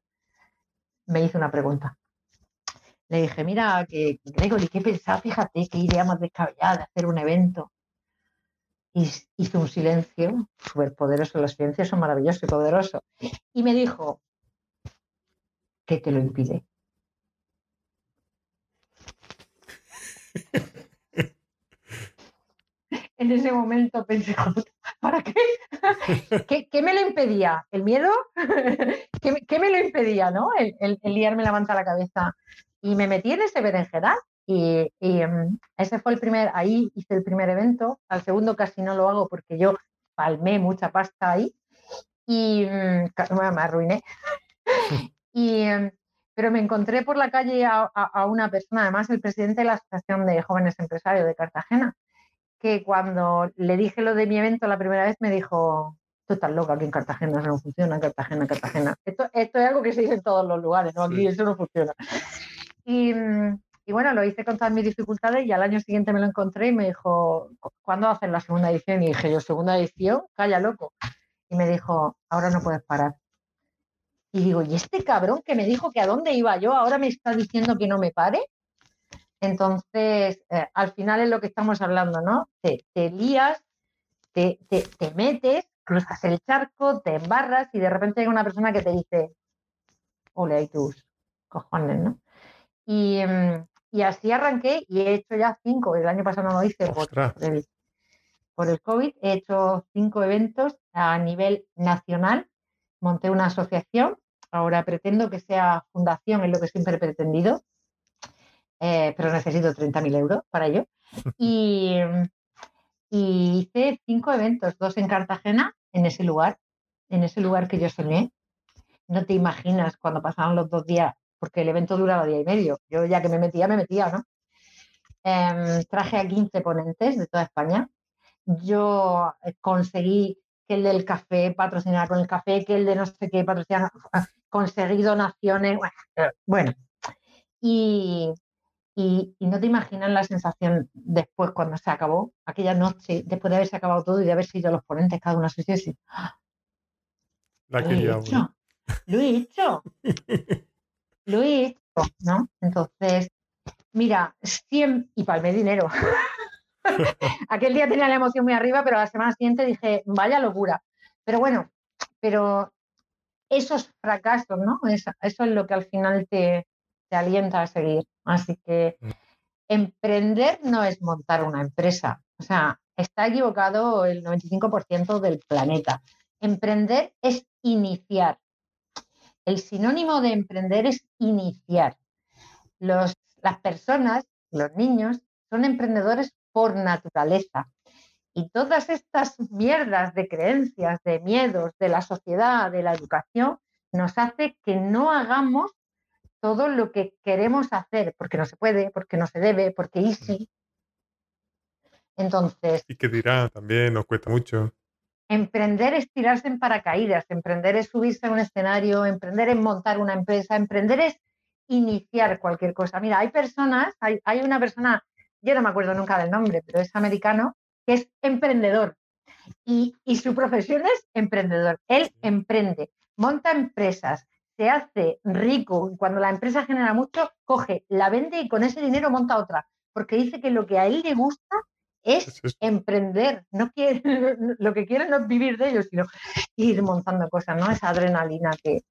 Me hizo una pregunta le dije, mira, que Gregory, ¿qué pensás? Fíjate qué idea más descabellada de hacer un evento. Hizo un silencio súper poderoso. Los silencios son maravillosos y poderosos. Y me dijo, ¿qué te lo impide? en ese momento pensé, ¿para qué? ¿Qué, me lo impedía? ¿El miedo? ¿Qué, me lo impedía, no? El, el, el liarme la manta a la cabeza. Y me metí en ese berenjenal y, em, ese fue el primer, ahí hice el primer evento. Al segundo casi no lo hago porque yo palmé mucha pasta ahí y mm, me arruiné. y, em, pero me encontré por la calle a, una persona, además el presidente de la Asociación de Jóvenes Empresarios de Cartagena, que cuando le dije lo de mi evento la primera vez me dijo, tú estás loca, aquí en Cartagena eso no funciona, Cartagena, Cartagena. Esto, esto es algo que se dice en todos los lugares, ¿no? Aquí eso no funciona. Y, mm, y bueno, lo hice con todas mis dificultades y al año siguiente me lo encontré y me dijo, ¿cuándo hacen la segunda edición? Y dije yo, segunda edición, calla loco. Y me dijo, ahora no puedes parar. Y digo, ¿y este cabrón que me dijo que a dónde iba yo ahora me está diciendo que no me pare? Entonces, eh, al final es lo que estamos hablando, ¿no? Te, lías, te, te, metes, cruzas el charco, te embarras y de repente hay una persona que te dice, ole, hay tus cojones, ¿no? Y, mm, y así arranqué y he hecho ya cinco. El año pasado no lo hice por, el, por el COVID. He hecho cinco eventos a nivel nacional. Monté una asociación. Ahora pretendo que sea fundación, es lo que siempre he pretendido. Eh, pero necesito 30.000 euros para ello. Y, y hice cinco eventos, dos en Cartagena, en ese lugar, en ese lugar que yo soñé. No te imaginas cuando pasaban los dos días porque el evento duraba día y medio. Yo ya que me metía, me metía, ¿no? Em, traje a 15 ponentes de toda España. Yo eh, conseguí que el del café patrocinara con el café, que el de no sé qué patrocinara, conseguí donaciones, bueno. Y, y, no te imaginas la sensación después cuando se acabó, aquella noche, después de haberse acabado todo y de haber sido los ponentes cada uno a su sitio. Lo he hecho. Lo he hecho. Lo he hecho, ¿no? Entonces, mira, 100 y palmé dinero. Aquel día tenía la emoción muy arriba, pero la semana siguiente dije, vaya locura. Pero bueno, pero esos fracasos, ¿no? Eso, es lo que al final te, te alienta a seguir. Así que mm. emprender no es montar una empresa. O sea, está equivocado el 95% del planeta. Emprender es iniciar. El sinónimo de emprender es iniciar. las personas, los niños, son emprendedores por naturaleza. Y todas estas mierdas de creencias, de miedos, de la sociedad, de la educación, nos hace que no hagamos todo lo que queremos hacer, porque no se puede, porque no se debe, porque easy. Entonces. Y que dirá también, nos cuesta mucho. Emprender es tirarse en paracaídas, emprender es subirse a un escenario, emprender es montar una empresa, emprender es iniciar cualquier cosa. Mira, hay personas, hay, una persona, yo no me acuerdo nunca del nombre, pero es americano, que es emprendedor y, y su profesión es emprendedor. Él emprende, monta empresas, se hace rico. Cuando la empresa genera mucho, coge, la vende y con ese dinero monta otra, porque dice que lo que a él le gusta es emprender, no quiere, lo que quiere no es vivir de ello, sino ir montando cosas, ¿no? Esa adrenalina que,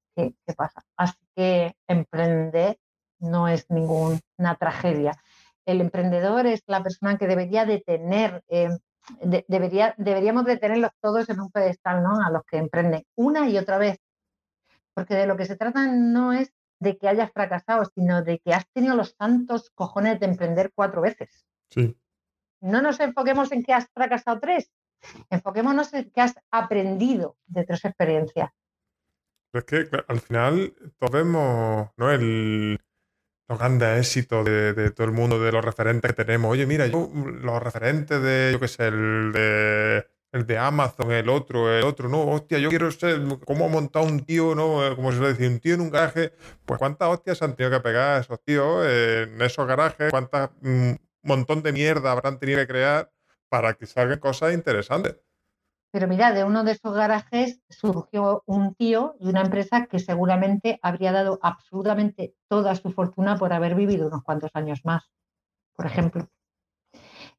pasa. Así que emprender no es ninguna tragedia. El emprendedor es la persona que debería de tener, eh, debería, deberíamos de tenerlos todos en un pedestal, ¿no? A los que emprenden una y otra vez. Porque de lo que se trata no es de que hayas fracasado, sino de que has tenido los santos cojones de emprender cuatro veces. Sí no nos enfoquemos en que has fracasado tres, enfoquémonos en que has aprendido de tres experiencias. es que al final todos vemos ¿no? el, los grandes éxitos de, todo el mundo, de los referentes que tenemos. Oye, mira, yo los referentes de, yo qué sé, el de, el de Amazon, el otro, el otro, no, hostia, yo quiero ser, cómo ha montado un tío, ¿no? Como se le dice, un tío en un garaje. Pues cuántas hostias han tenido que pegar esos tíos en esos garajes, cuántas mm, montón de mierda habrán tenido que crear para que salgan cosas interesantes. Pero mira, de uno de esos garajes surgió un tío y una empresa que seguramente habría dado absolutamente toda su fortuna por haber vivido unos cuantos años más, por ejemplo.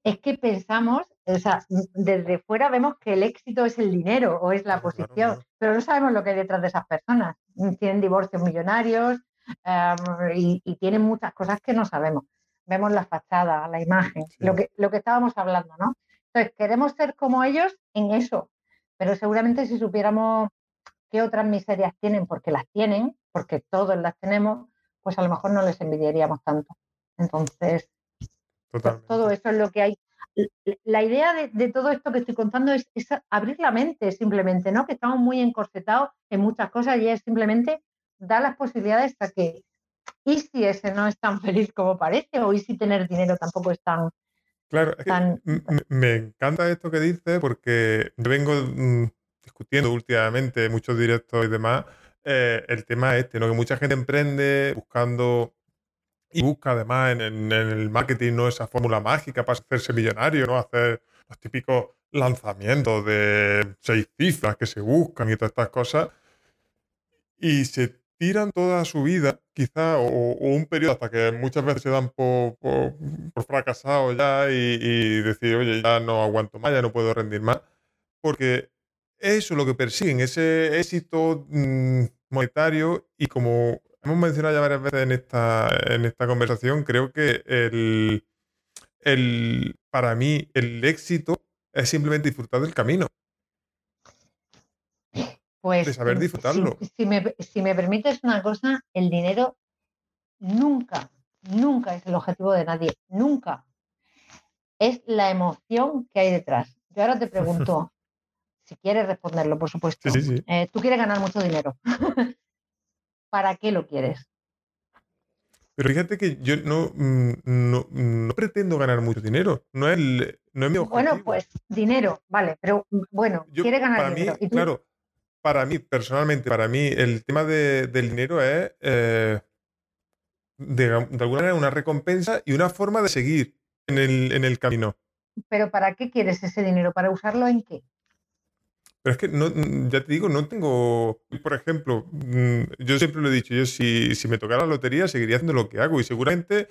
Es que pensamos, o sea, desde fuera vemos que el éxito es el dinero o es la posición, pero no sabemos lo que hay detrás de esas personas. Tienen divorcios millonarios em, y, tienen muchas cosas que no sabemos. Vemos la fachada, la imagen, lo, que, lo que estábamos hablando, ¿no? Entonces, queremos ser como ellos en eso, pero seguramente si supiéramos qué otras miserias tienen, porque las tienen, porque todos las tenemos, pues a lo mejor no les envidiaríamos tanto. Entonces, todo eso es lo que hay. La idea de, todo esto que estoy contando es, abrir la mente simplemente, ¿no? Que estamos muy encorsetados en muchas cosas y es simplemente dar las posibilidades a que, ¿y si ese no es tan feliz como parece? ¿O y si tener dinero tampoco es tan... Claro, me encanta esto que dices porque vengo mm, discutiendo últimamente muchos directos y demás eh, el tema este, ¿no? Que mucha gente emprende buscando y busca además en, el marketing no esa fórmula mágica para hacerse millonario, ¿no? Hacer los típicos lanzamientos de seis cifras que se buscan y todas estas cosas. Y se tiran toda su vida, quizá, o, un periodo hasta que muchas veces se dan por, por, ya y, decir, oye, ya no aguanto más, ya no puedo rendir más. Porque eso es lo que persiguen, ese éxito mm, monetario y como hemos mencionado ya varias veces en esta, en esta conversación, creo que el, el, para mí el éxito es simplemente disfrutar del camino. Pues, de saber disfrutarlo. Si, me, si me permites una cosa, el dinero nunca, nunca es el objetivo de nadie, nunca. Es la emoción que hay detrás. Yo ahora te pregunto, si quieres responderlo, por supuesto. Eh, tú quieres ganar mucho dinero. ¿para qué lo quieres? Pero fíjate que yo no, mm, no, pretendo ganar mucho dinero. No es, no es mi objetivo. Bueno, pues dinero, vale. Pero mm, bueno, quiere ganar dinero. Claro, para mí, personalmente, para mí, el tema del dinero es eh, de, de, alguna manera una recompensa y una forma de seguir en el, en el camino. Pero ¿para qué quieres ese dinero? ¿Para usarlo en qué? Pero es que no, ya te digo, no tengo, por ejemplo, mm, yo siempre lo he dicho, yo si, si me tocara la lotería seguiría haciendo lo que hago y seguramente,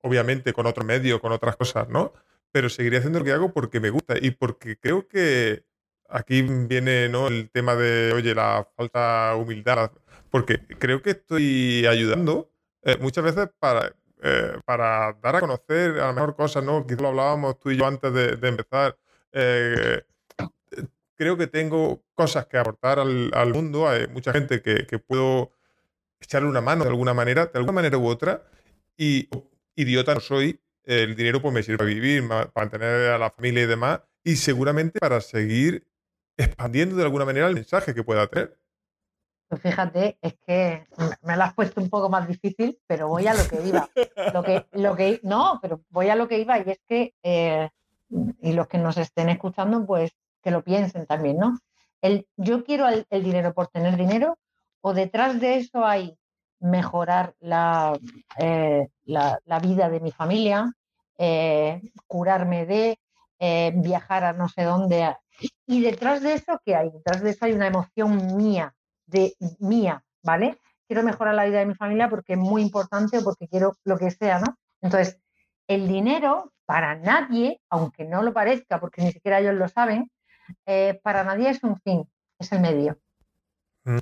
obviamente con otro medio, con otras cosas, ¿no? Pero seguiría haciendo lo que hago porque me gusta y porque creo que aquí viene ¿no? el tema de, oye, la falta de humildad, porque creo que estoy ayudando eh, muchas veces para, eh, para dar a conocer a lo mejor cosas, ¿no? Quizás lo hablábamos tú y yo antes de, de empezar. Eh, creo que tengo cosas que aportar al, mundo. Hay mucha gente que, puedo echarle una mano de alguna manera, de alguna manera u otra. Y idiota no soy. El dinero pues me sirve para vivir, para mantener a la familia y demás. Y seguramente para seguir expandiendo de alguna manera el mensaje que pueda tener. Pues fíjate, es que me lo has puesto un poco más difícil, pero voy a lo que iba. Lo que, lo que, no, pero voy a lo que iba y es que, eh, y los que nos estén escuchando, pues que lo piensen también, ¿no? El, yo quiero el, dinero por tener dinero o detrás de eso hay mejorar la, eh, la, vida de mi familia, eh, curarme de, viajar a no sé dónde. Y detrás de eso, ¿qué hay? Detrás de eso hay una emoción mía, de mía, ¿vale? Quiero mejorar la vida de mi familia porque es muy importante o porque quiero lo que sea, ¿no? Entonces, el dinero para nadie, aunque no lo parezca, porque ni siquiera ellos lo saben, eh, para nadie es un fin, es el medio. Mm.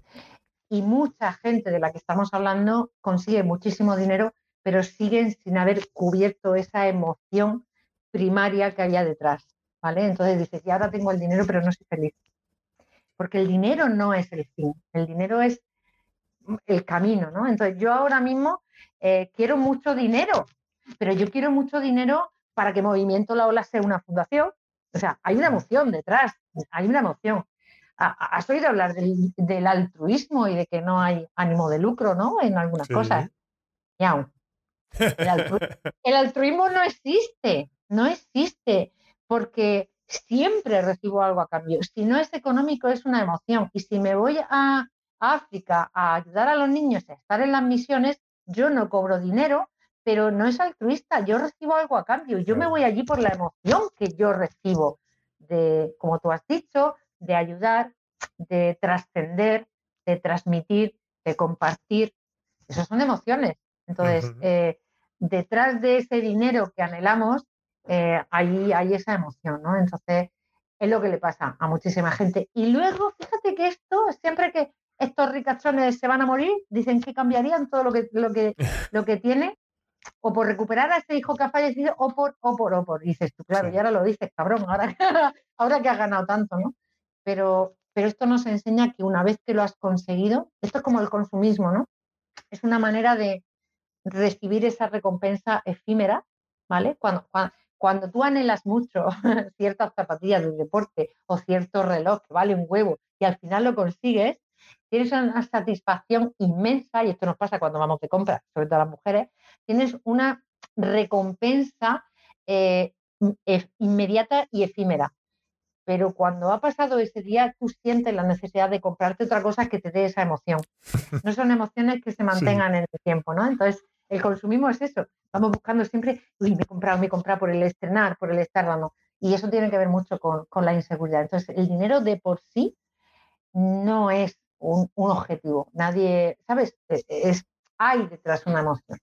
Y mucha gente de la que estamos hablando consigue muchísimo dinero, pero siguen sin haber cubierto esa emoción primaria que había detrás. ¿Vale? Entonces dices, ya ahora tengo el dinero, pero no soy feliz. Porque el dinero no es el fin, el dinero es el camino, ¿no? Entonces yo ahora mismo eh, quiero mucho dinero, pero yo quiero mucho dinero para que Movimiento La Ola sea una fundación, o sea, hay una emoción detrás, hay una emoción. ¿Has oído hablar del, altruismo y de que no hay ánimo de lucro, ¿no? En algunas cosas. El, altruismo no existe, no existe, porque siempre recibo algo a cambio. Si no es económico, es una emoción. Y si me voy a África a ayudar a los niños a estar en las misiones, yo no cobro dinero, pero no es altruista, yo recibo algo a cambio, yo me voy allí por la emoción que yo recibo de, como tú has dicho, de ayudar, de trascender, de transmitir, de compartir. Esas son emociones. Entonces, eh, detrás de ese dinero que anhelamos eh, ahí hay esa emoción, ¿no? Entonces, es lo que le pasa a muchísima gente. Y luego, fíjate que esto, siempre que estos ricachones se van a morir, dicen que cambiarían todo lo que, lo que, lo que tiene, o por recuperar a ese hijo que ha fallecido, o por, o por, o por. dices tú, claro, y ahora lo dices, cabrón, ahora, ahora que has ganado tanto, ¿no? Pero, pero esto nos enseña que una vez que lo has conseguido, esto es como el consumismo, ¿no? Es una manera de recibir esa recompensa efímera, ¿vale? Cuando, cuando, tú anhelas mucho ciertas zapatillas de deporte o cierto reloj que vale un huevo y al final lo consigues, tienes una satisfacción inmensa, y esto nos pasa cuando vamos de compras, sobre todo las mujeres, tienes una recompensa eh, inmediata y efímera pero cuando ha pasado ese día, tú sientes la necesidad de comprarte otra cosa que te dé esa emoción. No son emociones que se mantengan en el tiempo, ¿no? Entonces, el consumismo es eso. Vamos buscando siempre, uy, me he comprado, me he comprado por el estrenar, por el estar dando. Y eso tiene que ver mucho con, la inseguridad. Entonces, el dinero de por sí no es un, objetivo. Nadie, ¿sabes? E, e, es, hay detrás una emoción.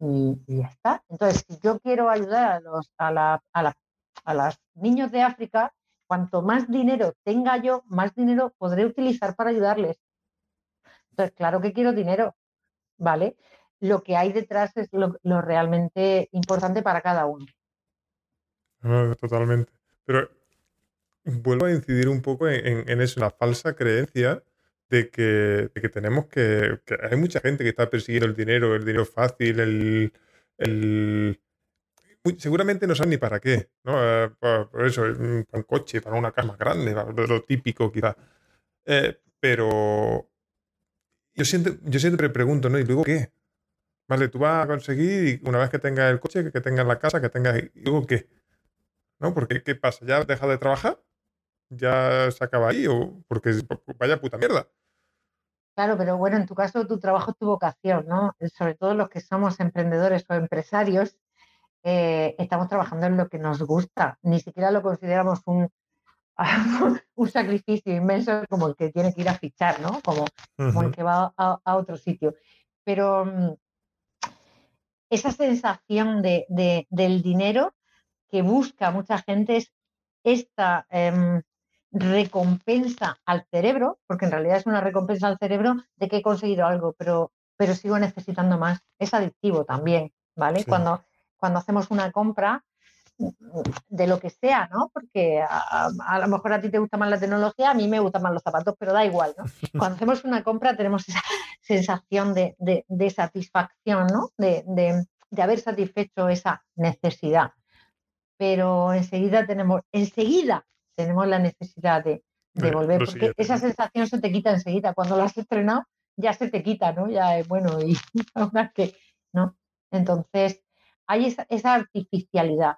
Y, ya está. Entonces, si yo quiero ayudar a los, a, la, a, a los niños de África, cuanto más dinero tenga yo, más dinero podré utilizar para ayudarles. Entonces, claro que quiero dinero, ¿vale? Lo que hay detrás es lo, realmente importante para cada uno. Ah, totalmente. Pero vuelvo a incidir un poco en, en eso, la falsa creencia de que, tenemos que, que, Hay mucha gente que está persiguiendo el dinero, el dinero fácil, el, el seguramente no saben ni para qué, ¿no? Eh, por, eso, mm, para un coche, para una casa más grande, lo típico quizá. Eh, pero yo siempre, yo siempre pregunto, ¿no? ¿Y luego qué? Vale, tú vas a conseguir, una vez que tengas el coche, que tengas la casa, que tengas... ¿Y luego qué? ¿No? Porque ¿qué pasa? ¿Ya deja de trabajar? ¿Ya se acaba ahí? ¿O porque vaya puta mierda? Claro, pero bueno, en tu caso tu trabajo es tu vocación, ¿no? Sobre todo los que somos emprendedores o empresarios, eh, estamos trabajando en lo que nos gusta. Ni siquiera lo consideramos un, un sacrificio inmenso como el que tiene que ir a fichar, ¿no? Como, el que va a, otro sitio. Pero mm, esa sensación de, del dinero que busca mucha gente es esta em, recompensa al cerebro, porque en realidad es una recompensa al cerebro de que he conseguido algo, pero, pero sigo necesitando más. Es adictivo también, ¿vale? Cuando cuando hacemos una compra de lo que sea, ¿no? Porque a, lo mejor a ti te gusta más la tecnología, a mí me gustan más los zapatos, pero da igual, ¿no? Cuando hacemos una compra tenemos esa sensación de, satisfacción, ¿no? De, haber satisfecho esa necesidad. Pero enseguida tenemos, enseguida tenemos la necesidad de, volver, porque esa sensación se te quita enseguida. Cuando la has estrenado, ya se te quita, ¿no? Ya es bueno, y ahora que, ¿no? Entonces, hay esa, artificialidad.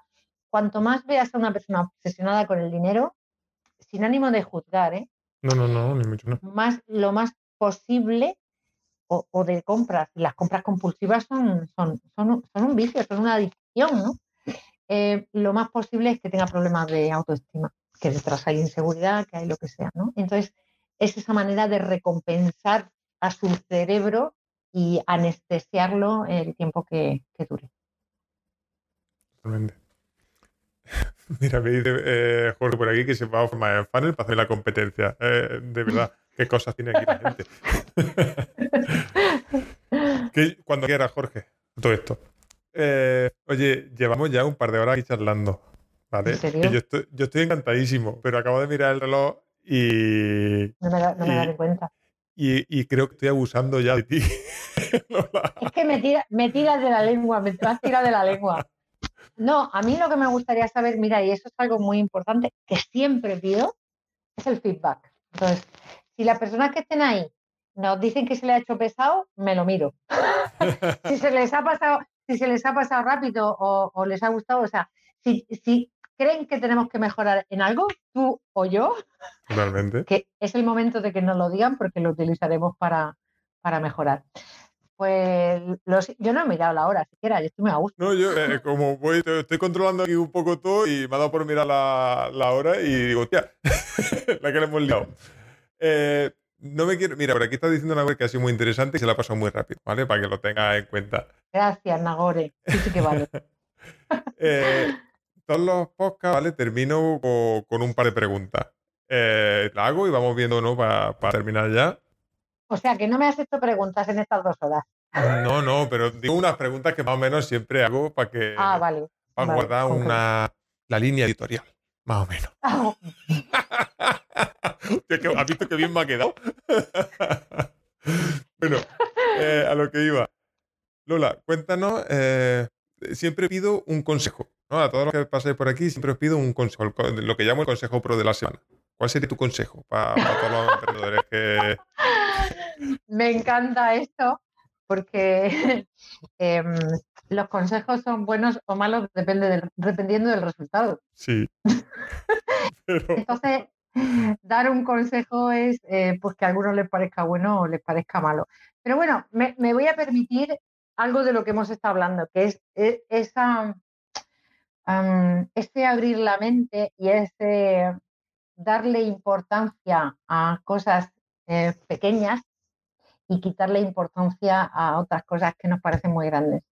Cuanto más veas a una persona obsesionada con el dinero, sin ánimo de juzgar, ¿eh? No, no, no, ni mucho no. Más, lo más posible o, de compras, las compras compulsivas son, son, son, un vicio, son una adicción, ¿no? Eh, lo más posible es que tenga problemas de autoestima, que detrás hay inseguridad, que hay lo que sea, ¿no? Entonces, es esa manera de recompensar a su cerebro y anestesiarlo el tiempo que dure. Mira, me dice eh, Jorge por aquí que se va a formar en funnel para hacer la competencia. Eh, de verdad, qué cosas tiene aquí la gente. cuando quieras, Jorge, todo esto. Eh, oye, llevamos ya un par de horas aquí charlando. ¿Vale? yo, estoy, encantadísimo, pero acabo de mirar el reloj y. No me, da, no cuenta. Y, creo que estoy abusando ya de ti. es que me, tira, me tiras de la lengua, me has tirado de la lengua. No, a mí lo que me gustaría saber, mira, y eso es algo muy importante que siempre pido, es el feedback. Entonces, si las personas que estén ahí nos dicen que se les ha hecho pesado, me lo miro. si se les ha pasado, si se les ha pasado rápido o, les ha gustado, o sea, si, si, creen que tenemos que mejorar en algo, tú o yo, Realmente. que es el momento de que nos lo digan porque lo utilizaremos para, para mejorar. Pues yo no he mirado la hora siquiera, yo estoy muy a gusto. No, yo eh, como voy, estoy controlando aquí un poco todo y me ha dado por mirar la, la hora y digo, hostia, la que le hemos liado. Eh, no me quiero. Mira, por aquí está diciendo una cosa que ha sido muy interesante y se la ha pasado muy rápido, ¿vale? Para que lo tenga en cuenta. Gracias, Nagore. Sí, sí que vale. Eh, todos los podcasts, ¿vale? Termino con, un par de preguntas. La hago y vamos viendo, ¿no? Para terminar ya. O sea, que no me has hecho preguntas en estas dos horas. No, no, pero digo unas preguntas que más o menos siempre hago para que. Ah, vale. Para guardar una, la línea editorial, más o menos. Ah, ¿Has visto que bien me ha quedado? bueno, eh, a lo que iba. Lola, cuéntanos. Eh, siempre pido un consejo. ¿no? A todos los que pasáis por aquí, siempre os pido un consejo, lo que llamo el consejo pro de la semana. ¿Cuál sería tu consejo para, todos los emprendedores que. Me encanta esto porque em, los consejos son buenos o malos depende del, dependiendo del resultado. Sí. Entonces, dar un consejo es eh, pues que a algunos les parezca bueno o les parezca malo. Pero bueno, me, voy a permitir algo de lo que hemos estado hablando, que es, e, esa, ese abrir la mente y ese darle importancia a cosas eh, pequeñas y quitarle importancia a otras cosas que nos parecen muy grandes.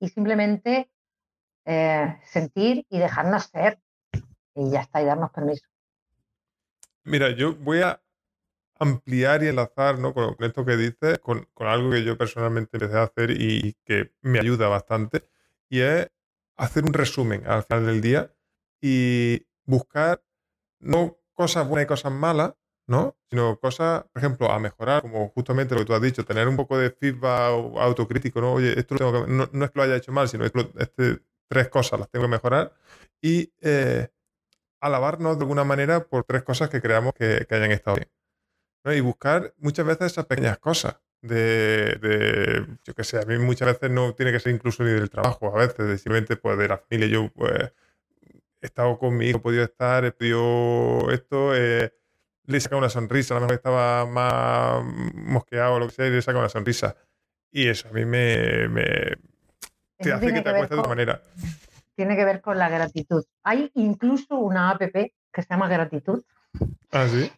Y simplemente eh, sentir y dejarnos ser. Y ya está, y darnos permiso. Mira, yo voy a ampliar y enlazar ¿no? con, esto que dices, con, con, algo que yo personalmente empecé a hacer y que me ayuda bastante, y es hacer un resumen al final del día y buscar no cosas buenas y cosas malas, ¿no? Sino cosas, por ejemplo, a mejorar, como justamente lo que tú has dicho, tener un poco de feedback autocrítico, ¿no? Oye, esto no, es que lo haya hecho mal, sino que este, tres cosas las tengo que mejorar y eh, alabarnos de alguna manera por tres cosas que creamos que, hayan estado bien. Y buscar muchas veces esas pequeñas cosas. De, yo qué sé, a mí muchas veces no tiene que ser incluso ni del trabajo, a veces, simplemente pues, de la familia. Yo pues, he estado con mi hijo, he podido estar, he podido esto, eh, le saca una sonrisa, a lo mejor estaba más mosqueado o lo que sea, y le saca una sonrisa. Y eso a mí me, te hace que te acuestes de otra manera. Tiene que ver con la gratitud. Hay incluso una app que se llama Gratitud. Ah, sí.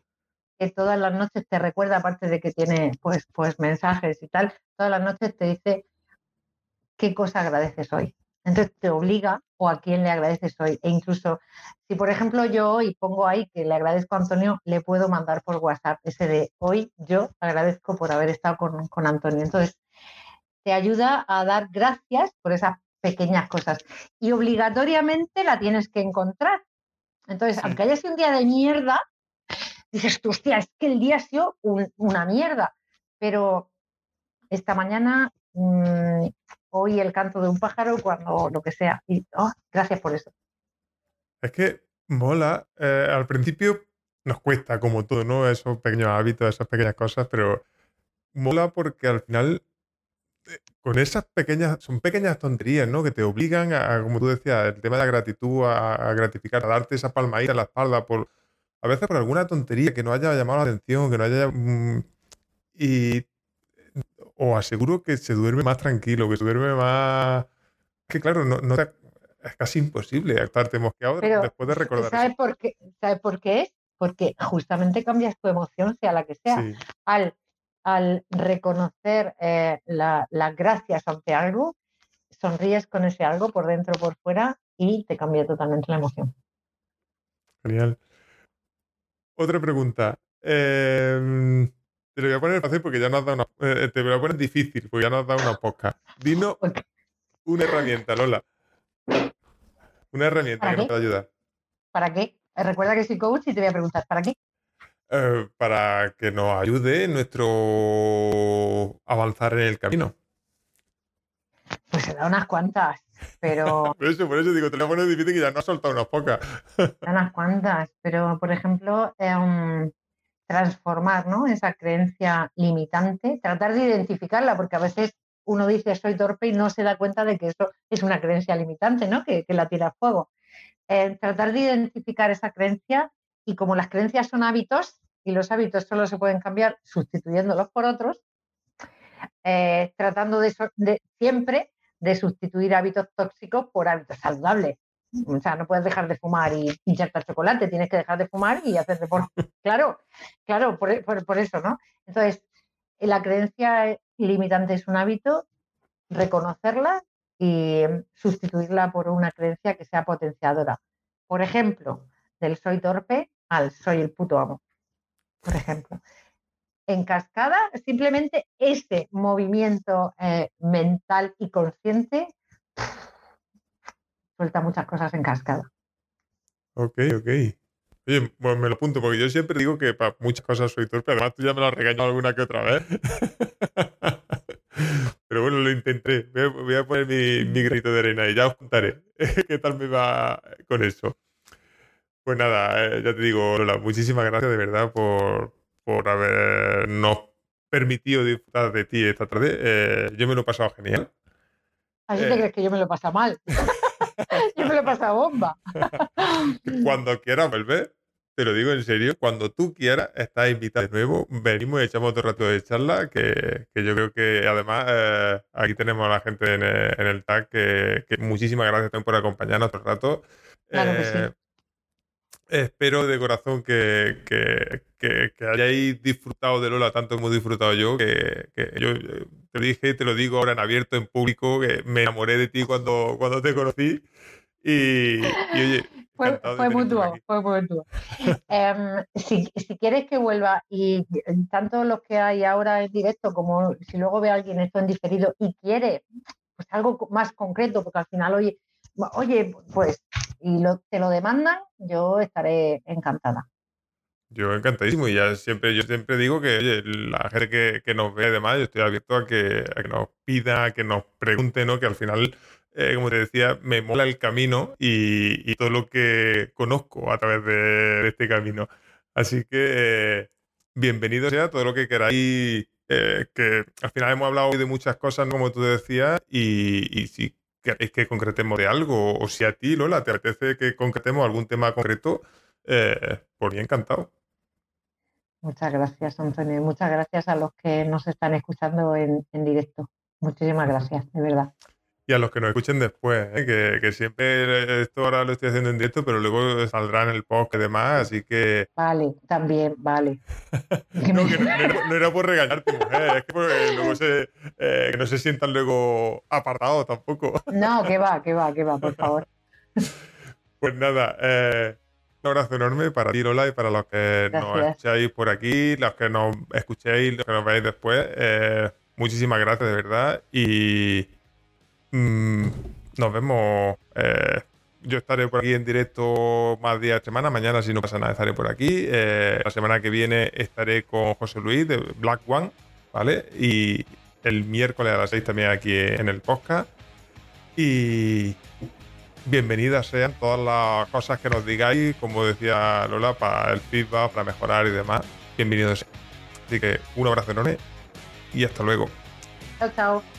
Que todas las noches te recuerda, aparte de que tiene pues, pues mensajes y tal, todas las noches te dice qué cosa agradeces hoy. Entonces te obliga o a quién le agradeces hoy. E incluso si, por ejemplo, yo hoy pongo ahí que le agradezco a Antonio, le puedo mandar por WhatsApp ese de hoy yo agradezco por haber estado con, Antonio. Entonces, te ayuda a dar gracias por esas pequeñas cosas. Y obligatoriamente la tienes que encontrar. Entonces, aunque haya sido un día de mierda, dices, tú, hostia, es que el día ha sido una mierda. Pero esta mañana mm, oí el canto de un pájaro cuando lo que sea. Y oh, gracias por eso. Es que mola. Eh, al principio nos cuesta, como todo, ¿no? Esos pequeños hábitos, esas pequeñas cosas, pero mola porque al final, eh, con esas pequeñas, son pequeñas tonterías, ¿no? Que te obligan a, como tú decías, el tema de la gratitud, a, gratificar, a darte esa palmadita en la espalda por, a veces por alguna tontería que no haya llamado la atención, que no haya... Mm, y o aseguro que se duerme más tranquilo, que se duerme más... Que claro, no, no es casi imposible estarte mosqueado después de recordar. ¿Sabes por qué? ¿Sabe por qué es? Porque justamente cambias tu emoción, sea la que sea. Al, al reconocer eh, las la gracias ante algo, sonríes con ese algo por dentro o por fuera y te cambia totalmente la emoción. Genial. Otra pregunta. Eh, te lo voy a poner fácil porque ya nos has dado una. Eh, te lo voy a poner difícil porque ya nos has dado una poca. Dinos una herramienta, Lola. Una herramienta que nos pueda ayudar. ¿Para qué? Recuerda que soy coach y te voy a preguntar, ¿para qué? Eh, para que nos ayude en nuestro avanzar en el camino. Pues se da unas cuantas, pero. por, eso, por eso digo, te lo poner difícil que ya no has soltado unas pocas. unas cuantas, pero por ejemplo, eh, transformar ¿no? esa creencia limitante, tratar de identificarla, porque a veces uno dice soy torpe y no se da cuenta de que eso es una creencia limitante, ¿no? que, la tira a fuego. Eh, tratar de identificar esa creencia y como las creencias son hábitos y los hábitos solo se pueden cambiar sustituyéndolos por otros, eh, tratando de, de, siempre de sustituir hábitos tóxicos por hábitos saludables. O sea, no puedes dejar de fumar y inyectar chocolate, tienes que dejar de fumar y hacer deporte. Claro, claro, por, por, eso, ¿no? Entonces, la creencia limitante es un hábito, reconocerla y sustituirla por una creencia que sea potenciadora. Por ejemplo, del soy torpe al soy el puto amo. Por ejemplo. En cascada, simplemente ese movimiento eh, mental y consciente suelta muchas cosas en cascada. Ok, ok. Oye, pues me lo apunto, porque yo siempre digo que para muchas cosas soy torpe. Además, tú ya me lo has regañado alguna que otra vez. Pero bueno, lo intenté. Voy a, poner mi, mi granito de arena y ya os contaré qué tal me va con eso. Pues nada, eh, ya te digo, Lola, muchísimas gracias de verdad por, por habernos permitido disfrutar de ti esta tarde. Eh, yo me lo he pasado genial. Así te eh, crees que yo me lo he pasado mal. yo me lo he pasado bomba. Cuando quieras volver, te lo digo en serio, cuando tú quieras, estás invitado de nuevo. Venimos y echamos otro rato de charla, que, que yo creo que además eh, aquí tenemos a la gente en el, tag, que, muchísimas gracias también por acompañarnos otro rato. Claro que sí. Espero de corazón que, que, hayáis disfrutado de Lola tanto como he disfrutado yo, que, yo eh, te lo dije y te lo digo ahora en abierto, en público, que me enamoré de ti cuando, cuando te conocí. Y, oye, fue, fue mutuo, fue mutuo. Em, si, si, quieres que vuelva, y tanto los que hay ahora en directo como si luego ve a alguien esto en diferido y quiere pues algo más concreto, porque al final, oye, oye, pues, y lo, te lo demandan, yo estaré encantada. Yo encantadísimo y ya siempre, yo siempre digo que oye, la gente que, que nos ve además, yo estoy abierto a que, a que nos pida, que nos pregunte, ¿no? Que al final, eh, como te decía, me mola el camino y, y, todo lo que conozco a través de, este camino. Así que eh, bienvenido sea todo lo que queráis, eh, que al final hemos hablado hoy de muchas cosas, como tú decías, y, y si queréis que concretemos de algo, o si a ti, Lola, te apetece que concretemos algún tema concreto, eh, por mí encantado. Muchas gracias, Antonio. Muchas gracias a los que nos están escuchando en, directo. Muchísimas gracias, de verdad. Y a los que nos escuchen después, ¿eh? que, siempre esto ahora lo estoy haciendo en directo, pero luego saldrá en el podcast y demás, así que... Vale, también, vale. no, era por regañarte, mujer, es que, luego se, eh, que no se sientan luego apartados tampoco. No, que va, que va, que va, por favor. Pues nada, eh, un abrazo enorme para ti, Lola, y para los que nos escucháis por aquí, los que nos escuchéis, los que nos veáis después. Muchísimas gracias, de verdad. Y mm, nos vemos. Eh, yo estaré por aquí en directo más días de semana. Mañana, si no pasa nada, estaré por aquí. Eh, la semana que viene estaré con José Luis de Black One, ¿vale? Y el miércoles a las 6 también aquí en el podcast. Y bienvenidas sean todas las cosas que nos digáis, como decía Lola, para el feedback, para mejorar y demás. Bienvenidos. Así que un abrazo enorme y hasta luego. Chao, chao.